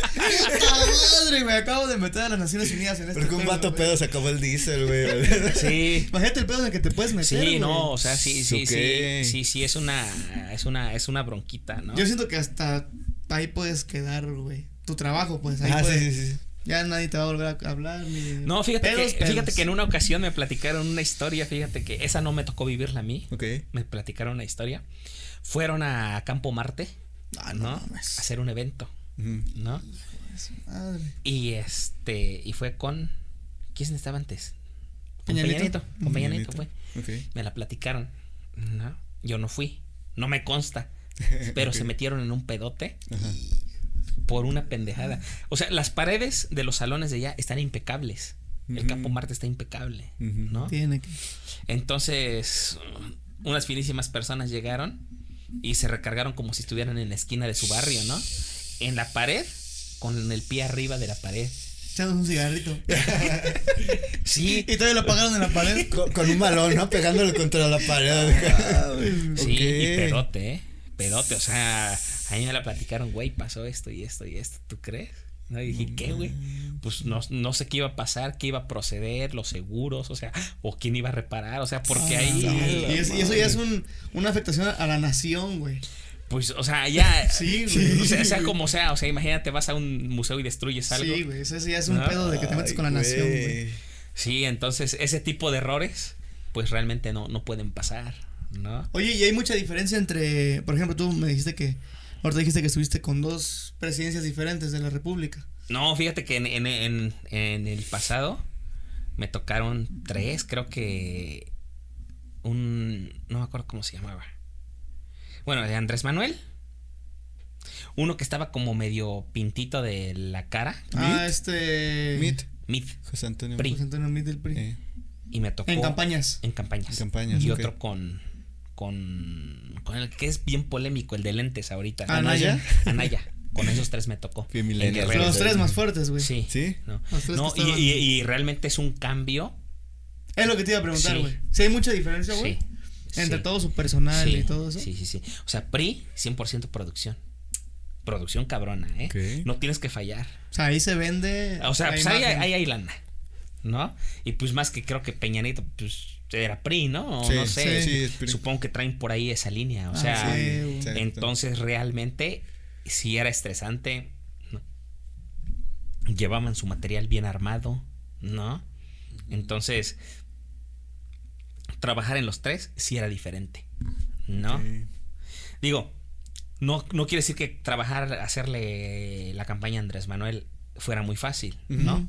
[SPEAKER 2] ¡Ah, madre, güey! Acabo de meter a las Naciones Unidas en este
[SPEAKER 1] Porque un
[SPEAKER 2] pedo,
[SPEAKER 1] vato pedo se acabó el diésel, güey.
[SPEAKER 3] Sí.
[SPEAKER 2] Imagínate el pedo en el que te puedes meter,
[SPEAKER 3] Sí, no, o sea, sí, sí, sí, sí, sí, es una, es una, es una bronquita, ¿no?
[SPEAKER 2] Yo siento que hasta ahí puedes quedar, güey. Tu trabajo, pues ahí
[SPEAKER 1] Ah, sí,
[SPEAKER 2] puedes.
[SPEAKER 1] sí, sí.
[SPEAKER 2] Ya nadie te va a volver a hablar ni.
[SPEAKER 3] No, fíjate
[SPEAKER 2] Pedos,
[SPEAKER 3] que,
[SPEAKER 2] pedos.
[SPEAKER 3] fíjate que en una ocasión me platicaron una historia, fíjate que esa no me tocó vivirla a mí.
[SPEAKER 1] Ok.
[SPEAKER 3] Me platicaron una historia. Fueron a Campo Marte,
[SPEAKER 2] Ah,
[SPEAKER 3] ¿no?
[SPEAKER 2] no
[SPEAKER 3] A hacer un evento. ¿no?
[SPEAKER 2] Madre.
[SPEAKER 3] Y este, y fue con ¿quién estaba antes? Con
[SPEAKER 2] Peña Nieto.
[SPEAKER 3] Con Peña Nieto fue. Me la platicaron, ¿no? Yo no fui, no me consta, pero se metieron en un pedote
[SPEAKER 1] Ajá.
[SPEAKER 3] por una pendejada. O sea, las paredes de los salones de allá están impecables. El
[SPEAKER 1] Ujú.
[SPEAKER 3] Campo Marte está impecable. ¿no?
[SPEAKER 2] Tiene que.
[SPEAKER 3] Entonces, unas finísimas personas llegaron y se recargaron como si estuvieran en la esquina de su barrio, ¿no? En la pared, con el pie arriba de la pared.
[SPEAKER 2] Echando un cigarrito.
[SPEAKER 3] Sí,
[SPEAKER 2] y todavía lo apagaron en la pared.
[SPEAKER 1] Con, con un balón, ¿no? Pegándole contra la pared.
[SPEAKER 3] sí,
[SPEAKER 1] Ok.
[SPEAKER 3] y pedote, ¿eh? Pedote, o sea, a mí me la platicaron, güey, pasó esto y esto y esto, ¿tú crees? ¿No? Y dije, ¿qué, güey? Pues no, no sé qué iba a pasar, qué iba a proceder, los seguros, o sea, o quién iba a reparar, o sea, porque
[SPEAKER 2] Ah,
[SPEAKER 3] ahí,
[SPEAKER 2] sí. Y, es- y eso ya es un, una afectación a la nación, güey.
[SPEAKER 3] Pues, o sea, ya,
[SPEAKER 2] Sí, güey.
[SPEAKER 3] o sea, sea como sea, o sea, imagínate, vas a un museo y destruyes algo.
[SPEAKER 2] Sí, güey. Eso ya es un
[SPEAKER 3] No.
[SPEAKER 2] pedo de que te metes con la nación, güey.
[SPEAKER 3] Sí, entonces ese tipo de errores, pues realmente no, no pueden pasar, ¿no?
[SPEAKER 2] Oye, y hay mucha diferencia entre. Por ejemplo, tú me dijiste que. Ahorita dijiste que estuviste con dos presidencias diferentes de la República.
[SPEAKER 3] No, fíjate que en, en, en, en el pasado me tocaron tres, creo que un... no me acuerdo cómo se llamaba. Bueno, de Andrés Manuel. Uno que estaba como medio pintito de la cara.
[SPEAKER 2] Ah, este.
[SPEAKER 1] Mit.
[SPEAKER 3] Mid.
[SPEAKER 1] José Antonio.
[SPEAKER 3] Pri.
[SPEAKER 2] José Antonio Meade del PRI.
[SPEAKER 1] Eh,
[SPEAKER 3] Y me tocó...
[SPEAKER 2] En campañas.
[SPEAKER 3] En campañas.
[SPEAKER 1] En campañas,
[SPEAKER 3] Y otro con... Con... Con el que es bien polémico, el de lentes ahorita.
[SPEAKER 2] Anaya.
[SPEAKER 3] Anaya. Con esos tres me tocó.
[SPEAKER 2] Los tres más fuertes, güey.
[SPEAKER 3] Sí.
[SPEAKER 1] ¿Sí?
[SPEAKER 3] No, y,
[SPEAKER 2] estaban-
[SPEAKER 3] y- y realmente es un cambio.
[SPEAKER 2] Es lo que te iba a preguntar,
[SPEAKER 3] Sí.
[SPEAKER 2] güey. Si hay mucha diferencia, güey.
[SPEAKER 3] Sí.
[SPEAKER 2] Entre
[SPEAKER 3] sí,
[SPEAKER 2] todo su personal
[SPEAKER 3] sí,
[SPEAKER 2] y todo eso.
[SPEAKER 3] Sí, sí, sí. O sea, PRI, 100% producción. Producción cabrona, ¿eh? No tienes que fallar.
[SPEAKER 2] O sea, ahí se vende.
[SPEAKER 3] O sea, pues ahí, ahí hay lana, ¿no? Y pues más que creo que Peña Nieto, pues era PRI, ¿no? O
[SPEAKER 1] Sí,
[SPEAKER 3] no sé.
[SPEAKER 1] sí, sí.
[SPEAKER 3] Supongo que traen por ahí esa línea. O
[SPEAKER 2] Ah,
[SPEAKER 3] sea,
[SPEAKER 2] sí,
[SPEAKER 1] exacto.
[SPEAKER 3] entonces realmente si era estresante. ¿no? Llevaban su material bien armado, ¿no? Entonces, trabajar en los tres sí era diferente, ¿no? Digo, no, no quiere decir que trabajar, hacerle la campaña a Andrés Manuel fuera muy fácil, ¿no?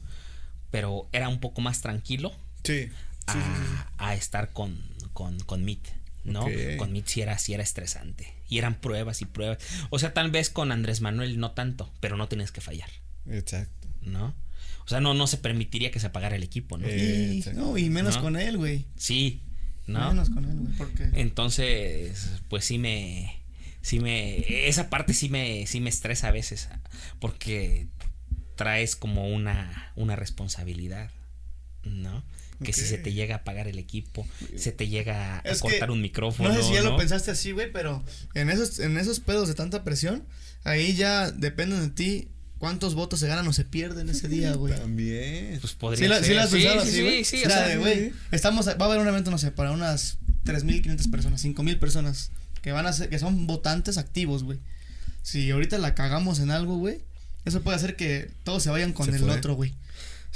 [SPEAKER 3] Pero era un poco más tranquilo
[SPEAKER 1] Sí.
[SPEAKER 3] a,
[SPEAKER 1] Sí, sí, sí.
[SPEAKER 3] a estar con, con, con Meet, ¿no? Con Meet sí era, sí era estresante. Y eran pruebas y pruebas. O sea, tal vez con Andrés Manuel no tanto, pero no tienes que fallar,
[SPEAKER 1] Exacto.
[SPEAKER 3] ¿no? O sea, no, no se permitiría que se apagara el equipo, ¿no?
[SPEAKER 1] Eh,
[SPEAKER 2] Y, no, y menos
[SPEAKER 3] ¿No?
[SPEAKER 2] con él, güey.
[SPEAKER 3] Sí, ¿no?
[SPEAKER 2] Menos con él, güey. Porque.
[SPEAKER 3] Entonces, pues sí me. Sí me. Esa parte sí me, sí me estresa a veces. Porque traes como una, una responsabilidad. ¿No? Que si se te llega a apagar el equipo, se te llega a
[SPEAKER 2] Es
[SPEAKER 3] cortar un micrófono.
[SPEAKER 2] No sé si ya lo pensaste así, güey, pero en esos, en esos pedos de tanta presión, ahí ya depende de ti cuántos votos se ganan o se pierden ese día, güey.
[SPEAKER 1] También.
[SPEAKER 3] Pues podría
[SPEAKER 2] Sí, la,
[SPEAKER 3] ser.
[SPEAKER 2] sí, la has
[SPEAKER 3] sí,
[SPEAKER 2] pensado
[SPEAKER 3] sí, sí,
[SPEAKER 2] güey.
[SPEAKER 3] sí,
[SPEAKER 2] O
[SPEAKER 3] o
[SPEAKER 2] sea, de, güey, estamos, va a haber un evento, no sé, para unas 3.500 personas, 5.000 personas que van a ser, que son votantes activos, güey. Si ahorita la cagamos en algo, güey, eso puede hacer que todos se vayan con
[SPEAKER 1] Se
[SPEAKER 2] el
[SPEAKER 1] fue.
[SPEAKER 2] otro, güey.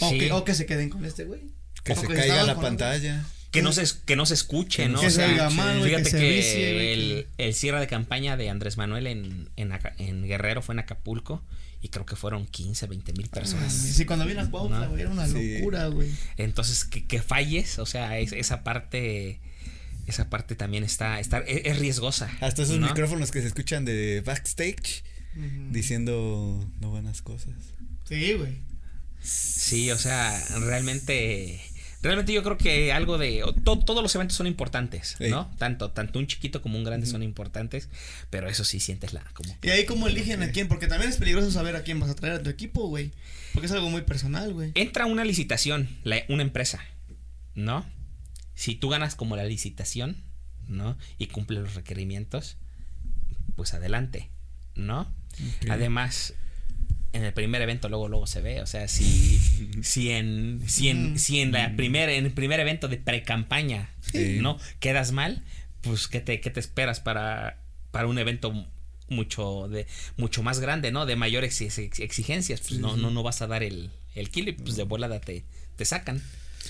[SPEAKER 2] O,
[SPEAKER 3] Sí.
[SPEAKER 2] que, o que se queden con este, güey.
[SPEAKER 1] Que
[SPEAKER 2] O
[SPEAKER 1] se
[SPEAKER 2] que
[SPEAKER 1] caiga la pantalla.
[SPEAKER 3] que no se, que no se escuche, ¿no?
[SPEAKER 2] Que
[SPEAKER 3] O
[SPEAKER 2] se
[SPEAKER 3] sea,
[SPEAKER 2] oiga mal, güey,
[SPEAKER 3] fíjate
[SPEAKER 2] que
[SPEAKER 3] que,
[SPEAKER 2] se vicie,
[SPEAKER 3] el, el cierre de campaña de Andrés Manuel en, en, Aca- en Guerrero fue en Acapulco y creo que fueron 15, 20 mil personas.
[SPEAKER 2] Sí, cuando vi la
[SPEAKER 3] No.
[SPEAKER 2] güey, era una
[SPEAKER 1] Sí.
[SPEAKER 2] locura, güey.
[SPEAKER 3] Entonces, que, que falles, o sea, es- esa parte, esa parte también está, está es, es riesgosa.
[SPEAKER 1] Hasta esos
[SPEAKER 3] ¿no?
[SPEAKER 1] micrófonos que se escuchan de backstage diciendo no buenas cosas.
[SPEAKER 2] Sí, güey.
[SPEAKER 3] Sí, o sea, realmente, realmente yo creo que algo de, to- todos los eventos son importantes,
[SPEAKER 1] Sí.
[SPEAKER 3] ¿no? Tanto, tanto un chiquito como un grande son importantes, pero eso sí sientes la, como,
[SPEAKER 2] Y ahí cómo eligen a quién, porque también es peligroso saber a quién vas a traer a tu equipo, güey. Porque es algo muy personal, güey.
[SPEAKER 3] entra una licitación, la- una empresa, ¿no? Si tú ganas como la licitación, ¿no? Y cumple los requerimientos, pues adelante, ¿no? Además, en el primer evento luego luego se ve, o sea, si si en si en,
[SPEAKER 2] Ujú.
[SPEAKER 3] si en la primer en el primer evento de pre-campaña,
[SPEAKER 1] Sí.
[SPEAKER 3] ¿no? quedas mal, pues qué te qué te esperas para para un evento mucho de mucho más grande, ¿no? De mayores ex- ex- exigencias, pues no no no vas a dar el el kilo y pues de volada te te sacan.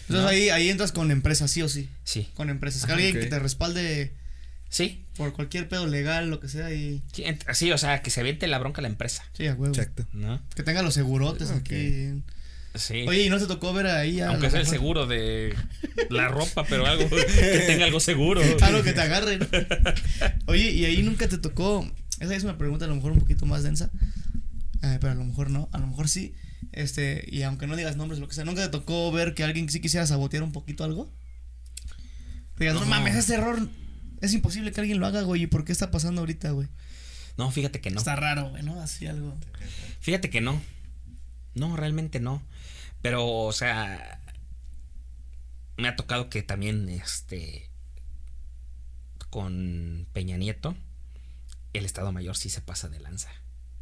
[SPEAKER 2] Entonces
[SPEAKER 3] ¿no?
[SPEAKER 2] ahí, ahí entras con empresas, sí o sí.
[SPEAKER 3] Sí.
[SPEAKER 2] Con empresas.
[SPEAKER 1] Ajá,
[SPEAKER 2] Alguien que te respalde
[SPEAKER 3] Sí.
[SPEAKER 2] por cualquier pedo legal, lo que sea. Y...
[SPEAKER 3] Sí, o sea, que se aviente la bronca a la empresa,
[SPEAKER 2] Sí, a huevo.
[SPEAKER 1] Exacto.
[SPEAKER 3] ¿no?
[SPEAKER 2] Que tenga los segurotes
[SPEAKER 1] Ok.
[SPEAKER 2] aquí.
[SPEAKER 3] Sí.
[SPEAKER 2] Oye, ¿y no te tocó ver ahí a
[SPEAKER 3] Aunque sea el seguro de la ropa, pero algo que tenga algo seguro.
[SPEAKER 2] Algo que te agarren. Oye, ¿y ahí nunca te tocó? Esa es una pregunta a lo mejor un poquito más densa. Eh, pero a lo mejor no, a lo mejor sí. Este, y aunque no digas nombres, lo que sea, ¿nunca te tocó ver que alguien sí quisiera sabotear un poquito algo? Digas, no,
[SPEAKER 3] No.
[SPEAKER 2] mames, ese error es imposible que alguien lo haga, güey. ¿Y por qué está pasando ahorita, güey?
[SPEAKER 3] No, fíjate que no.
[SPEAKER 2] Está raro, güey, ¿no? Así algo.
[SPEAKER 3] Fíjate que no. No, realmente no. Pero, o sea, me ha tocado que también, este, con Peña Nieto, el Estado Mayor sí se pasa de lanza,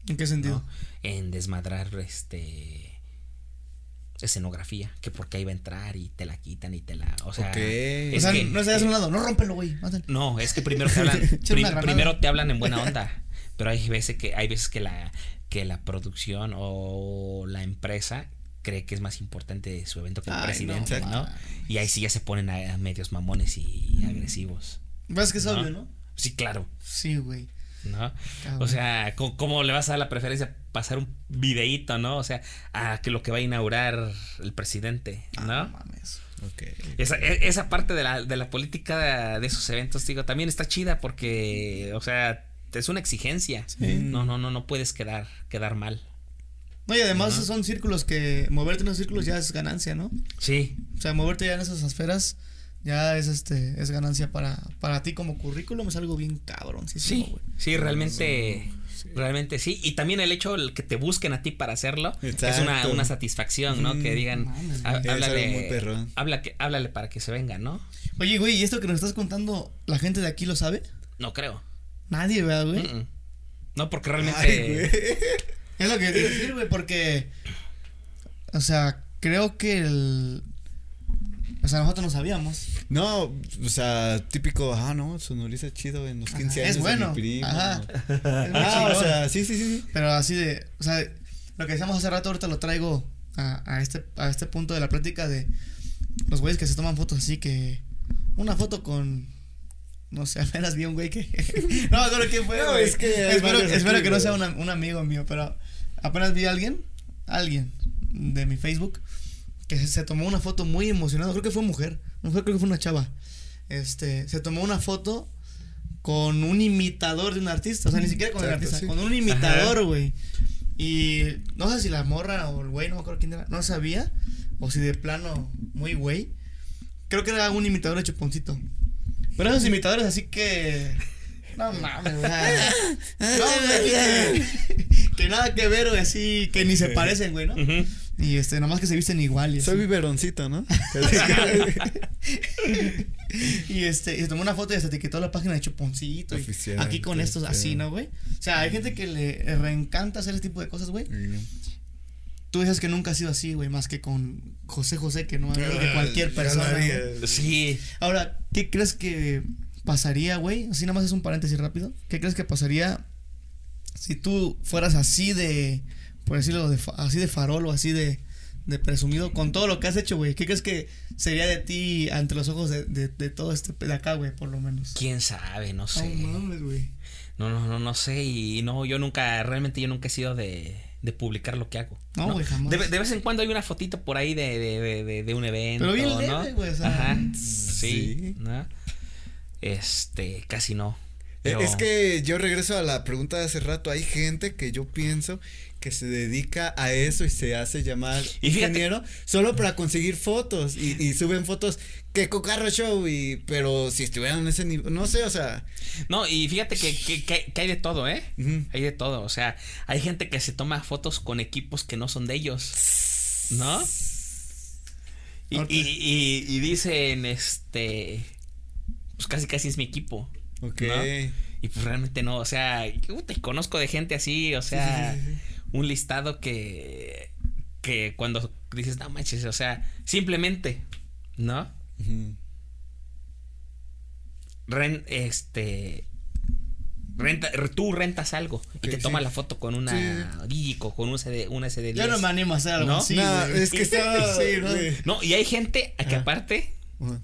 [SPEAKER 2] ¿En qué sentido?
[SPEAKER 3] ¿no? En desmadrar, este, escenografía, que porque ahí va a entrar y te la quitan y te la, o sea,
[SPEAKER 1] Ok.
[SPEAKER 2] O
[SPEAKER 3] es
[SPEAKER 2] sea,
[SPEAKER 3] que-
[SPEAKER 2] no estás a un lado, no rómpelo, güey.
[SPEAKER 3] No, es que primero te hablan, prim- primero te hablan en buena onda, pero hay veces que hay veces que la que la producción o la empresa cree que es más importante su evento que el
[SPEAKER 2] Ay,
[SPEAKER 3] presidente,
[SPEAKER 2] no.
[SPEAKER 3] Y ahí sí ya se ponen a, a medios mamones y agresivos.
[SPEAKER 2] ¿Ves que es
[SPEAKER 3] ¿No?
[SPEAKER 2] obvio, no?
[SPEAKER 3] Sí, claro,
[SPEAKER 2] Sí, güey.
[SPEAKER 3] ¿no?
[SPEAKER 2] Cabrón.
[SPEAKER 3] O sea, ¿cómo, cómo le vas a dar la preferencia pasar un videíto, ¿no? O sea, a que lo que va a inaugurar el presidente,
[SPEAKER 2] Ah,
[SPEAKER 3] ¿no?
[SPEAKER 2] mames.
[SPEAKER 1] Ok.
[SPEAKER 3] Esa, e- esa parte de la, de la política de, esos eventos, digo, también está chida porque, o sea, es una exigencia.
[SPEAKER 2] Sí.
[SPEAKER 3] No, no, no, no puedes quedar, quedar mal.
[SPEAKER 2] No, y además son círculos que moverte en esos círculos ya es ganancia, ¿no?
[SPEAKER 3] Sí,
[SPEAKER 2] O sea, moverte ya en esas esferas ya es este es ganancia para para ti como currículum es algo bien cabrón, sí,
[SPEAKER 3] sí,
[SPEAKER 2] güey.
[SPEAKER 3] sí, realmente, realmente sí. Y también el hecho el que te busquen a ti para hacerlo es una, una satisfacción, ¿no? Que digan,
[SPEAKER 2] mames,
[SPEAKER 3] "Há-
[SPEAKER 1] güey. Es algo
[SPEAKER 3] háblale, habla que, háblale para que se venga, ¿no?
[SPEAKER 2] Oye, güey, ¿y esto que nos estás contando, la gente de aquí lo sabe?
[SPEAKER 3] No creo.
[SPEAKER 2] Nadie, ¿verdad, güey?
[SPEAKER 3] Mm, mm. No, porque realmente...
[SPEAKER 1] Ay, güey.
[SPEAKER 2] Es lo que te decir, güey, porque o sea, creo que el o sea, nosotros no sabíamos.
[SPEAKER 1] No, o sea, típico, ah, no, sonoriza chido en los 15
[SPEAKER 2] Ajá,
[SPEAKER 1] años.
[SPEAKER 2] es bueno.
[SPEAKER 1] De mi primo.
[SPEAKER 2] Ajá. Es
[SPEAKER 1] Ah, o sea, sí, sí, sí.
[SPEAKER 2] Pero así de, o sea, lo que decíamos hace rato, ahorita lo traigo a, a este, a este punto de la plática de los güeyes que se toman fotos así que una foto con, no sé, apenas vi un güey que, no me acuerdo quién fue,
[SPEAKER 1] No, es que
[SPEAKER 2] espero, espero que no sea una- un amigo mío, pero apenas vi a alguien, alguien de mi Facebook que se, se tomó una foto muy emocionado, creo que fue mujer, mujer creo que fue una chava, este, se tomó una foto con un imitador de un artista, o sea, ni siquiera con el
[SPEAKER 1] Exacto,
[SPEAKER 2] artista,
[SPEAKER 1] sí.
[SPEAKER 2] con un imitador, güey. Y no sé si la morra o el güey, no me acuerdo quién era, no sabía, o si de plano muy güey. Creo que era un imitador de Chuponcito. Pero esos imitadores así que no mames, o sea, no, güey, que, que nada que ver, güey, así que ni se parecen, güey, ¿no?
[SPEAKER 3] Ujú.
[SPEAKER 2] Y este, nomás que se visten igual y así.
[SPEAKER 1] Soy biberoncito, ¿no?
[SPEAKER 2] y este, y se tomó una foto y hasta etiquetó la página de Chuponcito. y
[SPEAKER 1] Oficial,
[SPEAKER 2] aquí con estos
[SPEAKER 1] este.
[SPEAKER 2] así, ¿no, güey? O sea, hay gente que le reencanta hacer ese tipo de cosas, güey. Tú dices que nunca ha sido así, güey, más que con José José, que no creo que cualquier persona.
[SPEAKER 1] haría.
[SPEAKER 3] Sí.
[SPEAKER 2] Ahora, ¿qué crees que pasaría, güey? Así nada más es un paréntesis rápido. ¿Qué crees que pasaría si tú fueras así de, por decirlo, de, fa- así de farol o así de, de presumido con todo lo que has hecho, güey? ¿Qué crees que sería de ti ante los ojos de, de, de todo este de acá, güey, por lo menos?
[SPEAKER 3] ¿Quién sabe? No sé.
[SPEAKER 2] No mames, güey.
[SPEAKER 3] No, no, no, no sé. Y no, yo nunca, realmente yo nunca he sido de, de publicar lo que hago.
[SPEAKER 2] No, güey, jamás.
[SPEAKER 3] De, de vez en cuando hay una fotito por ahí de, de, de, de, de un evento.
[SPEAKER 2] Pero bien
[SPEAKER 3] ¿no?
[SPEAKER 2] leve, güey, o sea.
[SPEAKER 3] Ajá.
[SPEAKER 1] Sí.
[SPEAKER 3] Sí. ¿no? Este, casi no.
[SPEAKER 1] Eh,
[SPEAKER 3] Pero-
[SPEAKER 1] Es que yo regreso a la pregunta de hace rato. Hay gente que yo pienso que se dedica a eso y se hace llamar
[SPEAKER 3] Y fíjate-
[SPEAKER 1] ingeniero solo para conseguir fotos y, y suben fotos que cocarro show y pero si estuvieran en ese nivel no sé o sea
[SPEAKER 3] No, y fíjate que, que, que- que hay de todo, ¿eh? Hay de todo. O sea, hay gente que se toma fotos con equipos que no son de ellos. ¿No? Y, y, y, y dicen, este. Pues casi casi es mi equipo.
[SPEAKER 1] Ok.
[SPEAKER 3] ¿No? Y pues realmente no. O sea, y conozco de gente así, o sea,
[SPEAKER 1] sí, sí, sí.
[SPEAKER 3] Un listado que. Que cuando dices, no manches, o sea, simplemente, ¿no? Ren, este. Renta, tú rentas algo y te tomas
[SPEAKER 1] sí.
[SPEAKER 3] la foto con una Digico, con un CD, una CD10.
[SPEAKER 2] Yo no me animo a hacer algo
[SPEAKER 3] ¿No?
[SPEAKER 2] así,
[SPEAKER 1] No, es que está
[SPEAKER 2] Sí, ¿no?
[SPEAKER 1] güey.
[SPEAKER 3] No, y hay gente a que
[SPEAKER 1] Ajá.
[SPEAKER 3] aparte,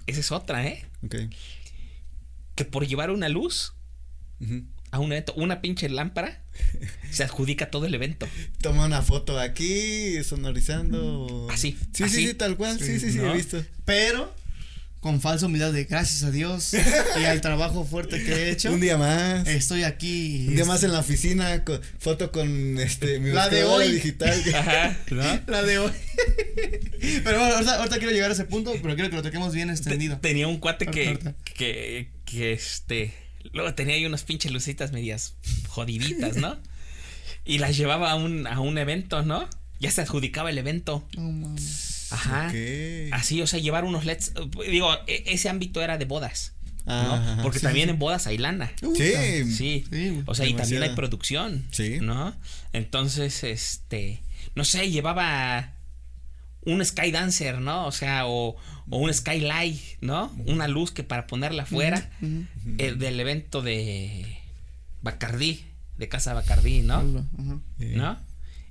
[SPEAKER 3] esa es otra, ¿eh?
[SPEAKER 1] ok.
[SPEAKER 3] Que por llevar una luz
[SPEAKER 1] Ujú.
[SPEAKER 3] A un evento, una pinche lámpara, se adjudica todo el evento.
[SPEAKER 1] Toma una foto aquí sonorizando
[SPEAKER 3] Así,
[SPEAKER 1] Sí,
[SPEAKER 3] así.
[SPEAKER 1] sí, sí, tal cual. Sí, sí, sí,
[SPEAKER 3] ¿no?
[SPEAKER 1] he visto.
[SPEAKER 2] Pero con falsa humildad de gracias a Dios y al trabajo fuerte que he hecho.
[SPEAKER 1] Un día más.
[SPEAKER 2] Estoy aquí.
[SPEAKER 1] Un día más en la oficina, con, foto con este mi
[SPEAKER 2] La de hoy.
[SPEAKER 1] digital.
[SPEAKER 3] Ajá, ¿no?
[SPEAKER 2] La de hoy. Pero bueno, ahorita, ahorita quiero llegar a ese punto, pero quiero que lo toquemos bien
[SPEAKER 3] Te-
[SPEAKER 2] extendido.
[SPEAKER 3] tenía un cuate que, que, que este, luego tenía ahí unas pinches lucitas medias jodiditas, ¿no? Y las llevaba a un, a un evento, ¿no? Ya se adjudicaba el evento. Ajá. Así, o sea, llevar unos LEDs. eh, Digo, e- ese ámbito era de bodas. ¿no?
[SPEAKER 1] Ajá,
[SPEAKER 3] Porque
[SPEAKER 1] sí,
[SPEAKER 3] también
[SPEAKER 1] sí.
[SPEAKER 3] en bodas hay lana.
[SPEAKER 1] Sí.
[SPEAKER 3] Sí. O sea, y también hay producción.
[SPEAKER 1] Sí.
[SPEAKER 3] ¿No? Entonces, este. No sé, llevaba un Sky Dancer, ¿no? O sea, o, o un Skylight, ¿no? Una luz que para ponerla afuera eh, del evento de Bacardí, de Casa Bacardí, ¿no? ¿No?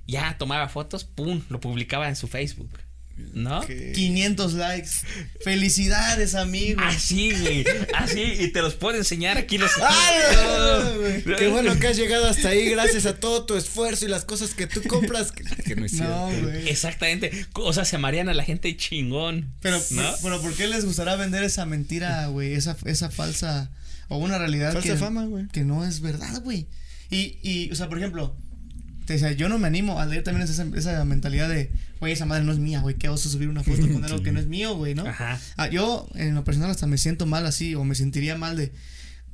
[SPEAKER 3] Ya tomaba fotos, pum, lo publicaba en su Facebook, ¿no?
[SPEAKER 1] Ok.
[SPEAKER 2] 500 likes. Felicidades, amigo.
[SPEAKER 3] Así, güey. Así, y te los puedo enseñar aquí los.
[SPEAKER 1] ¡Ay, güey! Qué bueno que has llegado hasta ahí gracias a todo tu esfuerzo y las cosas que tú compras. Que, que no es
[SPEAKER 2] No,
[SPEAKER 1] cierto.
[SPEAKER 2] güey.
[SPEAKER 3] Exactamente. O sea, se marean a la gente chingón.
[SPEAKER 2] Pero,
[SPEAKER 3] ¿no?
[SPEAKER 2] ¿por qué les gustará vender esa mentira, güey? Esa, esa falsa. O una realidad
[SPEAKER 1] Falsa
[SPEAKER 2] que,
[SPEAKER 1] fama, güey.
[SPEAKER 2] que no es verdad, güey. Y, y, o sea, por ejemplo, te decía, yo no me animo a leer también esa, esa mentalidad de, güey, esa madre no es mía, güey, qué oso subir una foto con algo que no es mío, güey, ¿no?
[SPEAKER 3] Ajá.
[SPEAKER 2] Ah, yo, en lo personal, hasta me siento mal así, o me sentiría mal de,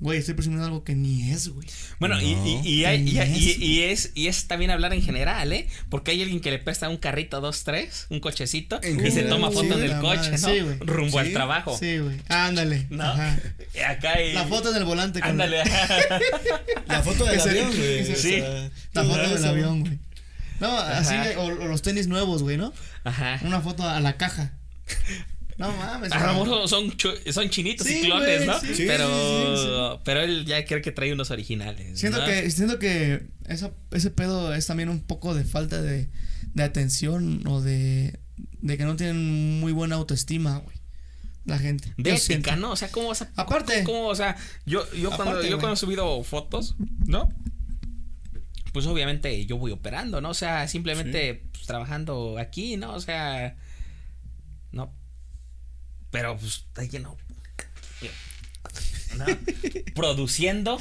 [SPEAKER 2] güey, estoy presumiendo algo que ni es, güey.
[SPEAKER 3] Bueno, y,
[SPEAKER 1] No,
[SPEAKER 3] y, y, hay- y-
[SPEAKER 2] que
[SPEAKER 3] y-
[SPEAKER 2] es.
[SPEAKER 3] y es, y es también hablar en general, ¿eh? Porque hay alguien que le presta un carrito, dos, tres, un cochecito,
[SPEAKER 1] En
[SPEAKER 3] y se toma
[SPEAKER 1] sí,
[SPEAKER 3] foto en el
[SPEAKER 2] la
[SPEAKER 3] coche,
[SPEAKER 2] madre,
[SPEAKER 3] ¿no?
[SPEAKER 2] sí, güey.
[SPEAKER 3] Rumbo al trabajo.
[SPEAKER 2] Sí, güey. Ándale.
[SPEAKER 3] ¿No?
[SPEAKER 2] Ajá.
[SPEAKER 3] Y Acá hay.
[SPEAKER 2] La foto en el volante con
[SPEAKER 3] Ándale.
[SPEAKER 1] La foto del avión, güey.
[SPEAKER 3] sí.
[SPEAKER 2] La foto del avión, güey. No, así, o, o los tenis nuevos, güey, ¿no?
[SPEAKER 3] Ajá.
[SPEAKER 2] Una foto a la caja. No mames.
[SPEAKER 3] A lo mejor son, son chinitos
[SPEAKER 2] Sí,
[SPEAKER 3] y clones, ¿no?
[SPEAKER 2] sí.
[SPEAKER 3] Pero,
[SPEAKER 1] sí,
[SPEAKER 3] pero él ya cree que trae unos originales.
[SPEAKER 2] Siento
[SPEAKER 3] ¿no?
[SPEAKER 2] que, siento que esa, ese pedo es también un poco de falta de, de atención o de, de que no tienen muy buena autoestima, güey. La gente.
[SPEAKER 3] De ética. ¿no? O sea, ¿cómo vas a.
[SPEAKER 2] Aparte.
[SPEAKER 3] ¿Cómo, o sea, yo, yo, cuando, yo cuando he subido fotos, ¿no? Pues obviamente yo voy operando, ¿no? O sea, simplemente pues, trabajando aquí, ¿no? O sea. No. Pero pues está lleno. ¿no? Produciendo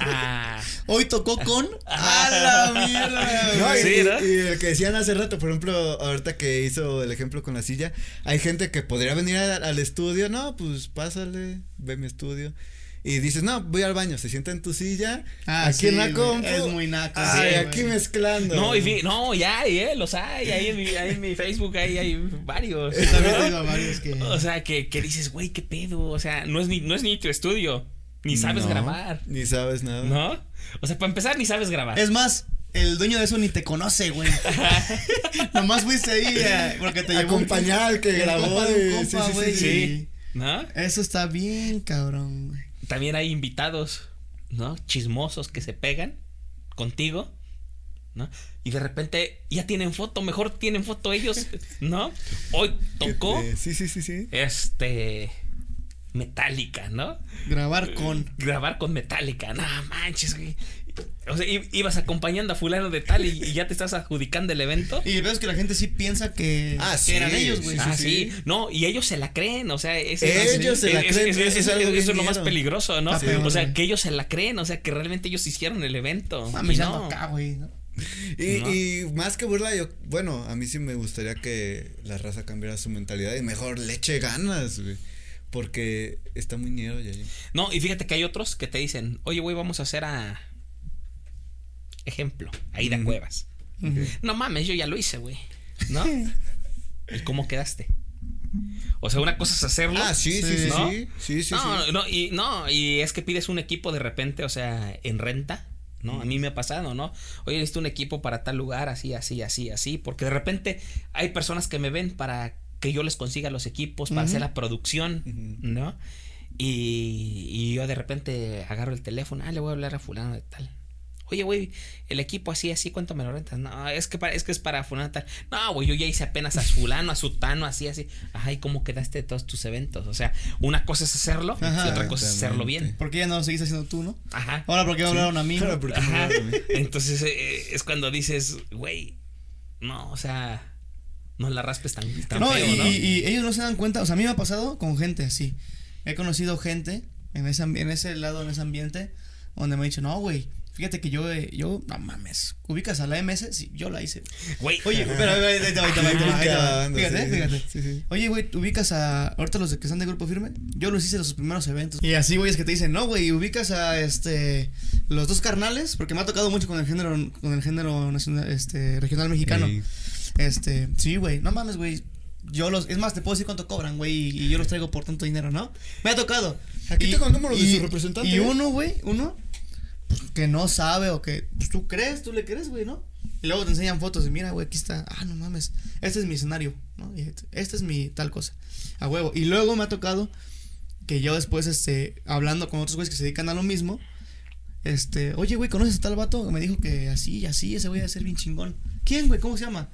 [SPEAKER 3] a.
[SPEAKER 2] Hoy tocó con. ¡A la mierda!
[SPEAKER 1] No, y,
[SPEAKER 3] Sí,
[SPEAKER 1] y-
[SPEAKER 3] ¿no?
[SPEAKER 1] y el que decían hace rato, por ejemplo, ahorita que hizo el ejemplo con la silla, hay gente que podría venir a- al estudio, no, pues pásale, ve mi estudio. Y dices, no, voy al baño, se sienta en tu silla,
[SPEAKER 2] Ah,
[SPEAKER 1] aquí
[SPEAKER 2] sí,
[SPEAKER 1] en la compu.
[SPEAKER 2] es muy naco,
[SPEAKER 1] Ay,
[SPEAKER 2] sí,
[SPEAKER 1] aquí
[SPEAKER 2] güey.
[SPEAKER 1] mezclando.
[SPEAKER 3] No, y fi- no, ya hay, ¿eh? Los hay. Ahí en mi, ahí en mi Facebook ahí hay varios.
[SPEAKER 2] Yo también he oído a varios que.
[SPEAKER 3] O sea, que, que dices, güey, qué pedo. O sea, no es ni, no es ni tu estudio. Ni sabes
[SPEAKER 1] No,
[SPEAKER 3] grabar.
[SPEAKER 1] Ni sabes nada.
[SPEAKER 3] ¿No? O sea, para empezar, ni sabes grabar.
[SPEAKER 2] Es más, el dueño de eso ni te conoce, güey. Nomás fuiste ahí eh, porque te llevó. un-
[SPEAKER 1] Acompañar al que grabó.
[SPEAKER 2] compa un compa,
[SPEAKER 1] sí, sí,
[SPEAKER 2] güey,
[SPEAKER 1] sí, sí.
[SPEAKER 3] Sí. ¿No?
[SPEAKER 2] Eso está bien, cabrón, güey.
[SPEAKER 3] También hay invitados, ¿no? Chismosos que se pegan contigo, ¿no? Y de repente ya tienen foto, mejor tienen foto ellos, ¿no? Hoy tocó,
[SPEAKER 1] te- Sí, sí, sí, sí.
[SPEAKER 3] este, Metallica, ¿no?
[SPEAKER 2] Grabar con.
[SPEAKER 3] Grabar con Metallica, no manches, güey. O sea, ibas acompañando a fulano de tal y, y ya te estás adjudicando el evento.
[SPEAKER 2] Y el peor es que la gente sí piensa que,
[SPEAKER 1] Ah,
[SPEAKER 2] que
[SPEAKER 1] sí,
[SPEAKER 2] eran ellos, güey.
[SPEAKER 3] ah,
[SPEAKER 1] sí.
[SPEAKER 3] sí. No, y ellos se la creen, o sea, ese-
[SPEAKER 1] Ellos se la creen, eso es algo
[SPEAKER 3] eso es lo más peligroso, ¿no?
[SPEAKER 2] Peor,
[SPEAKER 3] o sea,
[SPEAKER 2] güey.
[SPEAKER 3] que ellos se la creen, o sea, que realmente ellos hicieron el evento.
[SPEAKER 2] Mames,
[SPEAKER 3] y
[SPEAKER 2] ya
[SPEAKER 3] no.
[SPEAKER 2] acá, güey. ¿no?
[SPEAKER 1] Y,
[SPEAKER 3] No.
[SPEAKER 1] y más que burla, yo, bueno, a mí sí me gustaría que la raza cambiara su mentalidad y mejor le eche ganas, güey. Porque está muy ñero ya.
[SPEAKER 3] No, y fíjate que hay otros que te dicen, oye, güey, vamos a hacer a. Ejemplo, Aida
[SPEAKER 1] Ujú.
[SPEAKER 3] Cuevas. No mames, yo ya lo hice, güey. ¿No? ¿Y cómo quedaste? O sea, una cosa es hacerlo.
[SPEAKER 1] Ah, sí, sí,
[SPEAKER 2] Sí.
[SPEAKER 1] sí,
[SPEAKER 3] ¿No?
[SPEAKER 1] sí, sí, sí,
[SPEAKER 3] no,
[SPEAKER 1] sí.
[SPEAKER 3] no, y no, y es que pides un equipo de repente, o sea, en renta, ¿no? A mí me ha pasado, ¿no? Oye, necesito un equipo para tal lugar, así, así, así, así, porque de repente hay personas que me ven para que yo les consiga los equipos, para hacer la producción. ¿no? Y, y yo de repente agarro el teléfono, ah, le voy a hablar a fulano de tal. Oye, güey, el equipo así, así, ¿cuánto me lo rentas? No, es que, para, es que es para fulano tal. No, güey, yo ya hice apenas a fulano, a sutano, así, así. Ajá, ¿y cómo quedaste de todos tus eventos? O sea, una cosa es hacerlo
[SPEAKER 2] Ajá.
[SPEAKER 3] y otra cosa es hacerlo bien.
[SPEAKER 2] ¿Por qué ya no lo seguís haciendo tú, no?
[SPEAKER 3] Ajá.
[SPEAKER 2] Ahora, ¿por qué no hablaron a mí?
[SPEAKER 1] Porque me comí.
[SPEAKER 3] Entonces eh, es cuando dices, güey, no, o sea, no la raspes tan, tan
[SPEAKER 2] No,
[SPEAKER 3] feo,
[SPEAKER 2] y,
[SPEAKER 3] ¿no?
[SPEAKER 2] y- y ellos no se dan cuenta. O sea, a mí me ha pasado con gente así. He conocido gente en ese, en ese lado, en ese ambiente, donde me ha dicho, no, güey. Fíjate que yo, eh, yo, no mames, ubicas a la MS, sí, yo la hice.
[SPEAKER 3] Güey,
[SPEAKER 2] Oye, pero, Fíjate, fíjate.
[SPEAKER 1] sí, sí.
[SPEAKER 2] Oye, güey, ubicas a. Ahorita los de que están de grupo firme. Yo los hice los primeros eventos. Y así, güey, es que te dicen, no, güey, ubicas a este. Los dos carnales. Porque me ha tocado mucho con el género. Con el género nacional, este, regional mexicano.
[SPEAKER 1] Ey.
[SPEAKER 2] Este, sí, güey. No mames, güey. Yo los. Es más, te puedo decir cuánto cobran, güey. Y, y yo los traigo por tanto dinero, ¿no? Me ha tocado.
[SPEAKER 1] Aquí
[SPEAKER 2] Y-
[SPEAKER 1] tengo el número de su representante,
[SPEAKER 2] Y
[SPEAKER 1] ¿eh?
[SPEAKER 2] uno, güey, uno. Que no sabe o que. Pues tú crees, tú le crees, güey, ¿no? Y luego te enseñan fotos y mira, güey, aquí está. Ah, no mames. Este es mi escenario, ¿no? Este, este es mi tal cosa. A huevo. Y luego me ha tocado que yo después, este, hablando con otros güeyes que se dedican a lo mismo. Este, oye, güey, ¿conoces a tal vato? Me dijo que así así, ese güey a ser bien chingón. ¿Quién, güey? ¿Cómo se llama?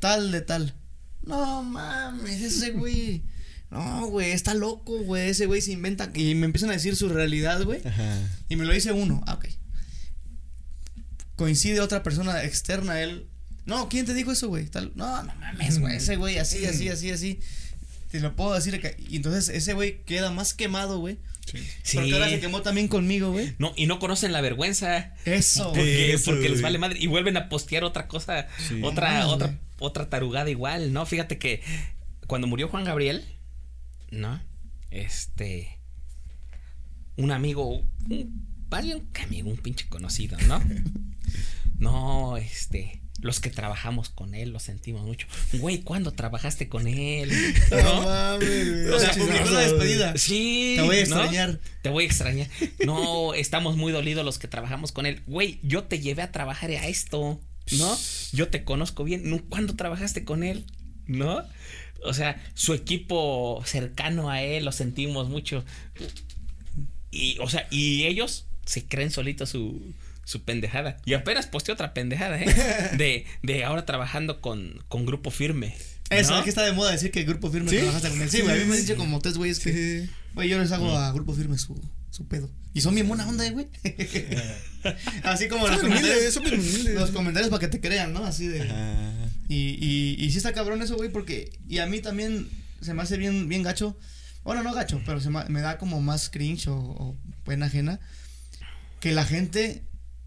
[SPEAKER 2] Tal de tal. No mames, ese güey. No, güey, está loco, güey. Ese güey se inventa. Y me empiezan a decir su realidad, güey. Y me lo dice uno. Ah, ok. Coincide otra persona externa a él. No, ¿quién te dijo eso, güey? Tal. No, no mames, güey. Ese güey así, así, así, así. Te lo puedo decir. que- Y entonces ese güey queda más quemado, güey.
[SPEAKER 3] sí.
[SPEAKER 2] Porque ahora se quemó también conmigo, güey.
[SPEAKER 3] No, y no conocen la vergüenza.
[SPEAKER 2] Eso, güey.
[SPEAKER 3] Porque,
[SPEAKER 1] Eso,
[SPEAKER 3] porque les vale madre. Y vuelven a postear otra cosa.
[SPEAKER 1] Sí.
[SPEAKER 3] Otra,
[SPEAKER 2] Ah,
[SPEAKER 3] otra, otra tarugada igual, ¿no? Fíjate que cuando murió Juan Gabriel, ¿no? Este. Un amigo. Un, un amigo, un pinche conocido, ¿no? No, este. Los que trabajamos con él lo sentimos mucho. Güey, ¿cuándo trabajaste con él?
[SPEAKER 1] No
[SPEAKER 3] ¿No?
[SPEAKER 1] mames.
[SPEAKER 2] O sea,
[SPEAKER 1] Chismoso,
[SPEAKER 2] publicó la despedida.
[SPEAKER 3] Sí.
[SPEAKER 2] Te voy a
[SPEAKER 3] ¿no?
[SPEAKER 2] extrañar.
[SPEAKER 3] Te voy a extrañar. No, estamos muy dolidos los que trabajamos con él. Güey, yo te llevé a trabajar a esto, ¿no? Yo te conozco bien. ¿No? ¿Cuándo trabajaste con él? ¿No? O sea, su equipo cercano a él lo sentimos mucho. Y, o sea, y ellos se creen solitos su, su pendejada. Y apenas posteé otra pendejada, ¿eh? De, de ahora trabajando con, con grupo firme.
[SPEAKER 2] Eso,
[SPEAKER 3] ¿no?
[SPEAKER 2] es que está de moda decir que el grupo firme
[SPEAKER 1] ¿Sí?
[SPEAKER 2] trabajaste con él. Sí, güey, a mí me han dicho como tres güeyes que, güey, yo les hago a grupo firme su, su pedo. Y son bien buena onda, eh, güey. Así como los comentarios. Los comentarios para que te crean, ¿no? Así de.
[SPEAKER 1] Ajá.
[SPEAKER 2] Y, y, y sí está cabrón eso, güey, porque. Y a mí también se me hace bien, bien gacho. Bueno, no gacho, pero se me, me da como más cringe o, o pena ajena. Que la gente.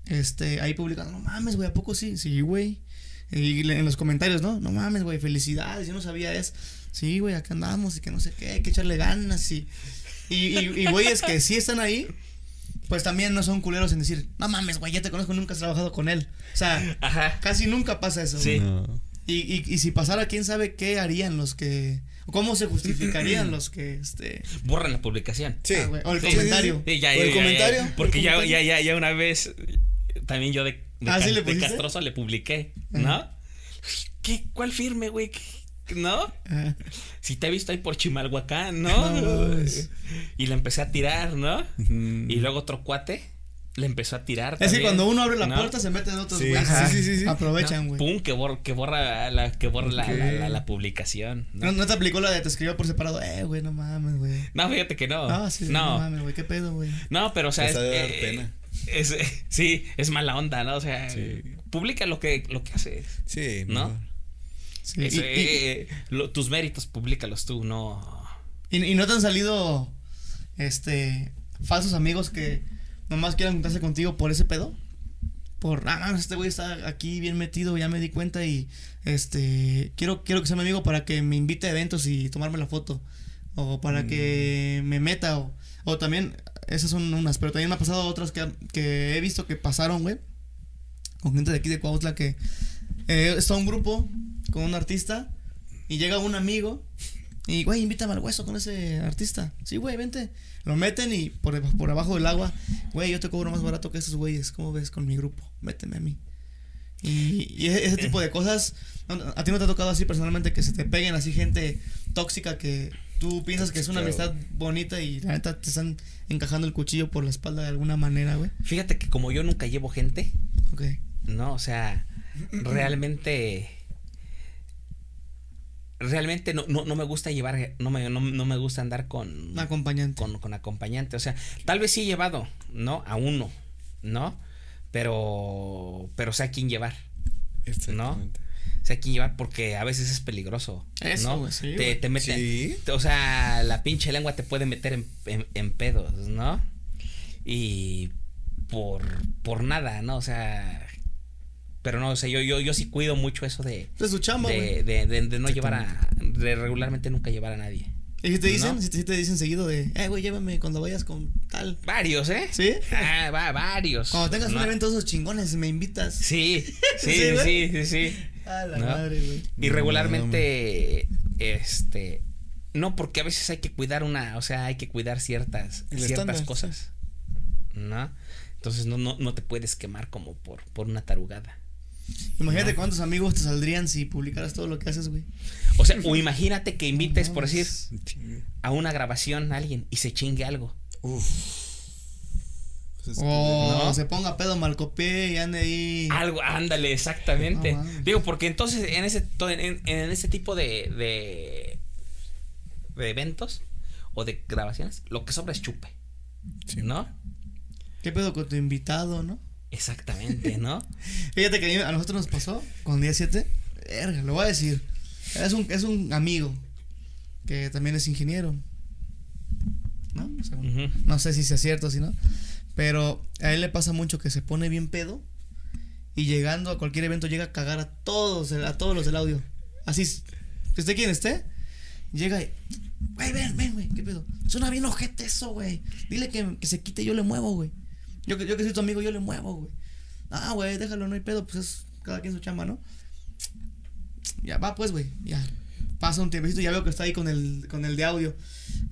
[SPEAKER 2] Este, ahí publicando, no mames, güey, ¿a poco sí? Sí, güey. Y en los comentarios, ¿no? No mames, güey, felicidades, yo no sabía eso. Sí, güey, acá andamos y que no sé qué, hay que echarle ganas y. Y, y, y güeyes que sí están ahí, pues también no son culeros en decir, no mames, güey, ya te conozco, nunca has trabajado con él. O sea,
[SPEAKER 3] Ajá.
[SPEAKER 2] casi nunca pasa eso.
[SPEAKER 3] Sí.
[SPEAKER 1] No.
[SPEAKER 2] Y, y, y si pasara, quién sabe qué harían los que. ¿Cómo se justificarían los que. este
[SPEAKER 3] Borran la publicación.
[SPEAKER 1] Sí.
[SPEAKER 2] ah, güey, O el
[SPEAKER 3] Sí,
[SPEAKER 2] comentario.
[SPEAKER 3] Sí, ya,
[SPEAKER 1] O el
[SPEAKER 3] ya,
[SPEAKER 1] comentario,
[SPEAKER 3] ya, porque
[SPEAKER 1] el
[SPEAKER 3] ya,
[SPEAKER 1] comentario.
[SPEAKER 3] ya, ya, ya una vez también yo de, de,
[SPEAKER 2] Ah,
[SPEAKER 3] ca-
[SPEAKER 2] ¿sí le
[SPEAKER 3] de castroso le publiqué, ¿no? ¿Qué? ¿Cuál firme, güey? ¿Qué- ¿No?
[SPEAKER 2] Ah,
[SPEAKER 3] Si te he visto ahí por Chimalhuacán, ¿no? Y le empecé a tirar, ¿no? Y luego otro cuate le empezó a tirar.
[SPEAKER 2] Es que
[SPEAKER 3] también,
[SPEAKER 2] cuando uno abre la
[SPEAKER 3] ¿no?
[SPEAKER 2] puerta se meten otros
[SPEAKER 1] Sí,
[SPEAKER 2] güeyes.
[SPEAKER 3] sí,
[SPEAKER 1] sí, sí, sí.
[SPEAKER 2] Aprovechan,
[SPEAKER 3] ¿no?
[SPEAKER 2] güey.
[SPEAKER 3] Pum, que borra, que borra la, que borra la,
[SPEAKER 1] Ok.
[SPEAKER 3] la, la- la publicación.
[SPEAKER 2] ¿No?
[SPEAKER 3] ¿no?
[SPEAKER 2] ¿No te aplicó la de te escribió por separado? Eh, güey, no mames, güey.
[SPEAKER 3] No, fíjate que no.
[SPEAKER 2] Ah, sí, no,
[SPEAKER 3] no,
[SPEAKER 2] mames, güey, qué pedo, güey.
[SPEAKER 3] no, pero o sea, es,
[SPEAKER 1] ha de dar
[SPEAKER 3] eh,
[SPEAKER 1] pena.
[SPEAKER 3] es- sí, es mala onda, ¿no? O sea,
[SPEAKER 1] Sí.
[SPEAKER 3] publica lo que, lo que haces.
[SPEAKER 1] Sí,
[SPEAKER 3] ¿No?
[SPEAKER 2] Sí,
[SPEAKER 3] Eso,
[SPEAKER 2] y- y-
[SPEAKER 3] eh, lo- tus méritos, públicalos tú, no.
[SPEAKER 2] Y, y no te han salido este falsos amigos que nomás quieran juntarse contigo por ese pedo. Por, ah, este güey está aquí bien metido, ya me di cuenta y este quiero quiero que sea mi amigo para que me invite a eventos y tomarme la foto o para que me meta o, o también esas son unas, pero también me ha pasado otras que, que he visto que pasaron, güey. Con gente de aquí de Cuautla que eh, está un grupo con un artista y llega un amigo y, güey, invítame al hueso con ese artista. Sí, güey, vente. Lo meten y por, por abajo del agua, güey, yo te cobro más barato que esos güeyes. ¿Cómo ves con mi grupo? Méteme a mí. Y, y ese tipo de cosas. ¿a ti no te ha tocado así personalmente que se te peguen así gente tóxica que tú piensas que es una amistad bonita y la neta te están encajando el cuchillo por la espalda de alguna manera, güey?
[SPEAKER 3] Fíjate que como yo nunca llevo gente,
[SPEAKER 2] Ok.
[SPEAKER 3] ¿no? O sea, realmente. Realmente no, no, no me gusta llevar, no me, no, no me gusta andar con,
[SPEAKER 2] acompañante.
[SPEAKER 3] con, con acompañante. O sea, tal vez sí he llevado, ¿no? A uno, ¿no? Pero, pero sé a quién llevar,
[SPEAKER 1] Exactamente.
[SPEAKER 3] sé a quién llevar porque a veces es peligroso,
[SPEAKER 2] Eso,
[SPEAKER 3] ¿no?
[SPEAKER 2] sí,
[SPEAKER 3] te, te mete,
[SPEAKER 1] Sí.
[SPEAKER 3] o sea, la pinche lengua te puede meter en, en, en pedos, ¿no? Y por, por nada, ¿no? O sea, pero no, o sea, yo, yo, yo sí cuido mucho eso de,
[SPEAKER 2] Es su chamba, güey.
[SPEAKER 3] de, de, de- de no llevar a, de regularmente nunca llevar a nadie.
[SPEAKER 2] ¿Y si te dicen?
[SPEAKER 3] ¿No?
[SPEAKER 2] Si, te, si te dicen seguido de, eh, güey, llévame cuando vayas con tal.
[SPEAKER 3] Varios, ¿eh?
[SPEAKER 2] ¿Sí?
[SPEAKER 3] Ah, va, varios.
[SPEAKER 2] Cuando tengas
[SPEAKER 3] No.
[SPEAKER 2] un evento de esos chingones, me invitas.
[SPEAKER 3] Sí, sí,
[SPEAKER 2] Sí,
[SPEAKER 3] sí, sí, sí.
[SPEAKER 2] A la
[SPEAKER 3] ¿No?
[SPEAKER 2] madre, güey.
[SPEAKER 3] Y
[SPEAKER 1] No,
[SPEAKER 3] regularmente, este, no, porque a veces hay que cuidar una, o sea, hay que cuidar ciertas,
[SPEAKER 1] El
[SPEAKER 3] ciertas
[SPEAKER 1] estándar,
[SPEAKER 3] cosas, ¿no? Entonces no, no, no te puedes quemar como por, por una tarugada.
[SPEAKER 2] Imagínate cuántos amigos te saldrían si publicaras todo lo que haces, güey.
[SPEAKER 3] O sea, o imagínate que invites, por decir, a una grabación a alguien y se chingue algo.
[SPEAKER 1] Uf. Pues es que-
[SPEAKER 2] O
[SPEAKER 3] ¿No?
[SPEAKER 2] se ponga pedo malcopié y ande ahí.
[SPEAKER 3] Algo, ándale, exactamente.
[SPEAKER 2] No.
[SPEAKER 3] Digo, porque entonces en ese, en, en ese tipo de, de, de eventos o de grabaciones, lo que sobra es chupe,
[SPEAKER 1] Sí.
[SPEAKER 3] ¿no?
[SPEAKER 2] ¿Qué pedo con tu invitado, no?
[SPEAKER 3] Exactamente, ¿no?
[SPEAKER 2] Fíjate que a nosotros nos pasó con día 7. Verga, lo voy a decir. Es un, es un amigo que también es ingeniero. ¿No? No sé si sea cierto o si no. Pero a él le pasa mucho que se pone bien pedo. Y llegando a cualquier evento llega a cagar a todos, a todos los del audio. Así, esté quien esté, llega y. Güey, ven, ven, güey, ¿qué pedo? Suena bien ojete eso, güey. Dile que, que se quite, yo le muevo, güey. Yo, que- yo que soy tu amigo, yo le muevo, güey. Ah, güey, déjalo, no hay pedo, pues es cada quien su chamba, ¿no? Ya, va pues, güey, ya. Pasa un tiempecito, ya veo que está ahí con el, con el de audio.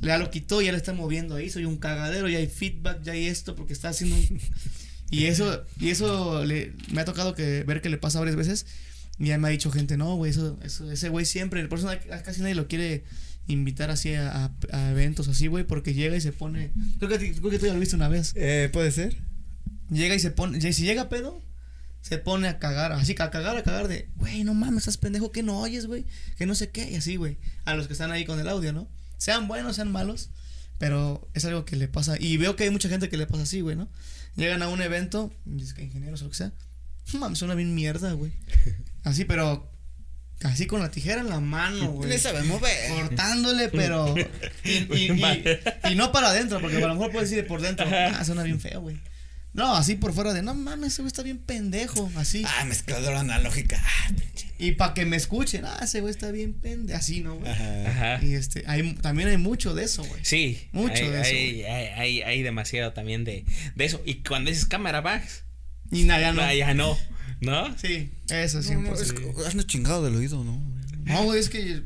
[SPEAKER 2] Ya lo quitó, ya lo está moviendo ahí, soy un cagadero, ya hay feedback, ya hay esto, porque está haciendo un... Y eso, y eso le, me ha tocado que ver que le pasa varias veces. Y ya me ha dicho gente, no, güey, eso, eso, ese güey siempre, por eso casi nadie lo quiere invitar así a, a- a eventos así, güey, porque llega y se pone, creo que, creo que tú ya lo viste una vez,
[SPEAKER 1] Eh, ¿Puede ser?
[SPEAKER 2] llega y se pone, si llega pedo, se pone a cagar, así a cagar, a cagar de, güey, no mames, estás pendejo, que no oyes, güey, que no sé qué, y así, güey, a los que están ahí con el audio, ¿no? Sean buenos, sean malos, pero es algo que le pasa, y veo que hay mucha gente que le pasa así, güey, ¿no? Llegan a un evento, ingenieros o lo que sea, mames, suena bien mierda, güey. Así, pero así con la tijera en la mano, güey.
[SPEAKER 1] Le sabe mover.
[SPEAKER 2] Cortándole, pero. Y, y, y- y no para adentro, porque a lo mejor puedes decir por dentro. Ah, suena bien feo, güey. No, así por fuera de, no mames, ese güey está bien pendejo, así.
[SPEAKER 1] Ah, mezcladora analógica. Ah.
[SPEAKER 2] Y para que me escuchen, ah, ese güey está bien pendejo, así, ¿no, güey?
[SPEAKER 1] Ajá.
[SPEAKER 3] Ajá.
[SPEAKER 2] Y este, hay, también hay mucho de eso, güey.
[SPEAKER 3] Sí,
[SPEAKER 2] Mucho
[SPEAKER 3] hay,
[SPEAKER 2] de eso,
[SPEAKER 3] hay, hay, hay- hay demasiado también de, de eso. Y cuando dices cámara bags,
[SPEAKER 2] Y nada, ya no.
[SPEAKER 3] ya no, ¿no?
[SPEAKER 2] Sí, eso
[SPEAKER 1] No, no,
[SPEAKER 2] 100%.
[SPEAKER 1] es que chingado del oído, ¿no?
[SPEAKER 2] No, güey, es que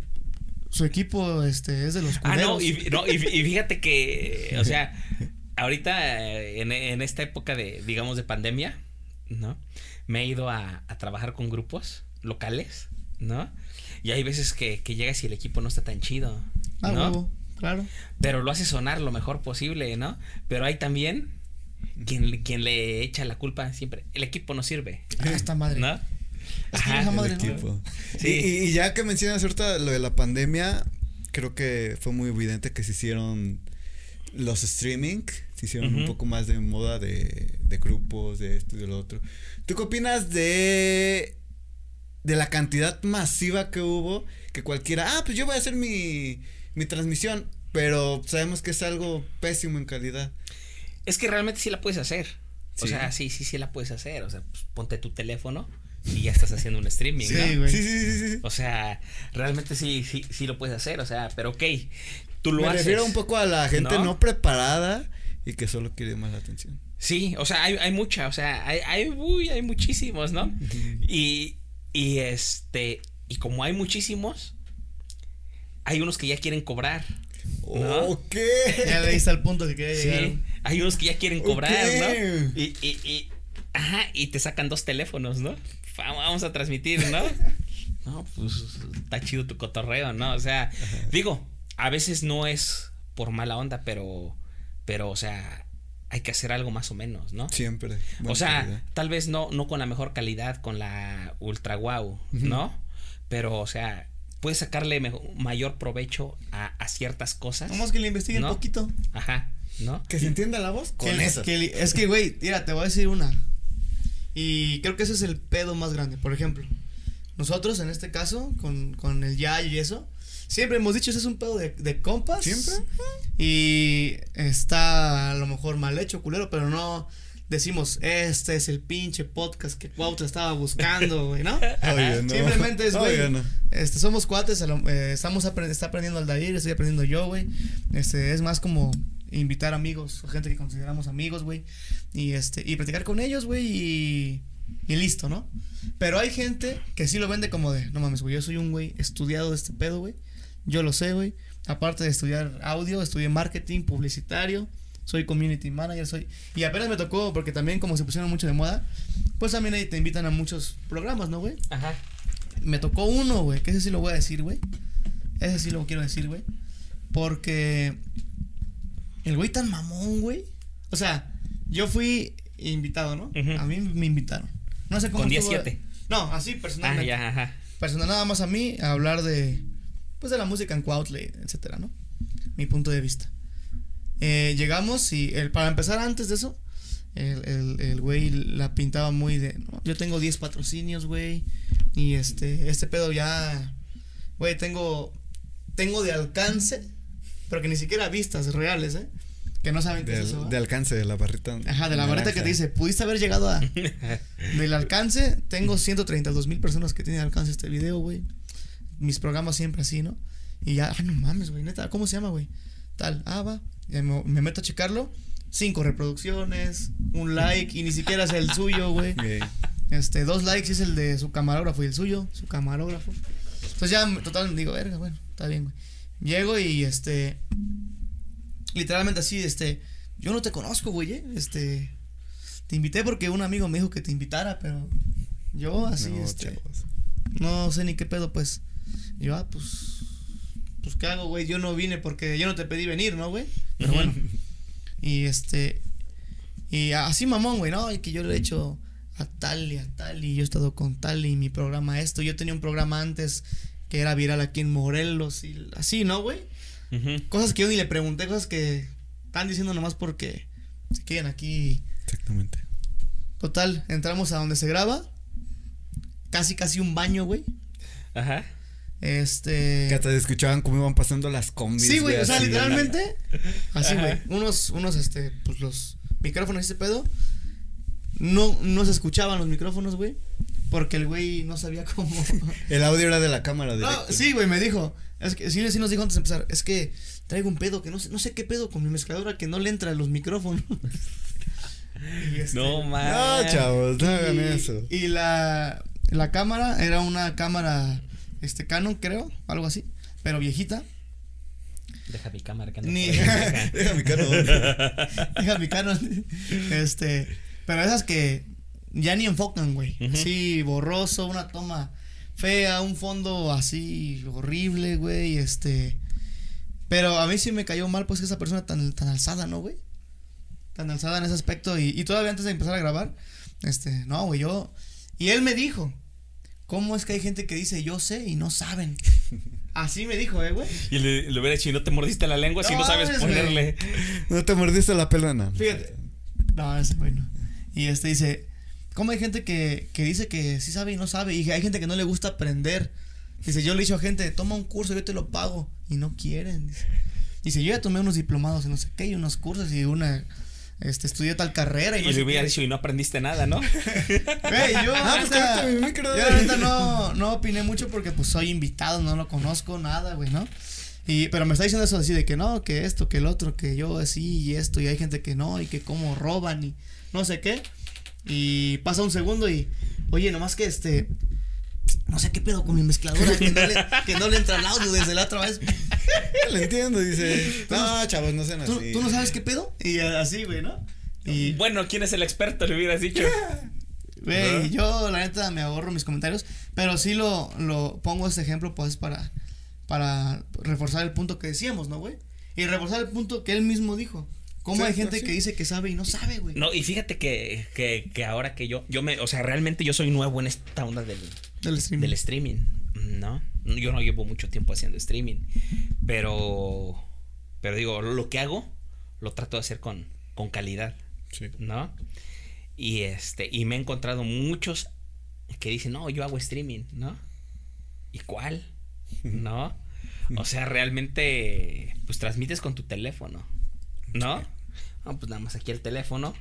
[SPEAKER 2] su equipo este, es de los
[SPEAKER 3] Ah, no,
[SPEAKER 2] culeros.
[SPEAKER 3] y, no, y, y fíjate que, o sea, ahorita en, en esta época de, digamos, de pandemia, ¿no? Me he ido a, a trabajar con grupos locales, ¿no? Y hay veces que, que llegas y el equipo no está tan chido,
[SPEAKER 2] Ah,
[SPEAKER 3] ¿no?
[SPEAKER 2] huevo, claro.
[SPEAKER 3] Pero lo hace sonar lo mejor posible, ¿no? Pero hay también quien, le- quien le echa la culpa siempre. El equipo no sirve,
[SPEAKER 2] Ah, esta madre.
[SPEAKER 3] ¿no? Ajá.
[SPEAKER 2] esa
[SPEAKER 1] El
[SPEAKER 2] madre, ¿no?
[SPEAKER 1] equipo.
[SPEAKER 3] Sí.
[SPEAKER 1] Y, ya que mencionas ahorita lo de la pandemia, creo que fue muy evidente que se hicieron los streaming, se hicieron un poco más de moda de, de grupos, de esto y de lo otro. ¿Tú qué opinas de, de la cantidad masiva que hubo? Que cualquiera, ah, pues yo voy a hacer mi, mi transmisión, pero sabemos que es algo pésimo en calidad.
[SPEAKER 3] Es que realmente sí la puedes hacer. O
[SPEAKER 1] Sí.
[SPEAKER 3] sea, sí, sí, sí la puedes hacer. O sea, pues, ponte tu teléfono y ya estás haciendo un streaming,
[SPEAKER 2] Sí,
[SPEAKER 3] ¿no?
[SPEAKER 2] güey.
[SPEAKER 1] Sí, sí, sí, sí.
[SPEAKER 3] O sea, realmente sí, sí, sí lo puedes hacer. O sea, pero ok, tú lo
[SPEAKER 1] Me
[SPEAKER 3] haces.
[SPEAKER 1] refiero un poco a la gente
[SPEAKER 3] ¿no?
[SPEAKER 1] no, preparada y que solo quiere más la atención.
[SPEAKER 3] Sí, o sea, hay, hay mucha, o sea, hay, hay, uy, hay muchísimos, ¿no? Y, y este, y como hay muchísimos, hay unos que ya quieren cobrar. ¿No?
[SPEAKER 1] Ok.
[SPEAKER 2] Ya le diste al punto que quería llegar.
[SPEAKER 3] Hay unos que ya quieren cobrar, ¿no? Y, y, y, ajá, y te sacan dos teléfonos, ¿no? Va- Vamos a transmitir, ¿no? No, pues está chido tu cotorreo, ¿no? O sea, digo, a veces no es por mala onda, pero, pero, o sea, hay que hacer algo más o menos, ¿no?
[SPEAKER 1] Siempre.
[SPEAKER 3] o sea,
[SPEAKER 1] calidad.
[SPEAKER 3] tal vez no, no con la mejor calidad, con la ultra wow, ¿no? Pero, o sea, puedes sacarle mejo- mayor provecho a, a ciertas cosas.
[SPEAKER 2] Vamos que le investiguen
[SPEAKER 3] ¿No?
[SPEAKER 2] un poquito.
[SPEAKER 3] Ajá, ¿no?
[SPEAKER 1] Que se entienda la voz con eso.
[SPEAKER 2] que es que, güey, mira, te voy a decir una. Y creo que ese es el pedo más grande. Por ejemplo, nosotros en este caso, con, con el Yayo y eso, siempre hemos dicho, ese es un pedo de, de compas.
[SPEAKER 1] Siempre.
[SPEAKER 2] Y está a lo mejor mal hecho, culero, pero no decimos, este es el pinche podcast que Cuautla estaba buscando, güey, ¿no?
[SPEAKER 1] Obvio, no.
[SPEAKER 2] Simplemente es, güey.
[SPEAKER 1] No.
[SPEAKER 2] Este, somos cuates, eh, estamos aprend- está aprendiendo Aldair, estoy aprendiendo yo, güey. Este, es más como invitar amigos, gente que consideramos amigos, güey. Y este, y platicar con ellos, güey, y, y listo, ¿no? Pero hay gente que sí lo vende como de, no mames, güey, yo soy un güey estudiado de este pedo, güey. Yo lo sé, güey. Aparte de estudiar audio, estudié marketing publicitario. Soy community manager, soy... Y apenas me tocó, porque también como se pusieron mucho de moda, pues también ahí te invitan a muchos programas, ¿no, güey?
[SPEAKER 3] Ajá.
[SPEAKER 2] Me tocó uno, güey, que ese sí lo voy a decir, güey. Ese sí lo quiero decir, güey. Porque el güey tan mamón, güey. O sea, yo fui invitado, ¿no? A mí me invitaron. No sé cómo
[SPEAKER 3] Con
[SPEAKER 2] estuvo-
[SPEAKER 3] 17.
[SPEAKER 2] No, así
[SPEAKER 3] Ah,
[SPEAKER 2] personalmente.
[SPEAKER 3] ya, ajá.
[SPEAKER 2] Personal nada más a mí a hablar de pues de la música en Cuautla, etcétera, ¿no? Mi punto de vista. Eh, llegamos y el, para empezar antes de eso, el, el, el güey la pintaba muy de, "No, yo tengo 10 patrocinios, güey, y este, este pedo ya, güey, tengo, tengo de alcance, pero que ni siquiera vistas reales, ¿eh? Que no saben qué
[SPEAKER 1] Del-
[SPEAKER 2] es eso. ¿va?
[SPEAKER 1] de alcance de la barrita.
[SPEAKER 2] Ajá, de la barreta que te dice, pudiste haber llegado a... Del alcance, tengo 132 mil personas que tienen alcance este video, güey. Mis programas siempre así, ¿no? Y ya, ah, no mames, güey, neta, ¿cómo se llama, güey? Tal, ah, va. Ya me, me meto a checarlo. Cinco reproducciones, un like y ni siquiera es el suyo, güey.
[SPEAKER 1] Ey.
[SPEAKER 2] Este, dos likes es el de su camarógrafo y el suyo, su camarógrafo. Entonces ya, total, digo, verga, bueno, está bien, güey. Llego y este. Literalmente así, este. Yo no te conozco, güey, eh, Este. Te invité porque un amigo me dijo que te invitara, pero. Yo así,
[SPEAKER 1] No,
[SPEAKER 2] este.
[SPEAKER 1] chavos.
[SPEAKER 2] no sé ni qué pedo, pues. Y yo, ah, pues, pues, ¿qué hago, güey? Yo no vine porque yo no te pedí venir, ¿no, güey? Pero bueno. Y este, y así mamón, güey, ¿no? Y que yo le he hecho a tal y a tal y yo he estado con tal y mi programa esto. Yo tenía un programa antes que era viral aquí en Morelos y así, ¿no, güey?
[SPEAKER 3] Ujú.
[SPEAKER 2] Cosas que yo ni le pregunté, cosas que están diciendo nomás porque se quedan aquí.
[SPEAKER 1] Exactamente.
[SPEAKER 2] Total, entramos a donde se graba. Casi, casi un baño, güey.
[SPEAKER 3] Ajá.
[SPEAKER 2] Este.
[SPEAKER 1] Que hasta escuchaban cómo iban pasando las combis.
[SPEAKER 2] Sí, güey, o sea, literalmente. Así, güey. Unos, unos, este, pues los micrófonos y ese pedo. No, no se escuchaban los micrófonos, güey. Porque el güey no sabía cómo.
[SPEAKER 1] El audio era de la cámara
[SPEAKER 2] No,
[SPEAKER 1] directo.
[SPEAKER 2] sí, güey, me dijo. Es que sí, sí nos dijo antes de empezar. Es que traigo un pedo que no sé, no sé qué pedo con mi mezcladora que no le entra a los micrófonos. Este-
[SPEAKER 3] No, man.
[SPEAKER 1] No, chavos, no hagan
[SPEAKER 2] y,
[SPEAKER 1] eso.
[SPEAKER 2] Y la, la cámara era una cámara, este, Canon, creo, algo así, pero viejita.
[SPEAKER 3] Deja mi cámara que ando
[SPEAKER 2] Ni-.
[SPEAKER 1] Deja mi carro.
[SPEAKER 2] Deja mi Canon. Este, pero esas que ya ni enfocan, güey.
[SPEAKER 3] Ujú.
[SPEAKER 2] Así, borroso, una toma fea, un fondo así horrible, güey, este. Pero a mí sí me cayó mal, pues, que esa persona tan, tan alzada, ¿no, güey? Tan alzada en ese aspecto. Y, y todavía antes de empezar a grabar, este, no, güey, yo. Y él me dijo, ¿cómo es que hay gente que dice yo sé y no saben? Así me dijo, ¿eh, güey?
[SPEAKER 3] Y le, le hubiera dicho, y no te mordiste la lengua si
[SPEAKER 2] No
[SPEAKER 3] sabes
[SPEAKER 2] güey.
[SPEAKER 3] ponerle.
[SPEAKER 1] No te mordiste la pelona.
[SPEAKER 2] Fíjate. No, ese güey no. Y este dice, ¿cómo hay gente que, que dice que sí sabe y no sabe? Y hay gente que no le gusta aprender. Dice, yo le he dicho a gente, toma un curso, yo te lo pago. Y no quieren. Dice, Dice, yo ya tomé unos diplomados en no sé qué, y unos cursos y una, este, estudié tal carrera. Y,
[SPEAKER 3] Y
[SPEAKER 2] no
[SPEAKER 3] le hubiera
[SPEAKER 2] qué".
[SPEAKER 3] dicho, y no aprendiste nada, ¿no?
[SPEAKER 2] Güey, yo,
[SPEAKER 1] Ah, pues
[SPEAKER 2] yo ahorita no, no opiné mucho porque pues soy invitado, no lo conozco, nada, güey, ¿no? Y, pero me está diciendo eso así de que no, que esto, que el otro, que yo así y esto, y hay gente que no, y que cómo roban y no sé qué. Y pasa un segundo y, oye, nomás que este, no sé qué pedo con mi mezcladora, que no le, que no le entra el audio desde la otra vez.
[SPEAKER 1] Le entiendo, dice. No, chavos, no sean
[SPEAKER 2] ¿Tú,
[SPEAKER 1] así.
[SPEAKER 2] tú no sabes qué pedo? Y así, güey, ¿no? Y,
[SPEAKER 3] Bueno, ¿quién es el experto? Le hubieras dicho.
[SPEAKER 2] Güey, yo la neta me ahorro mis comentarios, pero sí lo, lo pongo este ejemplo pues para, para reforzar el punto que decíamos, ¿no, güey? Y reforzar el punto que él mismo dijo. ¿Cómo
[SPEAKER 1] Sí,
[SPEAKER 2] hay gente
[SPEAKER 1] sí.
[SPEAKER 2] que dice que sabe y no sabe, güey?
[SPEAKER 3] No, y fíjate que, que, que ahora que yo, yo me, o sea, realmente yo soy nuevo en esta onda del,
[SPEAKER 2] del
[SPEAKER 3] streaming, ¿no? Yo no llevo mucho tiempo haciendo streaming, pero, pero digo, lo que hago, lo trato de hacer con, con calidad,
[SPEAKER 1] Sí.
[SPEAKER 3] ¿no? Y este, y me he encontrado muchos que dicen, no, yo hago streaming, ¿no? ¿Y cuál? ¿No? O sea, realmente, pues transmites con tu teléfono, ¿no? No, pues nada más aquí el teléfono,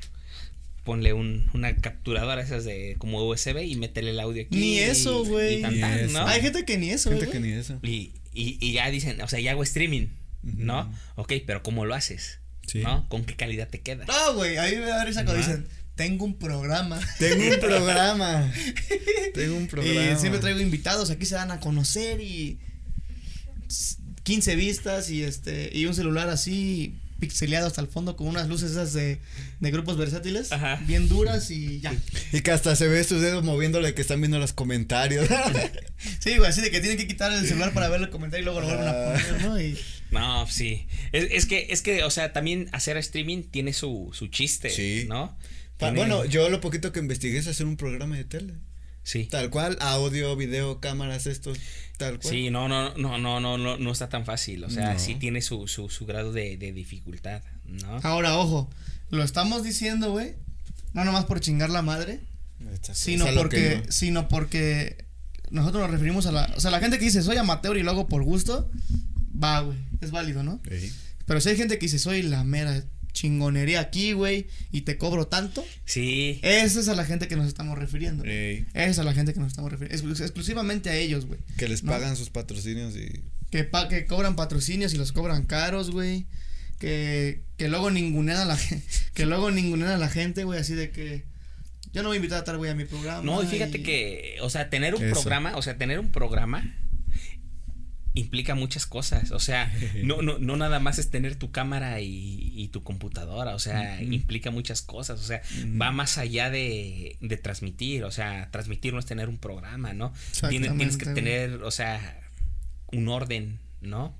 [SPEAKER 3] ponle un, una capturadora esas de como USB y métele el audio aquí.
[SPEAKER 2] Ni eso,
[SPEAKER 3] y-
[SPEAKER 2] güey. Hay gente que ni eso,
[SPEAKER 1] Gente
[SPEAKER 2] güey.
[SPEAKER 1] que ni eso.
[SPEAKER 3] Y, y, y ya dicen, o sea, ya hago streaming, ¿no?
[SPEAKER 1] Ujú.
[SPEAKER 3] Ok, pero ¿cómo lo haces?
[SPEAKER 1] Sí.
[SPEAKER 3] ¿No? ¿Con qué calidad te queda?
[SPEAKER 2] No, güey, ahí me da risa cuando dicen, tengo un programa.
[SPEAKER 1] Tengo un programa. Tengo un programa.
[SPEAKER 2] Y siempre traigo invitados, aquí se dan a conocer y 15 vistas y este y un celular así pixeleado hasta el fondo con unas luces esas de, de grupos versátiles,
[SPEAKER 3] Ajá.
[SPEAKER 2] bien duras y ya.
[SPEAKER 1] Y que hasta se ve sus dedos moviéndole que están viendo los comentarios.
[SPEAKER 2] Sí, güey, así de que tienen que quitar el celular para ver el comentario y luego lo vuelven a
[SPEAKER 1] Ah.
[SPEAKER 2] poner, ¿no? Y
[SPEAKER 3] No, sí. Es, es que, es que, o sea, también hacer streaming tiene su, su chiste,
[SPEAKER 1] Sí.
[SPEAKER 3] ¿no?
[SPEAKER 1] Pa-
[SPEAKER 3] Tiene-
[SPEAKER 1] Bueno, yo lo poquito que investigué es hacer un programa de tele.
[SPEAKER 3] Sí.
[SPEAKER 1] Tal cual, audio, video, cámaras, esto, tal cual.
[SPEAKER 3] Sí, no, no, no, no, no, no, no está tan fácil. O sea,
[SPEAKER 1] No.
[SPEAKER 3] sí tiene su, su, su grado de, de dificultad, ¿no?
[SPEAKER 2] ahora, ojo, lo estamos diciendo, güey, no nomás por chingar la madre, sino porque, sino porque nosotros nos referimos a la, o sea, la gente que dice soy amateur y lo hago por gusto, va, güey, es válido, ¿no?
[SPEAKER 1] Ey.
[SPEAKER 2] Pero si hay gente que dice soy la mera chingonería aquí, güey, y te cobro tanto,
[SPEAKER 3] Sí.
[SPEAKER 2] esa es a la gente que nos estamos refiriendo.
[SPEAKER 1] Ey.
[SPEAKER 2] Esa es a la gente que nos estamos refiriendo, exclu- exclusivamente a ellos, güey.
[SPEAKER 1] Que les
[SPEAKER 2] ¿No?
[SPEAKER 1] pagan sus patrocinios y.
[SPEAKER 2] Que, pa que cobran patrocinios y los cobran caros, güey. Que, que luego ningunean a la gente, que luego ningunean a la gente, güey, así de que yo no voy a invitar a tal güey a mi programa.
[SPEAKER 3] No, y fíjate que, o sea, tener un
[SPEAKER 1] Eso.
[SPEAKER 3] programa, o sea, tener un programa implica muchas cosas. O sea, no, no, no nada más es tener tu cámara y, y tu computadora. O sea, implica muchas cosas. O sea, va más allá de, de, transmitir. O sea, transmitir no es tener un programa, ¿no? Tienes, tienes que tener, o sea, un orden, ¿no?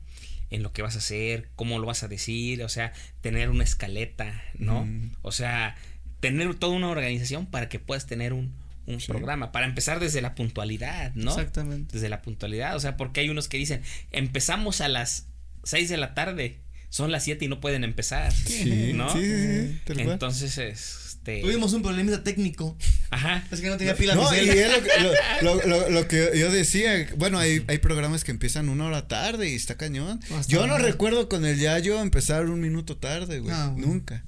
[SPEAKER 3] En lo que vas a hacer, cómo lo vas a decir, o sea, tener una escaleta, ¿no? O sea, tener toda una organización para que puedas tener un, un programa. Para empezar desde la puntualidad, ¿no?
[SPEAKER 2] Exactamente.
[SPEAKER 3] Desde la puntualidad. O sea, porque hay unos que dicen, empezamos a las 6 de la tarde, son las 7 y no pueden empezar. Sí, ¿no? Sí, sí, Entonces, este.
[SPEAKER 2] Tuvimos un problemita técnico.
[SPEAKER 3] Ajá.
[SPEAKER 2] Es que no tenía pila No,
[SPEAKER 1] y es lo, lo, lo, que yo decía. Bueno, hay, hay programas que empiezan una hora tarde y está cañón. yo no recuerdo con el Yayo empezar un minuto tarde, güey. Ah, Nunca.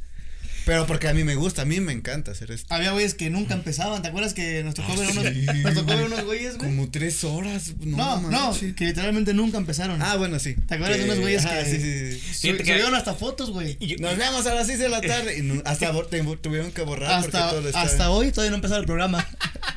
[SPEAKER 1] Pero porque a mí me gusta, a mí me encanta hacer esto.
[SPEAKER 2] Había güeyes que nunca empezaban, ¿te acuerdas que nos tocó ver unos, nos tocó ver unos güeyes, güey?
[SPEAKER 1] Como tres horas.
[SPEAKER 2] No, no, no que literalmente nunca empezaron.
[SPEAKER 1] Ah, bueno, sí.
[SPEAKER 2] ¿Te acuerdas de unos güeyes que sí, sí, sí. subieron hasta fotos, güey?
[SPEAKER 1] Nos vemos a las 6 de la tarde y hasta tuvieron que borrar
[SPEAKER 2] hasta, porque todo Hasta hoy todavía no empezado el programa.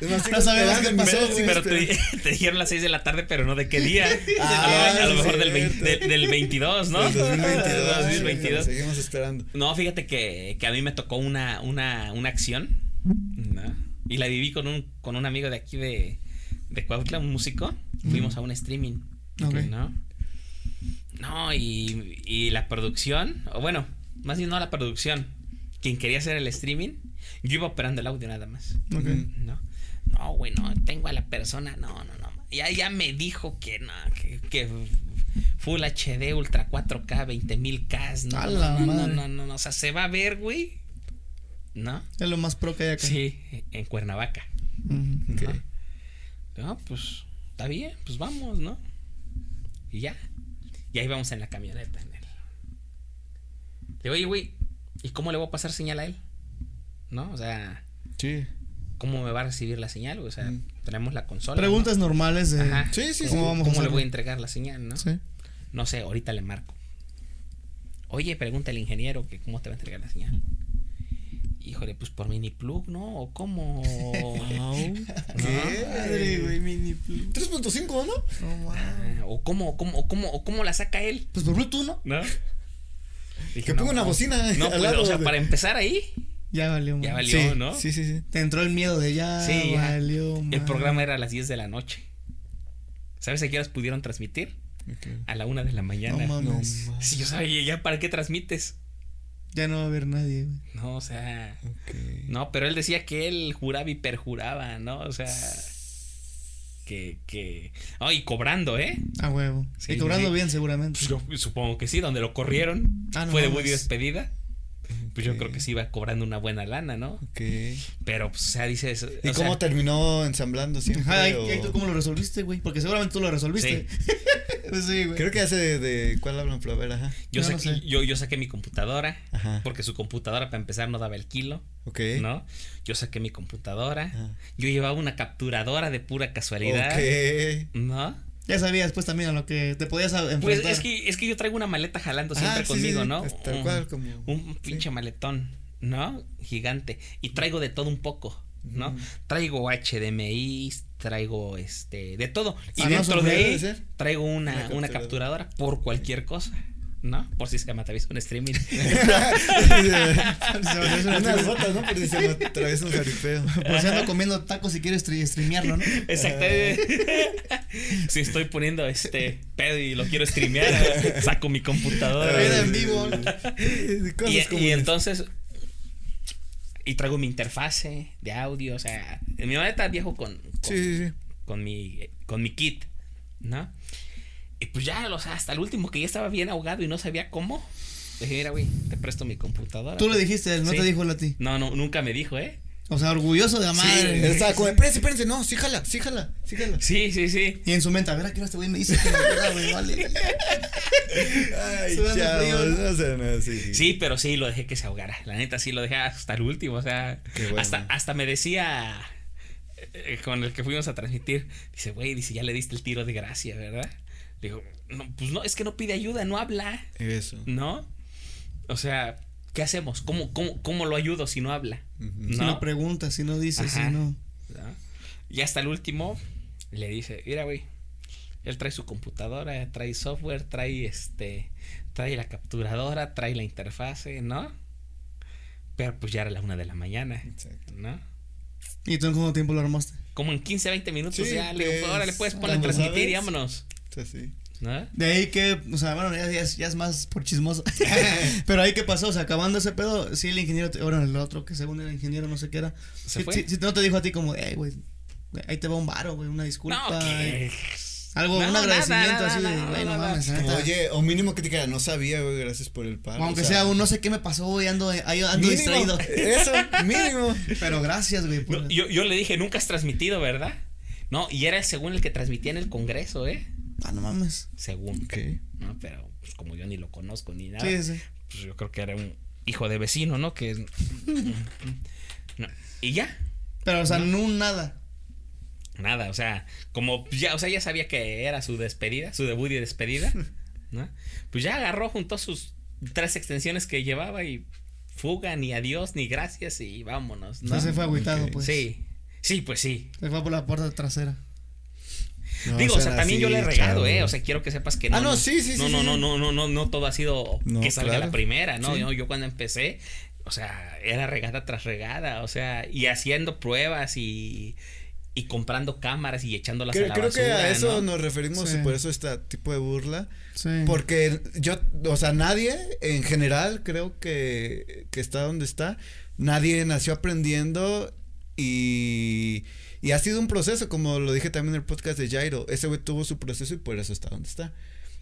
[SPEAKER 3] no sabemos qué pasó, Pero te, te, dijeron las 6 de la tarde, pero no de qué día. Ah, a lo mejor del, del 22, ¿no?
[SPEAKER 1] Del 2022. 2022. Seguimos esperando.
[SPEAKER 3] No, fíjate que, que a mí me tocó una, una, una acción. Y la viví con un, con un amigo de aquí de, de Cuautla, un músico. Fuimos a un streaming. ¿No? No, y, y la producción, o bueno, más bien no la producción. Quien quería hacer el streaming, yo iba operando el audio nada más. ¿No? No, güey, no, tengo a la persona, no, no, no. Ya, ya me dijo que no, que, que Full HD, Ultra 4K, 20.000K. No, no, no, no, no, no, o sea, se va a ver, güey. ¿No?
[SPEAKER 2] Es lo más pro que hay acá.
[SPEAKER 3] Sí, en Cuernavaca. ¿No? pues está bien, pues vamos, ¿no? Y ya. Y ahí vamos en la camioneta. En el... Le digo, oye, güey, ¿y cómo le voy a pasar señal a él? ¿No? O sea.
[SPEAKER 1] Sí.
[SPEAKER 3] ¿Cómo me va a recibir la señal? O sea, tenemos la consola.
[SPEAKER 2] Preguntas normales de.
[SPEAKER 1] Sí, sí,
[SPEAKER 3] ¿Cómo, vamos ¿cómo le voy a entregar la señal, no? Sí. No sé, ahorita le marco. Oye, pregunta al ingeniero que cómo te va a entregar la señal híjole, pues por mini plug, ¿no? ¿O cómo?
[SPEAKER 2] ¿Qué? Madre, güey, mini plug.
[SPEAKER 1] 3.5, ¿no?
[SPEAKER 2] No,
[SPEAKER 3] ah, o cómo, cómo, o cómo, o cómo la saca él.
[SPEAKER 2] Pues por Bluetooth, ¿no?
[SPEAKER 3] ¿No?
[SPEAKER 1] que ponga una bocina.
[SPEAKER 3] No, pues, o sea, para empezar ahí.
[SPEAKER 2] Ya valió,
[SPEAKER 3] Ya valió, ¿no?
[SPEAKER 2] Sí, sí, sí. Te entró el miedo de ya. Sí, valió.
[SPEAKER 3] El programa era a las 10 de la noche. ¿Sabes a qué horas pudieron transmitir? A la una de la mañana.
[SPEAKER 2] No mames.
[SPEAKER 3] Sí, yo sabía, ¿ya para qué transmites?
[SPEAKER 2] Ya no va a haber nadie,
[SPEAKER 3] No, o sea. No, pero él decía que él juraba y perjuraba, ¿no? O sea. Que, que. Oh, y cobrando, ¿eh?
[SPEAKER 2] A huevo. y cobrando bien, seguramente.
[SPEAKER 3] Yo supongo que sí, donde lo corrieron. Ah, fue de muy despedida pues yo creo que sí iba cobrando una buena lana, ¿no?
[SPEAKER 1] Ok.
[SPEAKER 3] Pero, pues, o sea, dices.
[SPEAKER 1] ¿Y cómo terminó ensamblando siempre?
[SPEAKER 2] Ajá, ¿y tú cómo lo resolviste, güey? Porque seguramente tú lo resolviste. Sí,
[SPEAKER 1] pues sí güey. Creo que hace de, de ¿cuál hablan Flaver? Ajá.
[SPEAKER 3] Yo, saqué, yo, yo saqué mi computadora. Ajá. Porque su computadora, para empezar, no daba el kilo.
[SPEAKER 1] Ok.
[SPEAKER 3] ¿No? Yo saqué mi computadora. Yo llevaba una capturadora de pura casualidad.
[SPEAKER 1] Ok.
[SPEAKER 3] ¿No?
[SPEAKER 2] Ya sabías pues también a lo que te podías enfrentar.
[SPEAKER 3] Pues es que, es que yo traigo una maleta jalando siempre ah, conmigo, ¿no?
[SPEAKER 1] Tal cual, como.
[SPEAKER 3] Un pinche maletón, ¿no? Gigante. Y traigo de todo un poco, ¿no? Traigo HDMI, traigo este, de todo. Y ah, dentro de ahí traigo una, una capturadora por cualquier cosa. ¿No? Por si se me atraviesa un streaming.
[SPEAKER 1] Unas. Por si se me atraviesa un jaripeo.
[SPEAKER 2] Por si ando comiendo tacos y quiero streamearlo, ¿no?
[SPEAKER 3] Exactamente. si estoy poniendo este pedo y lo quiero streamear, saco mi computadora.
[SPEAKER 2] en vivo.
[SPEAKER 3] y, y entonces y traigo mi interfase de audio, o sea, en mi maleta viejo con, con,
[SPEAKER 1] sí, sí, sí.
[SPEAKER 3] con mi con mi kit, ¿no? Y pues ya, o sea, hasta el último que ya estaba bien ahogado y no sabía cómo. Le dije, mira, güey, te presto mi computadora.
[SPEAKER 2] Tú le dijiste, no te dijo él a ti.
[SPEAKER 3] No, no, nunca me dijo, ¿eh?
[SPEAKER 2] O sea, orgulloso de la madre.
[SPEAKER 1] Sí, estaba como, espérense, espérense, no, sí jala, sí jala, sí jala.
[SPEAKER 3] Sí, sí, sí.
[SPEAKER 2] Y en su mente, a ver, ¿a qué hora este güey me dice que me güey? Vale.
[SPEAKER 1] Ay, chao, no sé, no, sí.
[SPEAKER 3] Sí, pero sí, lo dejé que se ahogara. La neta, sí, lo dejé hasta el último, o sea. hasta, hasta me decía, eh, con el que fuimos a transmitir, dice, güey, dice, ya le diste el tiro de gracia, ¿verdad? Digo, no, pues no, es que no pide ayuda, no habla.
[SPEAKER 1] Eso.
[SPEAKER 3] ¿No? O sea, ¿qué hacemos? ¿Cómo, cómo, cómo lo ayudo si no habla?
[SPEAKER 2] ¿No? Si no pregunta, si no dice, si no.
[SPEAKER 3] Y hasta el último le dice, mira, güey, Él trae su computadora, trae software, trae este, trae la capturadora, trae la interfase, ¿no? Pero pues ya era la una de la mañana,
[SPEAKER 1] Exacto.
[SPEAKER 3] ¿no?
[SPEAKER 2] ¿Y tú en cuánto tiempo lo armaste?
[SPEAKER 3] Como en 15, 20 minutos
[SPEAKER 1] Sí,
[SPEAKER 3] ya, le digo,
[SPEAKER 1] pues,
[SPEAKER 3] ahora le puedes poner a transmitir y vámonos,
[SPEAKER 1] Sea.
[SPEAKER 2] De ahí que, o sea, bueno, ya, ya es, ya es más por chismoso. Pero ahí qué pasó, o sea, acabando ese pedo, sí el ingeniero, te- bueno, el otro que según era ingeniero, no sé qué era.
[SPEAKER 3] ¿Se
[SPEAKER 2] sí,
[SPEAKER 3] fue?
[SPEAKER 2] sí, sí, no te dijo a ti como, hey, güey, ahí te va un varo, güey, una disculpa.
[SPEAKER 3] No, que...
[SPEAKER 2] Algo,
[SPEAKER 3] No,
[SPEAKER 2] un agradecimiento
[SPEAKER 3] nada,
[SPEAKER 2] así de, güey, no mames,
[SPEAKER 1] oye, o mínimo que te dijera, no sabía, güey, gracias por el paro.
[SPEAKER 2] Aunque
[SPEAKER 1] o
[SPEAKER 2] sea un no sé qué me pasó, güey, ando, ahí ando
[SPEAKER 1] mínimo,
[SPEAKER 2] distraído.
[SPEAKER 1] Eso, mínimo.
[SPEAKER 2] Pero gracias, güey. por-
[SPEAKER 3] No, yo, yo le dije, nunca has transmitido, ¿verdad? No, y era según el que transmitía en el Congreso, ¿eh?
[SPEAKER 2] Ah, no mames.
[SPEAKER 3] Según.
[SPEAKER 1] Ok.
[SPEAKER 3] ¿no? Pero pues como yo ni lo conozco ni nada,
[SPEAKER 2] Sí, sí.
[SPEAKER 3] pues yo creo que era un hijo de vecino, ¿no? Que. No, Y ya,
[SPEAKER 2] Pero, o sea, no nada.
[SPEAKER 3] nada, o sea, como ya, o sea, ya sabía que era su despedida, su debut y despedida, ¿no? Pues ya agarró, juntó sus tres extensiones que llevaba y fuga, ni adiós, ni gracias y vámonos, ¿no?
[SPEAKER 2] Entonces se fue agüitado, pues.
[SPEAKER 3] Sí, sí, pues sí.
[SPEAKER 2] Se fue por la puerta trasera.
[SPEAKER 1] No
[SPEAKER 3] Digo, o sea, también yo
[SPEAKER 1] así,
[SPEAKER 3] le he regado,
[SPEAKER 1] chavos.
[SPEAKER 3] eh. O sea, quiero que sepas que no.
[SPEAKER 1] Ah, no, sí, sí,
[SPEAKER 3] no,
[SPEAKER 1] sí,
[SPEAKER 3] No,
[SPEAKER 1] sí.
[SPEAKER 3] no, no, no, no, no todo ha sido
[SPEAKER 1] No,
[SPEAKER 3] que salga
[SPEAKER 1] claro.
[SPEAKER 3] la primera, ¿no?
[SPEAKER 1] Sí.
[SPEAKER 3] Yo, yo cuando empecé, o sea, era regada tras regada, o sea, y haciendo pruebas y, y comprando cámaras y echándolas
[SPEAKER 1] Creo,
[SPEAKER 3] a la
[SPEAKER 1] creo
[SPEAKER 3] basura,
[SPEAKER 1] que a eso
[SPEAKER 3] ¿no?
[SPEAKER 1] nos referimos
[SPEAKER 2] Sí.
[SPEAKER 1] y por eso este tipo de burla.
[SPEAKER 2] Sí.
[SPEAKER 1] Porque yo, o sea, nadie en general creo que, que está donde está. Nadie nació aprendiendo y, y ha sido un proceso, como lo dije también en el podcast de Jairo. Ese güey tuvo su proceso y por eso está donde está.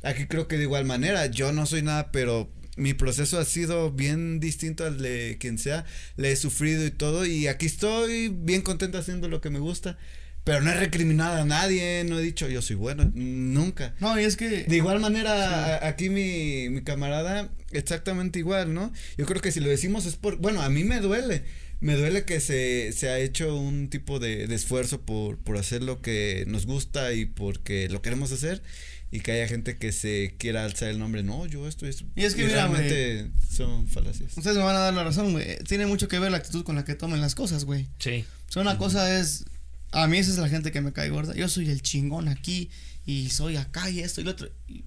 [SPEAKER 1] Aquí creo que de igual manera, yo no soy nada, pero mi proceso ha sido bien distinto al de quien sea. Le he sufrido y todo y aquí estoy bien contento haciendo lo que me gusta. Pero no he recriminado a nadie, no he dicho yo soy bueno, nunca.
[SPEAKER 2] No, y es que.
[SPEAKER 1] De igual manera, a- aquí mi, mi camarada, exactamente igual, ¿no? Yo creo que si lo decimos es por, bueno, a mí me duele, me duele que se, se ha hecho un tipo de, de esfuerzo por, por hacer lo que nos gusta y porque lo queremos hacer y que haya gente que se quiera alzar el nombre, no, yo esto es...
[SPEAKER 2] Y es que mira, güey.
[SPEAKER 1] realmente son falacias.
[SPEAKER 2] Ustedes me van a dar la razón, güey. Tiene mucho que ver la actitud con la que tomen las cosas, güey.
[SPEAKER 3] Sí.
[SPEAKER 2] O sea, una cosa es. A mí esa es la gente que me cae gorda. Yo soy el chingón aquí y soy acá y esto y lo otro. y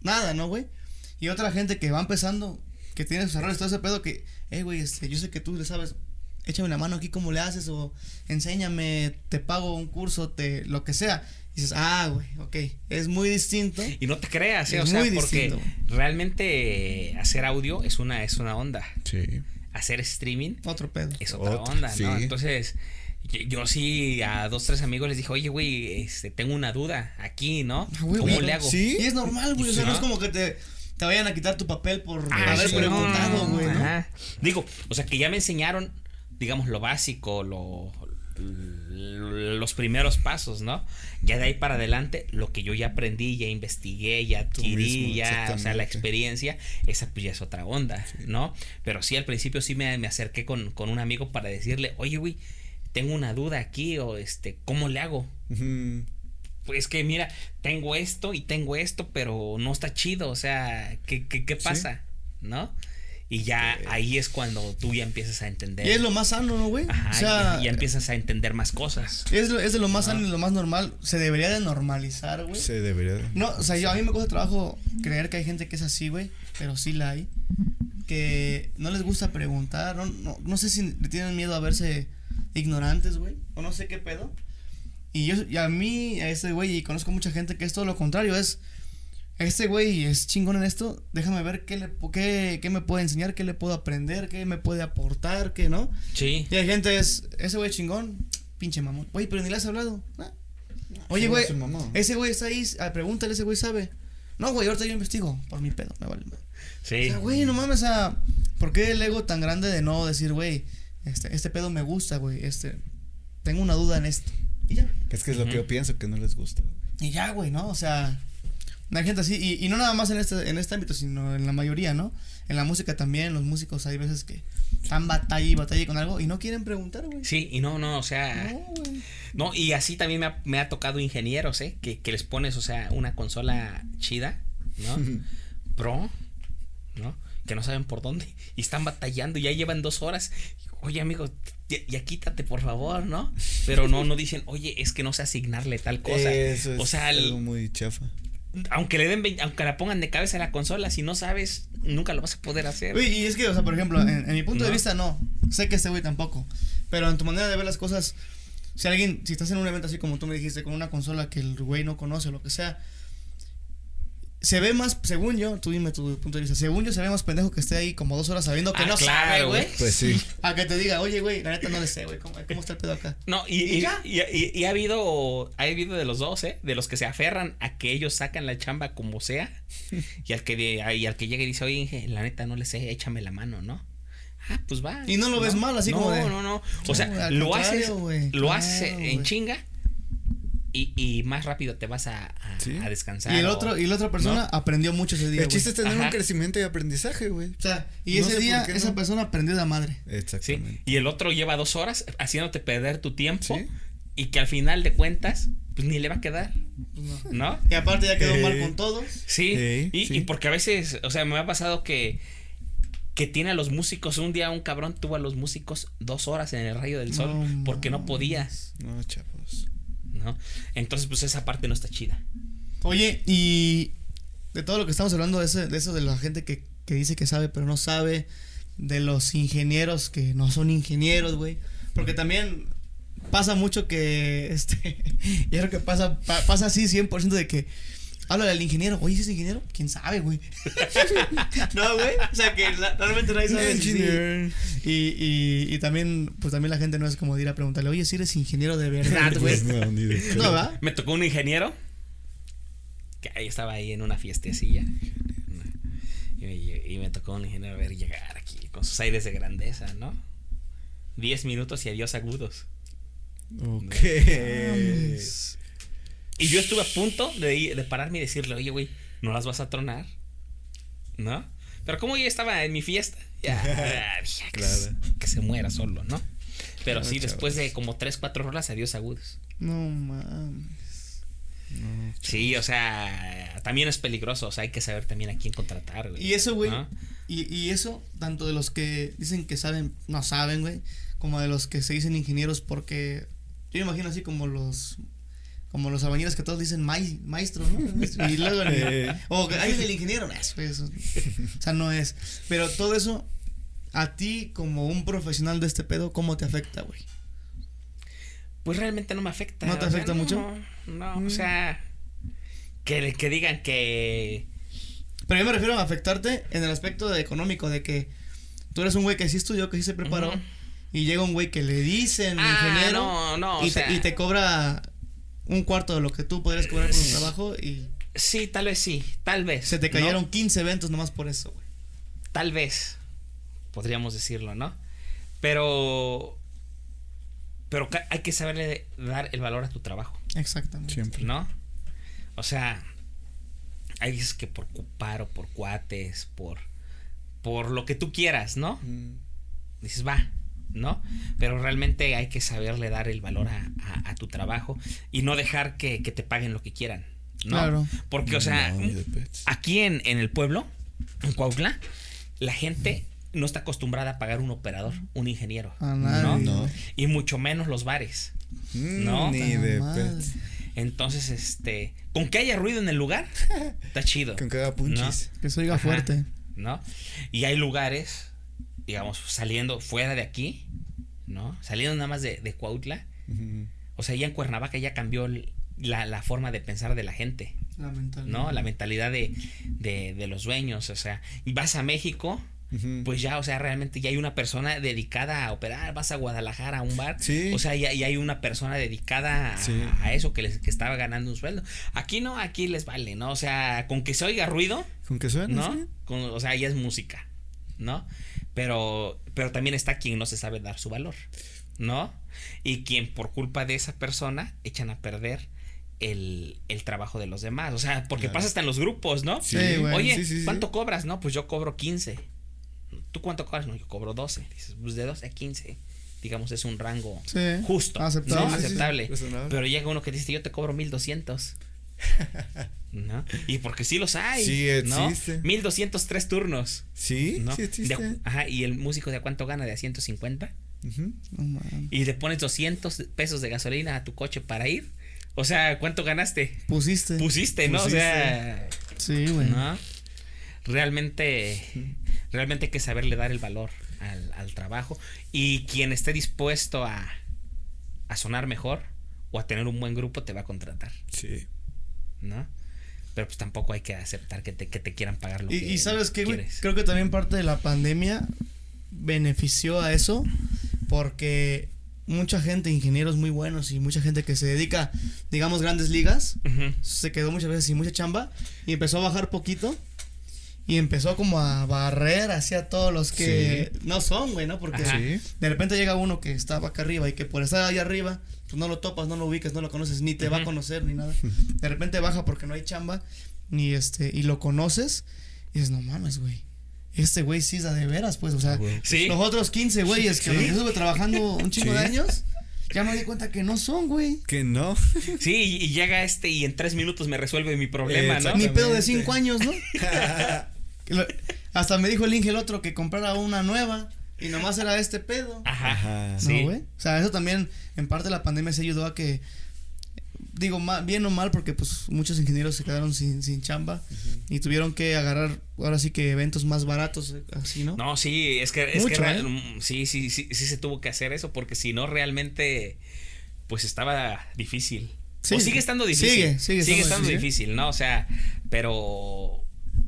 [SPEAKER 2] nada, ¿no, güey? Y otra gente que va empezando, que tiene sus errores, todo ese pedo que, eh, güey, este, yo sé que tú le sabes, échame la mano aquí cómo le haces o enséñame, te pago un curso, te, lo que sea. Y dices, ah, güey, ok, es muy distinto.
[SPEAKER 3] Y no te creas, ¿eh?
[SPEAKER 2] Es
[SPEAKER 3] o sea,
[SPEAKER 2] muy
[SPEAKER 3] porque
[SPEAKER 2] distinto.
[SPEAKER 3] realmente eh, hacer audio es una, es una onda.
[SPEAKER 1] Sí.
[SPEAKER 3] Hacer streaming
[SPEAKER 2] Otro pedo.
[SPEAKER 3] es otra
[SPEAKER 1] Otra,
[SPEAKER 3] onda, ¿no? Entonces, yo, yo sí a dos, tres amigos les dije, oye, güey, este, tengo una duda aquí, ¿no?
[SPEAKER 2] Ah, güey,
[SPEAKER 3] ¿Cómo
[SPEAKER 2] güey.
[SPEAKER 3] le hago?
[SPEAKER 1] Sí.
[SPEAKER 2] Y es normal, güey. O sea, no es como que te, te vayan a quitar tu papel por
[SPEAKER 3] Ah,
[SPEAKER 2] haber
[SPEAKER 3] sí,
[SPEAKER 2] preguntado, güey.
[SPEAKER 3] Digo, o sea, que ya me enseñaron, digamos, lo básico, lo los primeros pasos, ¿no? Ya de ahí para adelante, lo que yo ya aprendí, ya investigué, ya adquirí,
[SPEAKER 1] mismo,
[SPEAKER 3] ya, o sea, la experiencia, esa pues ya es otra onda, ¿no? Pero sí, al principio sí me, me acerqué con, con un amigo para decirle, oye, güey, tengo una duda aquí, o este, ¿cómo le hago? Pues que mira, tengo esto y tengo esto, pero no está chido, o sea, ¿qué, qué, qué pasa? ¿No? Y ya ahí es cuando tú ya empiezas a entender.
[SPEAKER 2] Y es lo más sano, ¿no, güey?
[SPEAKER 3] Ajá,
[SPEAKER 2] o sea,
[SPEAKER 3] ya, ya empiezas a entender más cosas.
[SPEAKER 2] es, lo- es de lo más sano y lo más normal. Se debería de normalizar, güey.
[SPEAKER 1] Se debería de-
[SPEAKER 2] No, o sea, yo, a mí me cuesta trabajo creer que hay gente que es así, güey, pero sí la hay. Que no les gusta preguntar, no, no, no sé si le tienen miedo a verse ignorantes, güey, o no sé qué pedo. Y yo, y a mí, a este güey, y conozco mucha gente que es todo lo contrario, es, este güey es chingón en esto, déjame ver qué, le, qué, qué me puede enseñar, qué le puedo aprender, qué me puede aportar, qué no.
[SPEAKER 3] Sí.
[SPEAKER 2] Y hay gente es, ese güey chingón, pinche mamón. Oye, pero ni le has hablado. Ah. Oye,
[SPEAKER 1] Sí,
[SPEAKER 2] güey, ese güey está ahí, ah, pregúntale, ese güey sabe. No, güey, ahorita yo investigo por mi pedo, me vale. madre. O
[SPEAKER 3] Sí.
[SPEAKER 2] sea, güey, no mames, o sea, ¿por qué el ego tan grande de no decir, güey, este, este pedo me gusta, güey, este, tengo una duda en esto. Y ya,
[SPEAKER 1] Es que es lo que yo pienso que no les gusta.
[SPEAKER 2] y ya, güey, ¿no? O sea, hay gente así, y, y no nada más en este, en este ámbito, sino en la mayoría, ¿no? En la música también, los músicos hay veces que están batalla y batalla con algo y no quieren preguntar, güey.
[SPEAKER 3] Sí, y no, no, o sea.
[SPEAKER 2] No, güey.
[SPEAKER 3] No, y así también me ha, me ha tocado ingenieros, ¿eh? Que, que les pones, o sea, una consola chida, ¿no? Pro, ¿no? que no saben por dónde y están batallando y ya llevan dos horas. Oye, amigo, ya, ya quítate, por favor, ¿no? Pero no, no dicen, oye, es que no sé asignarle tal cosa.
[SPEAKER 1] Eso es
[SPEAKER 3] o sea,
[SPEAKER 1] algo muy chafa.
[SPEAKER 3] Aunque le den, aunque la pongan de cabeza a la consola, si no sabes, nunca lo vas a poder hacer.
[SPEAKER 2] Y es que, o sea, por ejemplo, en, en mi punto de vista, no. Sé que este güey tampoco. Pero en tu manera de ver las cosas, si alguien, si estás en un evento así como tú me dijiste, con una consola que el güey no conoce o lo que sea, se ve más, según yo, tú dime tu punto de vista, según yo se ve más pendejo que esté ahí como dos horas sabiendo que
[SPEAKER 3] Ah,
[SPEAKER 2] no
[SPEAKER 3] claro,
[SPEAKER 2] sabe, güey.
[SPEAKER 1] Pues sí.
[SPEAKER 2] A que te diga, oye, güey, la neta no le sé, güey, ¿cómo, cómo está el pedo acá?
[SPEAKER 3] No, y,
[SPEAKER 2] ¿Y
[SPEAKER 3] y,
[SPEAKER 2] ya?
[SPEAKER 3] y- ha habido, ha habido de los dos, ¿eh? De los que se aferran a que ellos sacan la chamba como sea. Y al que, de- y al que llega y dice, oye, Inge, la neta no le sé, échame la mano, ¿no? Ah, pues va.
[SPEAKER 2] Y no lo ves mal, así
[SPEAKER 3] no,
[SPEAKER 2] como de-
[SPEAKER 3] No, no, O sea,
[SPEAKER 2] No,
[SPEAKER 3] lo haces, lo
[SPEAKER 2] claro,
[SPEAKER 3] haces en chinga y, y más rápido te vas a, a,
[SPEAKER 1] Sí.
[SPEAKER 3] a descansar.
[SPEAKER 2] Y el
[SPEAKER 3] o-
[SPEAKER 2] otro, y la otra persona
[SPEAKER 3] ¿no?
[SPEAKER 2] aprendió mucho ese día.
[SPEAKER 1] El chiste es tener
[SPEAKER 3] Ajá.
[SPEAKER 1] un crecimiento y aprendizaje, güey.
[SPEAKER 2] O sea, y
[SPEAKER 1] No
[SPEAKER 2] ese día esa
[SPEAKER 1] no.
[SPEAKER 2] persona aprendió de madre.
[SPEAKER 3] Sí,
[SPEAKER 1] Exactamente.
[SPEAKER 3] y el otro lleva dos horas haciéndote perder tu tiempo
[SPEAKER 1] Sí.
[SPEAKER 3] y que al final de cuentas, pues ni le va a quedar,
[SPEAKER 2] no.
[SPEAKER 3] ¿no?
[SPEAKER 2] Y aparte ya quedó
[SPEAKER 1] Eh.
[SPEAKER 2] mal con todos.
[SPEAKER 3] Sí,
[SPEAKER 1] Sí,
[SPEAKER 3] y,
[SPEAKER 1] sí.
[SPEAKER 3] y porque a veces, o sea, me ha pasado que que tiene a los músicos, un día un cabrón tuvo a los músicos dos horas en el rayo del sol
[SPEAKER 2] No
[SPEAKER 3] porque no
[SPEAKER 2] mames.
[SPEAKER 3] podía,
[SPEAKER 1] No, chavos.
[SPEAKER 3] Entonces, pues esa parte no está chida.
[SPEAKER 2] Oye, y de todo lo que estamos hablando, de, eso de la gente que, que dice que sabe pero no sabe, de los ingenieros que no son ingenieros, güey. Porque también pasa mucho que, este, yo creo que pasa, pa- pasa así 100% de que habla del ingeniero, oye, ¿ese es ingeniero? ¿Quién sabe, güey? no, güey. O sea, que la- realmente nadie sabe.
[SPEAKER 1] Engineer.
[SPEAKER 2] Y, y, y también, pues también la gente no es como de ir a preguntarle, oye, si eres ingeniero de verdad, güey.
[SPEAKER 1] Pues no, ni de
[SPEAKER 2] No, ¿va?
[SPEAKER 3] Me tocó un ingeniero que ahí estaba ahí en una fiestecilla. Y, me- y me tocó un ingeniero ver llegar aquí con sus aires de grandeza, ¿no? Diez minutos y adiós agudos.
[SPEAKER 1] Ok.
[SPEAKER 3] Y yo estuve a punto de, de pararme y decirle, oye, güey, ¿no las vas a tronar? ¿No? Pero como yo estaba en mi fiesta, ya, que,
[SPEAKER 1] Claro.
[SPEAKER 3] se- que se muera solo, ¿no? Pero
[SPEAKER 1] No,
[SPEAKER 3] sí,
[SPEAKER 1] chavos.
[SPEAKER 3] después de como tres, cuatro rolas, adiós agudos.
[SPEAKER 2] No mames.
[SPEAKER 1] No.
[SPEAKER 3] Sí, o sea, también es peligroso, o sea, hay que saber también a quién contratar, güey.
[SPEAKER 2] Y eso, güey.
[SPEAKER 3] ¿no?
[SPEAKER 2] Y, y eso, tanto de los que dicen que saben, no saben, güey, como de los que se dicen ingenieros porque yo me imagino así como los como los albañiles que todos dicen mai- maestro, ¿no? Y luego
[SPEAKER 1] Eh.
[SPEAKER 2] o que hay el ingeniero, eso, eso. O sea, no es. Pero todo eso a ti como un profesional de este pedo, ¿cómo te afecta, güey?
[SPEAKER 3] Pues realmente no me afecta.
[SPEAKER 2] ¿No te
[SPEAKER 3] o sea,
[SPEAKER 2] afecta mucho?
[SPEAKER 3] No,
[SPEAKER 1] Mm.
[SPEAKER 3] o sea, que, que digan que...
[SPEAKER 2] Pero yo me refiero a afectarte en el aspecto de económico, de que tú eres un güey que sí estudió, que sí se preparó, y llega un güey que le dicen
[SPEAKER 3] Ah,
[SPEAKER 2] ingeniero
[SPEAKER 3] no, no,
[SPEAKER 2] y,
[SPEAKER 3] o sea-
[SPEAKER 2] te, y te cobra un cuarto de lo que tú podrías cobrar por un trabajo y
[SPEAKER 3] Sí, tal vez sí, tal vez.
[SPEAKER 2] se te
[SPEAKER 3] ¿no?
[SPEAKER 2] cayeron 15 eventos nomás por eso, güey.
[SPEAKER 3] Tal vez, podríamos decirlo, ¿no? Pero... Pero hay que saberle dar el valor a tu trabajo,
[SPEAKER 2] Exactamente.
[SPEAKER 1] Siempre.
[SPEAKER 3] ¿no? O sea, hay veces que por paro, por cuates, por... Por lo que tú quieras, ¿no?
[SPEAKER 1] Mm.
[SPEAKER 3] dices, va, ¿no? Pero realmente hay que saberle dar el valor a, a- a tu trabajo y no dejar que, que te paguen lo que quieran, ¿no?
[SPEAKER 2] Claro.
[SPEAKER 3] Porque, o sea,
[SPEAKER 1] No,
[SPEAKER 3] aquí en, en el pueblo, en Cuautla, la gente no está acostumbrada a pagar un operador, un ingeniero,
[SPEAKER 2] A nadie.
[SPEAKER 3] ¿no?
[SPEAKER 1] No.
[SPEAKER 3] Y mucho menos los bares.
[SPEAKER 1] Mm,
[SPEAKER 3] No.
[SPEAKER 1] Ni de.
[SPEAKER 3] Entonces, este, con que haya ruido en el lugar, está chido.
[SPEAKER 1] Con que haga punchis.
[SPEAKER 2] Que se oiga
[SPEAKER 3] Ajá.
[SPEAKER 2] fuerte.
[SPEAKER 3] ¿no? Y hay lugares, digamos, saliendo fuera de aquí, ¿no? Saliendo nada más de, de Cuautla. O sea, ya en Cuernavaca ya cambió el- la, la forma de pensar de la gente,
[SPEAKER 2] Lamentablemente.
[SPEAKER 3] ¿no? La mentalidad de, de, de los dueños, o sea, y vas a México, pues ya, o sea, realmente ya hay una persona dedicada a operar, vas a Guadalajara a un bar,
[SPEAKER 1] Sí.
[SPEAKER 3] o sea, ya, ya hay una persona dedicada a,
[SPEAKER 1] Sí.
[SPEAKER 3] a eso que les que estaba ganando un sueldo. Aquí no, aquí les vale, ¿no? O sea, con que se oiga ruido,
[SPEAKER 1] Con que suene,
[SPEAKER 3] ¿no?
[SPEAKER 1] sí.
[SPEAKER 3] Con- o sea, ya es música, ¿no? Pero, pero también está quien no se sabe dar su valor, ¿no? Y quien por culpa de esa persona echan a perder el, el trabajo de los demás. O sea, porque
[SPEAKER 1] Claro.
[SPEAKER 3] pasa hasta en los grupos, ¿no?
[SPEAKER 2] Sí, güey.
[SPEAKER 3] Oye,
[SPEAKER 1] Sí, sí, sí.
[SPEAKER 3] ¿cuánto cobras? No, pues yo cobro 15. ¿Tú cuánto cobras? No, yo cobro 12. Dices, pues de 12 a 15. Digamos, es un rango
[SPEAKER 2] Sí.
[SPEAKER 3] justo.
[SPEAKER 2] Aceptable.
[SPEAKER 3] ¿no?
[SPEAKER 2] Sí, sí, sí.
[SPEAKER 3] Aceptable. Pero llega uno que dice, yo te cobro 1200. ¿No? Y porque sí los hay.
[SPEAKER 1] Sí
[SPEAKER 3] ¿no?
[SPEAKER 1] existe.
[SPEAKER 3] 1203 turnos.
[SPEAKER 1] Sí,
[SPEAKER 3] ¿no?
[SPEAKER 1] sí existe.
[SPEAKER 3] De- ajá, y el músico de a cuánto gana de a 150.
[SPEAKER 1] Ujú.
[SPEAKER 2] No mames.
[SPEAKER 3] Y le pones 200 pesos de gasolina a tu coche para ir. O sea, ¿cuánto ganaste?
[SPEAKER 2] Pusiste.
[SPEAKER 3] Pusiste, ¿no?
[SPEAKER 1] Pusiste.
[SPEAKER 3] O sea,
[SPEAKER 2] sí, güey.
[SPEAKER 3] ¿no? Realmente, realmente hay que saberle dar el valor al, al trabajo. Y quien esté dispuesto a, a sonar mejor o a tener un buen grupo te va a contratar,
[SPEAKER 1] Sí.
[SPEAKER 3] ¿No? Pero pues tampoco hay que aceptar que te, que te quieran pagar lo
[SPEAKER 2] Y,
[SPEAKER 3] que
[SPEAKER 2] y sabes qué, güey, creo que también parte de la pandemia benefició a eso porque mucha gente, ingenieros muy buenos y mucha gente que se dedica, digamos, grandes ligas, se quedó muchas veces sin mucha chamba y empezó a bajar poquito y empezó como a barrer hacia todos los que no son, güey, ¿no? Porque
[SPEAKER 3] Ajá.
[SPEAKER 2] De repente llega uno que estaba acá arriba y que por estar ahí arriba, pues no lo topas, no lo ubicas, no lo conoces, ni te va a conocer ni nada. De repente baja porque no hay chamba y este y lo conoces y dices, "No mames, güey. Este güey sí es de veras, pues, o sea.
[SPEAKER 3] Sí.
[SPEAKER 2] los otros 15 güeyes que
[SPEAKER 1] Sí.
[SPEAKER 2] los que estuve trabajando un chingo
[SPEAKER 1] Sí.
[SPEAKER 2] de años, ya me di cuenta que no son, güey.
[SPEAKER 1] Que no.
[SPEAKER 3] Sí, y, y llega este y en tres minutos me resuelve mi problema, ¿no?
[SPEAKER 2] Ni pedo de. 5 años, ¿no? Hasta me dijo el Inge el otro que comprara una nueva y nomás era este pedo.
[SPEAKER 3] Ajá.
[SPEAKER 1] Ajá.
[SPEAKER 2] No,
[SPEAKER 3] Sí.
[SPEAKER 2] güey. O sea, eso también en parte la pandemia se ayudó a que digo bien o mal porque pues muchos ingenieros se quedaron sin, sin chamba y tuvieron que agarrar ahora sí que eventos más baratos eh, así, ¿no?
[SPEAKER 3] No, sí, es que, es
[SPEAKER 2] Mucho,
[SPEAKER 3] que real-
[SPEAKER 2] ¿eh?
[SPEAKER 3] mm, sí, sí, sí, sí se tuvo que hacer eso porque si no realmente pues estaba difícil.
[SPEAKER 2] Sí.
[SPEAKER 3] o sigue estando difícil.
[SPEAKER 2] Sigue, sigue estando
[SPEAKER 3] estando
[SPEAKER 2] difícil.
[SPEAKER 3] difícil, ¿no? O sea, pero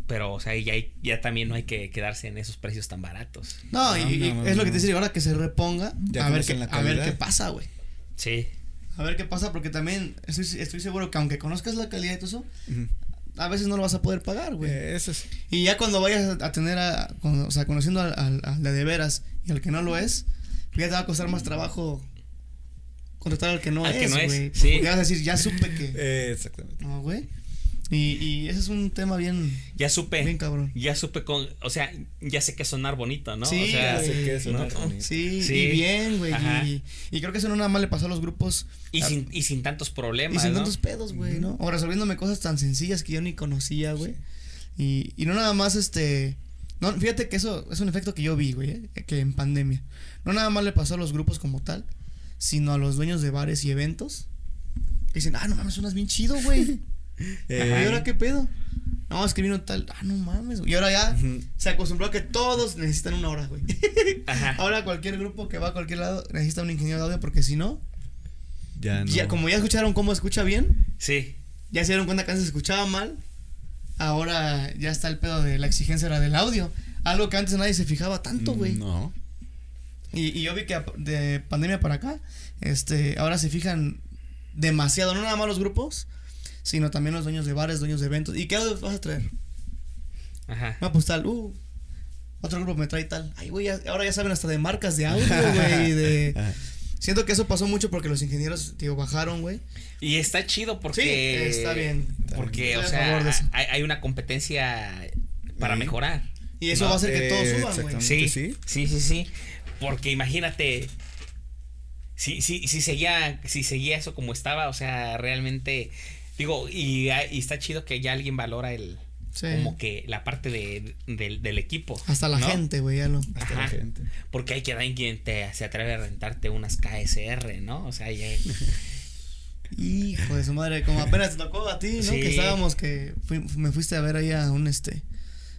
[SPEAKER 3] pero o sea, ya, hay- ya también no hay que quedarse en esos precios tan baratos.
[SPEAKER 2] No,
[SPEAKER 1] No,
[SPEAKER 2] y, y
[SPEAKER 1] no,
[SPEAKER 2] es
[SPEAKER 1] no,
[SPEAKER 2] lo que te
[SPEAKER 1] no.
[SPEAKER 2] dice ahora que se reponga
[SPEAKER 1] Ya
[SPEAKER 2] a ver qué, a ver qué pasa, güey.
[SPEAKER 3] Sí.
[SPEAKER 2] A ver qué pasa porque también estoy, estoy seguro que aunque conozcas la calidad y todo eso, a veces no lo vas a poder pagar, güey.
[SPEAKER 1] Eh, Eso sí.
[SPEAKER 2] Y ya cuando vayas a tener a, cuando- o sea, conociendo al, al, al de de veras y al que no lo es, ya te va a costar más trabajo contratar al que no
[SPEAKER 3] Al
[SPEAKER 2] es,
[SPEAKER 3] no es,
[SPEAKER 2] güey.
[SPEAKER 3] sí.
[SPEAKER 2] Porque vas a decir, ya supe que.
[SPEAKER 1] Eh, exactamente.
[SPEAKER 2] No, güey. Y, y ese es un tema bien,
[SPEAKER 3] Ya supe.
[SPEAKER 2] bien cabrón.
[SPEAKER 3] Ya supe con, o sea, ya sé que sonar bonito, ¿no?
[SPEAKER 2] Sí,
[SPEAKER 3] o sea,
[SPEAKER 1] sé que es bonito.
[SPEAKER 2] Sí,
[SPEAKER 3] Sí.
[SPEAKER 2] y bien, güey. Y, y creo que eso no nada más le pasó a los grupos.
[SPEAKER 3] y
[SPEAKER 2] a-
[SPEAKER 3] sin y sin tantos
[SPEAKER 2] y
[SPEAKER 3] problemas,
[SPEAKER 2] sin
[SPEAKER 3] ¿no?
[SPEAKER 2] tantos pedos, güey, ¿no? O resolviéndome cosas tan sencillas que yo ni conocía, güey. Y, y no nada más este. No, fíjate que eso es un efecto que yo vi, güey, eh, que en pandemia. No nada más le pasó a los grupos como tal, sino a los dueños de bares y eventos. Que dicen, ah, no mames, suenas bien chido, güey.
[SPEAKER 1] Eh,
[SPEAKER 2] ¿Y ahora qué pedo? No, es que vino tal. Ah, no mames, güey. Y ahora ya se acostumbró a que todos necesitan una hora, güey.
[SPEAKER 3] Ajá.
[SPEAKER 2] Ahora cualquier grupo que va a cualquier lado necesita un ingeniero de audio porque si no,
[SPEAKER 1] Ya no.
[SPEAKER 2] ya, como ya escucharon cómo escucha bien,
[SPEAKER 3] Sí.
[SPEAKER 2] ya se dieron cuenta que antes se escuchaba mal. Ahora ya está el pedo de la exigencia era del audio. Algo que antes nadie se fijaba tanto, güey.
[SPEAKER 1] No.
[SPEAKER 2] Y, y yo vi que de pandemia para acá, este, ahora se fijan demasiado, no nada más los grupos, sino también los dueños de bares, dueños de eventos. ¿Y qué vas a traer?
[SPEAKER 3] Ajá.
[SPEAKER 2] No, pues tal, uh, otro grupo me trae tal. Ay, güey, ahora ya saben hasta de marcas de audio, güey, de...
[SPEAKER 1] Ajá.
[SPEAKER 2] Siento que eso pasó mucho porque los ingenieros, digo, bajaron, güey.
[SPEAKER 3] Y está chido porque.
[SPEAKER 2] Sí, está bien.
[SPEAKER 3] Porque,
[SPEAKER 2] Estoy
[SPEAKER 3] o sea, hay, hay una competencia para
[SPEAKER 1] Sí.
[SPEAKER 3] mejorar.
[SPEAKER 2] Y eso
[SPEAKER 3] No,
[SPEAKER 2] va a hacer que todos
[SPEAKER 1] eh,
[SPEAKER 2] suban, güey.
[SPEAKER 3] Sí,
[SPEAKER 1] sí.
[SPEAKER 3] sí, sí, sí. Porque imagínate. Si, si, si seguía, si seguía eso como estaba, o sea, realmente. Digo, y, y está chido que ya alguien valora el.
[SPEAKER 2] Sí.
[SPEAKER 3] Como que la parte de, del, del equipo.
[SPEAKER 2] Hasta la
[SPEAKER 3] ¿no?
[SPEAKER 2] gente, güey, ya lo.
[SPEAKER 1] Hasta la gente.
[SPEAKER 3] Porque hay que dar quien te, se atreve a rentarte unas KSR, ¿no? O sea, ya.
[SPEAKER 2] Hijo de su madre, como apenas te tocó a ti, ¿no?
[SPEAKER 3] Sí.
[SPEAKER 2] Que estábamos, que fui- me fuiste a ver ahí a un este.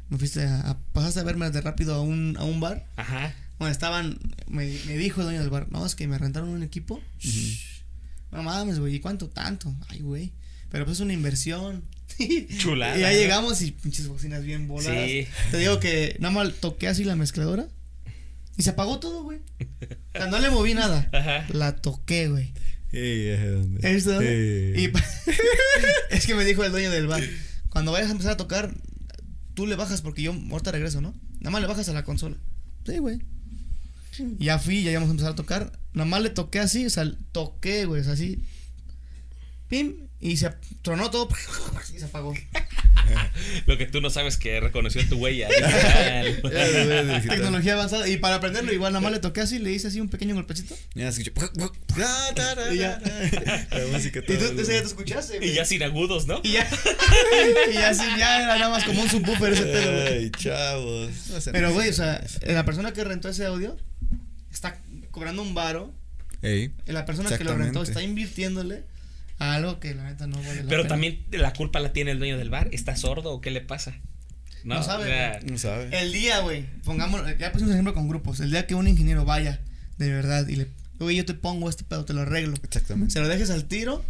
[SPEAKER 2] Me fuiste a, a- pasaste a verme de rápido a un, a un bar.
[SPEAKER 3] Ajá.
[SPEAKER 2] Bueno, estaban, me, me dijo el dueño del bar, no, es que me rentaron un equipo. No mames, güey, ¿y cuánto? Tanto. Ay, güey. Pero pues es una inversión.
[SPEAKER 3] Chulada,
[SPEAKER 2] Y ya
[SPEAKER 3] ¿no?
[SPEAKER 2] llegamos y pinches bocinas bien voladas.
[SPEAKER 3] Sí.
[SPEAKER 2] Te digo que nada más toqué así la mezcladora y se apagó todo, güey. O sea, no le moví nada.
[SPEAKER 3] Ajá.
[SPEAKER 2] La toqué, güey.
[SPEAKER 1] Ey, ¿es dónde?
[SPEAKER 2] ¿Es dónde?
[SPEAKER 1] Ey.
[SPEAKER 2] Y es que me dijo el dueño del bar, cuando vayas a empezar a tocar, tú le bajas porque yo ahorita regreso, ¿no? Nada más le bajas a la consola. Sí, güey. Ya fui, ya íbamos a empezar a tocar. Nada más le toqué así, o sea, toqué, güey, o sea, así. Pim, y se tronó todo y se apagó.
[SPEAKER 3] Lo que tú no sabes que reconoció tu huella.
[SPEAKER 2] Tecnología avanzada. Y para aprenderlo, igual nada más le toqué así, le hice así un pequeño golpecito.
[SPEAKER 1] Ya escuché. Y
[SPEAKER 2] ya.
[SPEAKER 1] La música
[SPEAKER 2] Y tú, ya te escuchaste.
[SPEAKER 3] y ya sin agudos, ¿no?
[SPEAKER 2] Y ya. y ya era nada más como un subwoofer ese pedo.
[SPEAKER 1] Ay, chavos.
[SPEAKER 2] Pero, güey, o sea, la persona que rentó ese audio está cobrando un varo.
[SPEAKER 1] Ey.
[SPEAKER 2] Y la persona que lo rentó está invirtiéndole a algo que la neta no vale la
[SPEAKER 3] Pero
[SPEAKER 2] pena.
[SPEAKER 3] también la culpa la tiene el dueño del bar. ¿Está sordo o qué le pasa?
[SPEAKER 2] No sabe,
[SPEAKER 3] o sea,
[SPEAKER 1] No sabe.
[SPEAKER 2] El día, güey, pongamos, ya pusimos ejemplo con grupos. El día que un ingeniero vaya de verdad y le, güey, yo te pongo este pedo, te lo arreglo.
[SPEAKER 1] Exactamente.
[SPEAKER 2] Se lo dejes al tiro,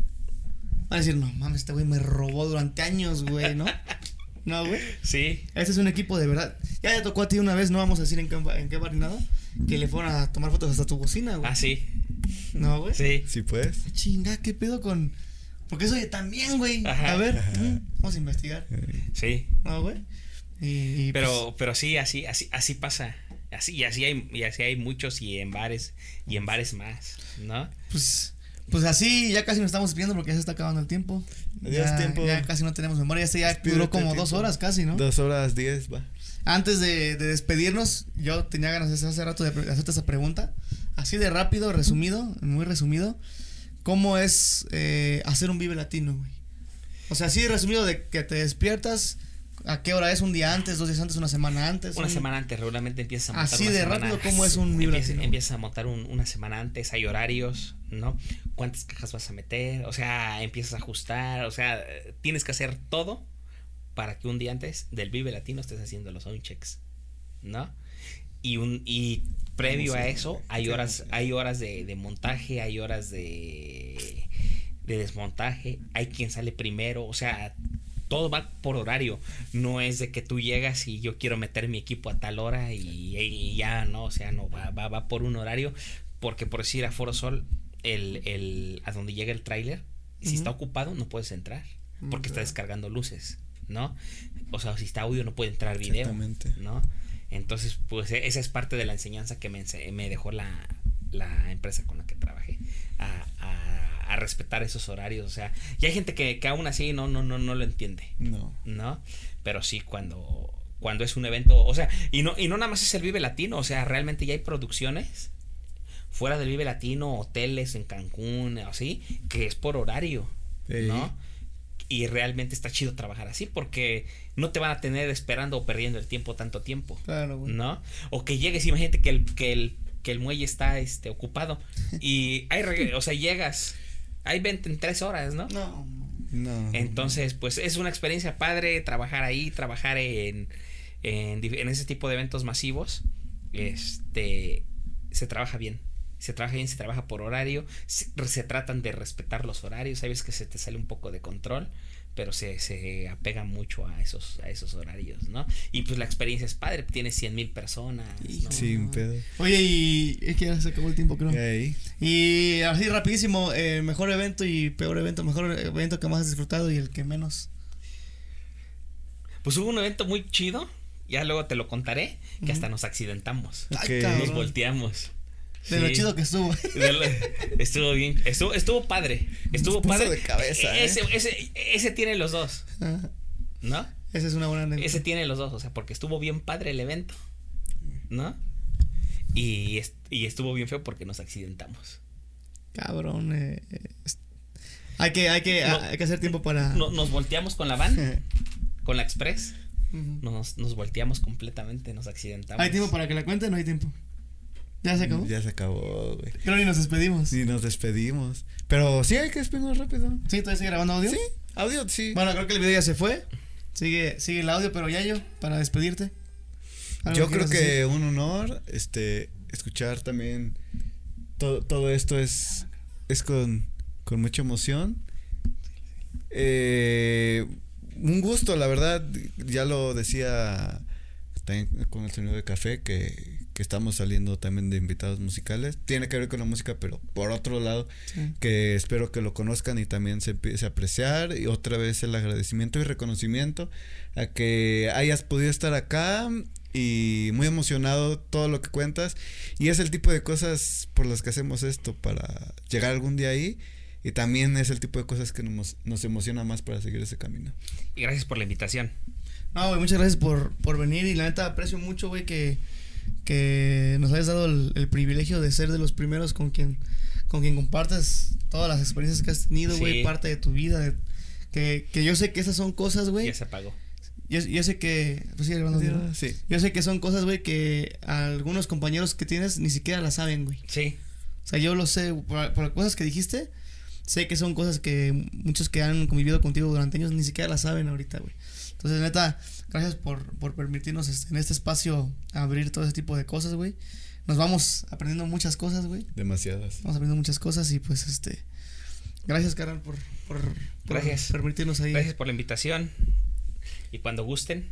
[SPEAKER 2] van a decir, no mames, este güey me robó durante años, güey, ¿no? No, güey.
[SPEAKER 3] sí.
[SPEAKER 2] Este es un equipo de verdad. Ya te tocó a ti una vez, no vamos a decir en qué, en qué bar ni nada, que le fueron a tomar fotos hasta tu bocina, güey.
[SPEAKER 3] Ah, sí.
[SPEAKER 2] No, güey.
[SPEAKER 3] Sí.
[SPEAKER 1] Sí, pues.
[SPEAKER 2] Chinga, ¿qué pedo con...? Porque eso oye también, güey.
[SPEAKER 3] Ajá.
[SPEAKER 2] A ver,
[SPEAKER 1] Ajá.
[SPEAKER 2] mm, vamos a investigar.
[SPEAKER 3] Sí.
[SPEAKER 2] No, güey. Y, y,
[SPEAKER 3] Pero, pero sí, así, así, así pasa. Así, y así hay, y así hay muchos y en bares, y en bares más, ¿no?
[SPEAKER 2] Pues, pues así ya casi nos estamos despidiendo porque ya se está acabando el tiempo.
[SPEAKER 1] Adiós,
[SPEAKER 2] ya,
[SPEAKER 1] tiempo.
[SPEAKER 2] ya casi no tenemos memoria. Este ya
[SPEAKER 1] Despídete,
[SPEAKER 2] duró como
[SPEAKER 1] tiempo.
[SPEAKER 2] dos horas casi, ¿no?
[SPEAKER 1] Dos horas diez, va.
[SPEAKER 2] Antes de, de despedirnos, yo tenía ganas de hace rato de hacerte esa pregunta. Así de rápido, resumido, muy resumido. ¿Cómo es eh, hacer un Vive Latino, güey? O sea, así de resumido de que te despiertas, ¿a qué hora es? ¿Un día antes, dos días antes, una semana antes?
[SPEAKER 3] Una
[SPEAKER 2] un-
[SPEAKER 3] semana antes regularmente empiezas a montar
[SPEAKER 2] Así
[SPEAKER 3] una
[SPEAKER 2] de
[SPEAKER 3] semana-
[SPEAKER 2] rápido, ¿cómo es un
[SPEAKER 3] empiezas,
[SPEAKER 2] Latino?
[SPEAKER 3] empiezas a montar un- una semana antes, hay horarios, ¿no? ¿Cuántas cajas vas a meter? O sea, empiezas a ajustar, o sea, tienes que hacer todo para que un día antes del Vive Latino estés haciendo los soundchecks, ¿no? Y un y previo a eso hay horas hay horas de, de montaje, hay horas de de desmontaje, hay quien sale primero, o sea, todo va por horario. No es de que tú llegas y yo quiero meter mi equipo a tal hora y, y ya no, o sea, no, va, va, va por un horario. Porque por decir a Foro Sol, el, el, a donde llega el tráiler, si está ocupado no puedes entrar. Porque está descargando luces, ¿no? O sea, si está audio no puede entrar video. ¿no? Entonces, pues e- esa es parte de la enseñanza que me, me dejó la, la empresa con la que trabajé. A, a, a respetar esos horarios. O sea, y hay gente que, que aún así no, no, no, no lo entiende.
[SPEAKER 1] No.
[SPEAKER 3] ¿no? Pero sí cuando cuando es un evento, o sea, y no y no nada más es el Vive Latino, o sea, realmente ya hay producciones fuera del Vive Latino, hoteles en Cancún, así, que es por horario,
[SPEAKER 1] Ey.
[SPEAKER 3] ¿no? Y realmente está chido trabajar así porque no te van a tener esperando o perdiendo el tiempo tanto tiempo,
[SPEAKER 2] Claro, güey.
[SPEAKER 3] ¿no? O que llegues, imagínate que el que el que el muelle está este ocupado y hay o sea, llegas hay 20 en tres horas, ¿no?
[SPEAKER 2] No.
[SPEAKER 1] No.
[SPEAKER 3] Entonces, pues es una experiencia padre trabajar ahí, trabajar en, en, en ese tipo de eventos masivos. Este, se trabaja bien. Se trabaja bien, se trabaja por horario. Se, se tratan de respetar los horarios. Hay veces que se te sale un poco de control, pero se, se apega mucho a esos, a esos horarios, ¿no? Y pues la experiencia es padre. Tienes 100 mil personas. ¿no?
[SPEAKER 1] Sin pedo.
[SPEAKER 2] Oye, y es que ya se acabó el tiempo, creo. Y así rapidísimo, eh, mejor evento y peor evento, mejor evento que más has disfrutado y el que menos.
[SPEAKER 3] Pues hubo un evento muy chido. Ya luego te lo contaré. Que hasta nos accidentamos.
[SPEAKER 1] Ok.
[SPEAKER 2] Ay,
[SPEAKER 3] Nos volteamos.
[SPEAKER 2] De lo chido que estuvo.
[SPEAKER 3] Lo- Estuvo bien, estuvo, estuvo padre, estuvo
[SPEAKER 1] puso
[SPEAKER 3] padre.
[SPEAKER 1] de cabeza, ¿eh?
[SPEAKER 3] Ese, ese, ese tiene los dos,
[SPEAKER 2] Ajá.
[SPEAKER 3] ¿no?
[SPEAKER 2] Esa es una buena anécdota.
[SPEAKER 3] Ese tiene los dos, o sea, porque estuvo bien padre el evento, ¿no? Y, est- y estuvo bien feo porque nos accidentamos.
[SPEAKER 2] Cabrón. eh, eh, hay que, hay que,
[SPEAKER 3] No.
[SPEAKER 2] hay que hacer tiempo para.
[SPEAKER 3] No- nos volteamos con la van, con la Express, nos, nos volteamos completamente, nos accidentamos.
[SPEAKER 2] ¿Hay tiempo para que la cuente? No hay tiempo. ¿Ya se acabó?
[SPEAKER 1] Ya se acabó, güey.
[SPEAKER 2] Creo ni nos despedimos.
[SPEAKER 1] Y nos despedimos. Pero sí hay que despedirnos rápido.
[SPEAKER 2] ¿Sí? ¿Todavía sigue grabando audio?
[SPEAKER 1] Sí, audio, sí.
[SPEAKER 2] Bueno, creo que el video ya se fue. Sigue, sigue el audio, pero ya yo, para despedirte. ¿Algo
[SPEAKER 1] Yo creo que
[SPEAKER 2] decir?
[SPEAKER 1] un honor, este, escuchar también todo, todo esto es, es con, con mucha emoción. Eh, un gusto, la verdad, ya lo decía también con el sonido de café, que, que estamos saliendo también de invitados musicales. Tiene que ver con la música, pero por otro lado,
[SPEAKER 2] Sí.
[SPEAKER 1] que espero que lo conozcan y también se empiece a apreciar y otra vez el agradecimiento y reconocimiento a que hayas podido estar acá y muy emocionado todo lo que cuentas y es el tipo de cosas por las que hacemos esto para llegar algún día ahí Y también es el tipo de cosas que nos, nos emociona más para seguir ese camino.
[SPEAKER 3] Y gracias por la invitación.
[SPEAKER 2] No, güey, muchas gracias por, por venir y la neta aprecio mucho, güey, que, que nos hayas dado el, el privilegio de ser de los primeros con quien, con quien compartes todas las experiencias que has tenido, güey,
[SPEAKER 3] Sí.
[SPEAKER 2] parte de tu vida, de- que, que yo sé que esas son cosas, güey.
[SPEAKER 3] Ya se apagó.
[SPEAKER 2] Yo, yo sé que, pues sí, grabando, ¿no?
[SPEAKER 1] Sí.
[SPEAKER 2] Yo sé que son cosas, güey, que algunos compañeros que tienes ni siquiera las saben, güey.
[SPEAKER 3] Sí.
[SPEAKER 2] O sea, yo lo sé, por, por las cosas que dijiste, sé que son cosas que muchos que han convivido contigo durante años ni siquiera las saben ahorita, güey. Entonces, neta, gracias por, por permitirnos este, en este espacio abrir todo ese tipo de cosas, güey. Nos vamos aprendiendo muchas cosas, güey.
[SPEAKER 1] Demasiadas.
[SPEAKER 2] Vamos aprendiendo muchas cosas y pues este... Gracias, carnal, por, por, por
[SPEAKER 3] Gracias.
[SPEAKER 2] permitirnos ahí.
[SPEAKER 3] Gracias por la invitación. Y cuando gusten,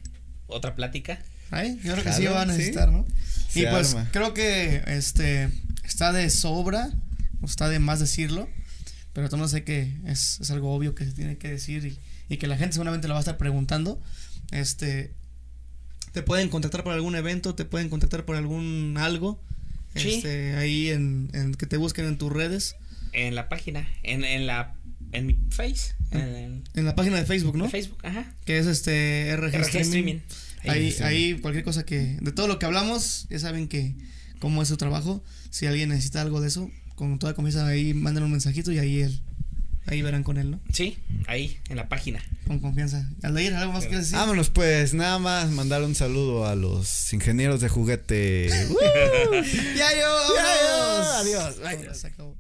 [SPEAKER 3] otra plática.
[SPEAKER 2] Ay, yo creo que sí
[SPEAKER 1] Jalo,
[SPEAKER 2] va a
[SPEAKER 1] sí.
[SPEAKER 2] necesitar, ¿no?
[SPEAKER 1] Se
[SPEAKER 2] y pues
[SPEAKER 1] arma.
[SPEAKER 2] creo que este está de sobra, o está de más decirlo, pero todo sé que es, es algo obvio que se tiene que decir y, y que la gente seguramente lo va a estar preguntando. Este te pueden contactar por algún evento, te pueden contactar por algún algo.
[SPEAKER 3] Sí.
[SPEAKER 2] Este, ahí en, en que te busquen en tus redes,
[SPEAKER 3] En la página. En, en la. En mi face. En,
[SPEAKER 2] en la página de Facebook, ¿no?
[SPEAKER 3] en Facebook. Ajá.
[SPEAKER 2] Que es este RG,
[SPEAKER 3] RG
[SPEAKER 2] Streaming.
[SPEAKER 3] Streaming.
[SPEAKER 2] Ahí,
[SPEAKER 1] sí.
[SPEAKER 2] ahí cualquier cosa que, de todo lo que hablamos, ya saben que cómo es su trabajo. Si alguien necesita algo de eso, con toda confianza ahí manden un mensajito y ahí él, ahí verán con él, ¿no?
[SPEAKER 3] Sí, ahí, en la página.
[SPEAKER 2] Con confianza. Aldair, ¿algo más quieres decir?
[SPEAKER 1] Vámonos pues, nada más mandar un saludo a los ingenieros de juguete. ¡Uh!
[SPEAKER 2] ¡Ya yo!
[SPEAKER 1] ¡Ya yo! Adiós.
[SPEAKER 2] Se acabó.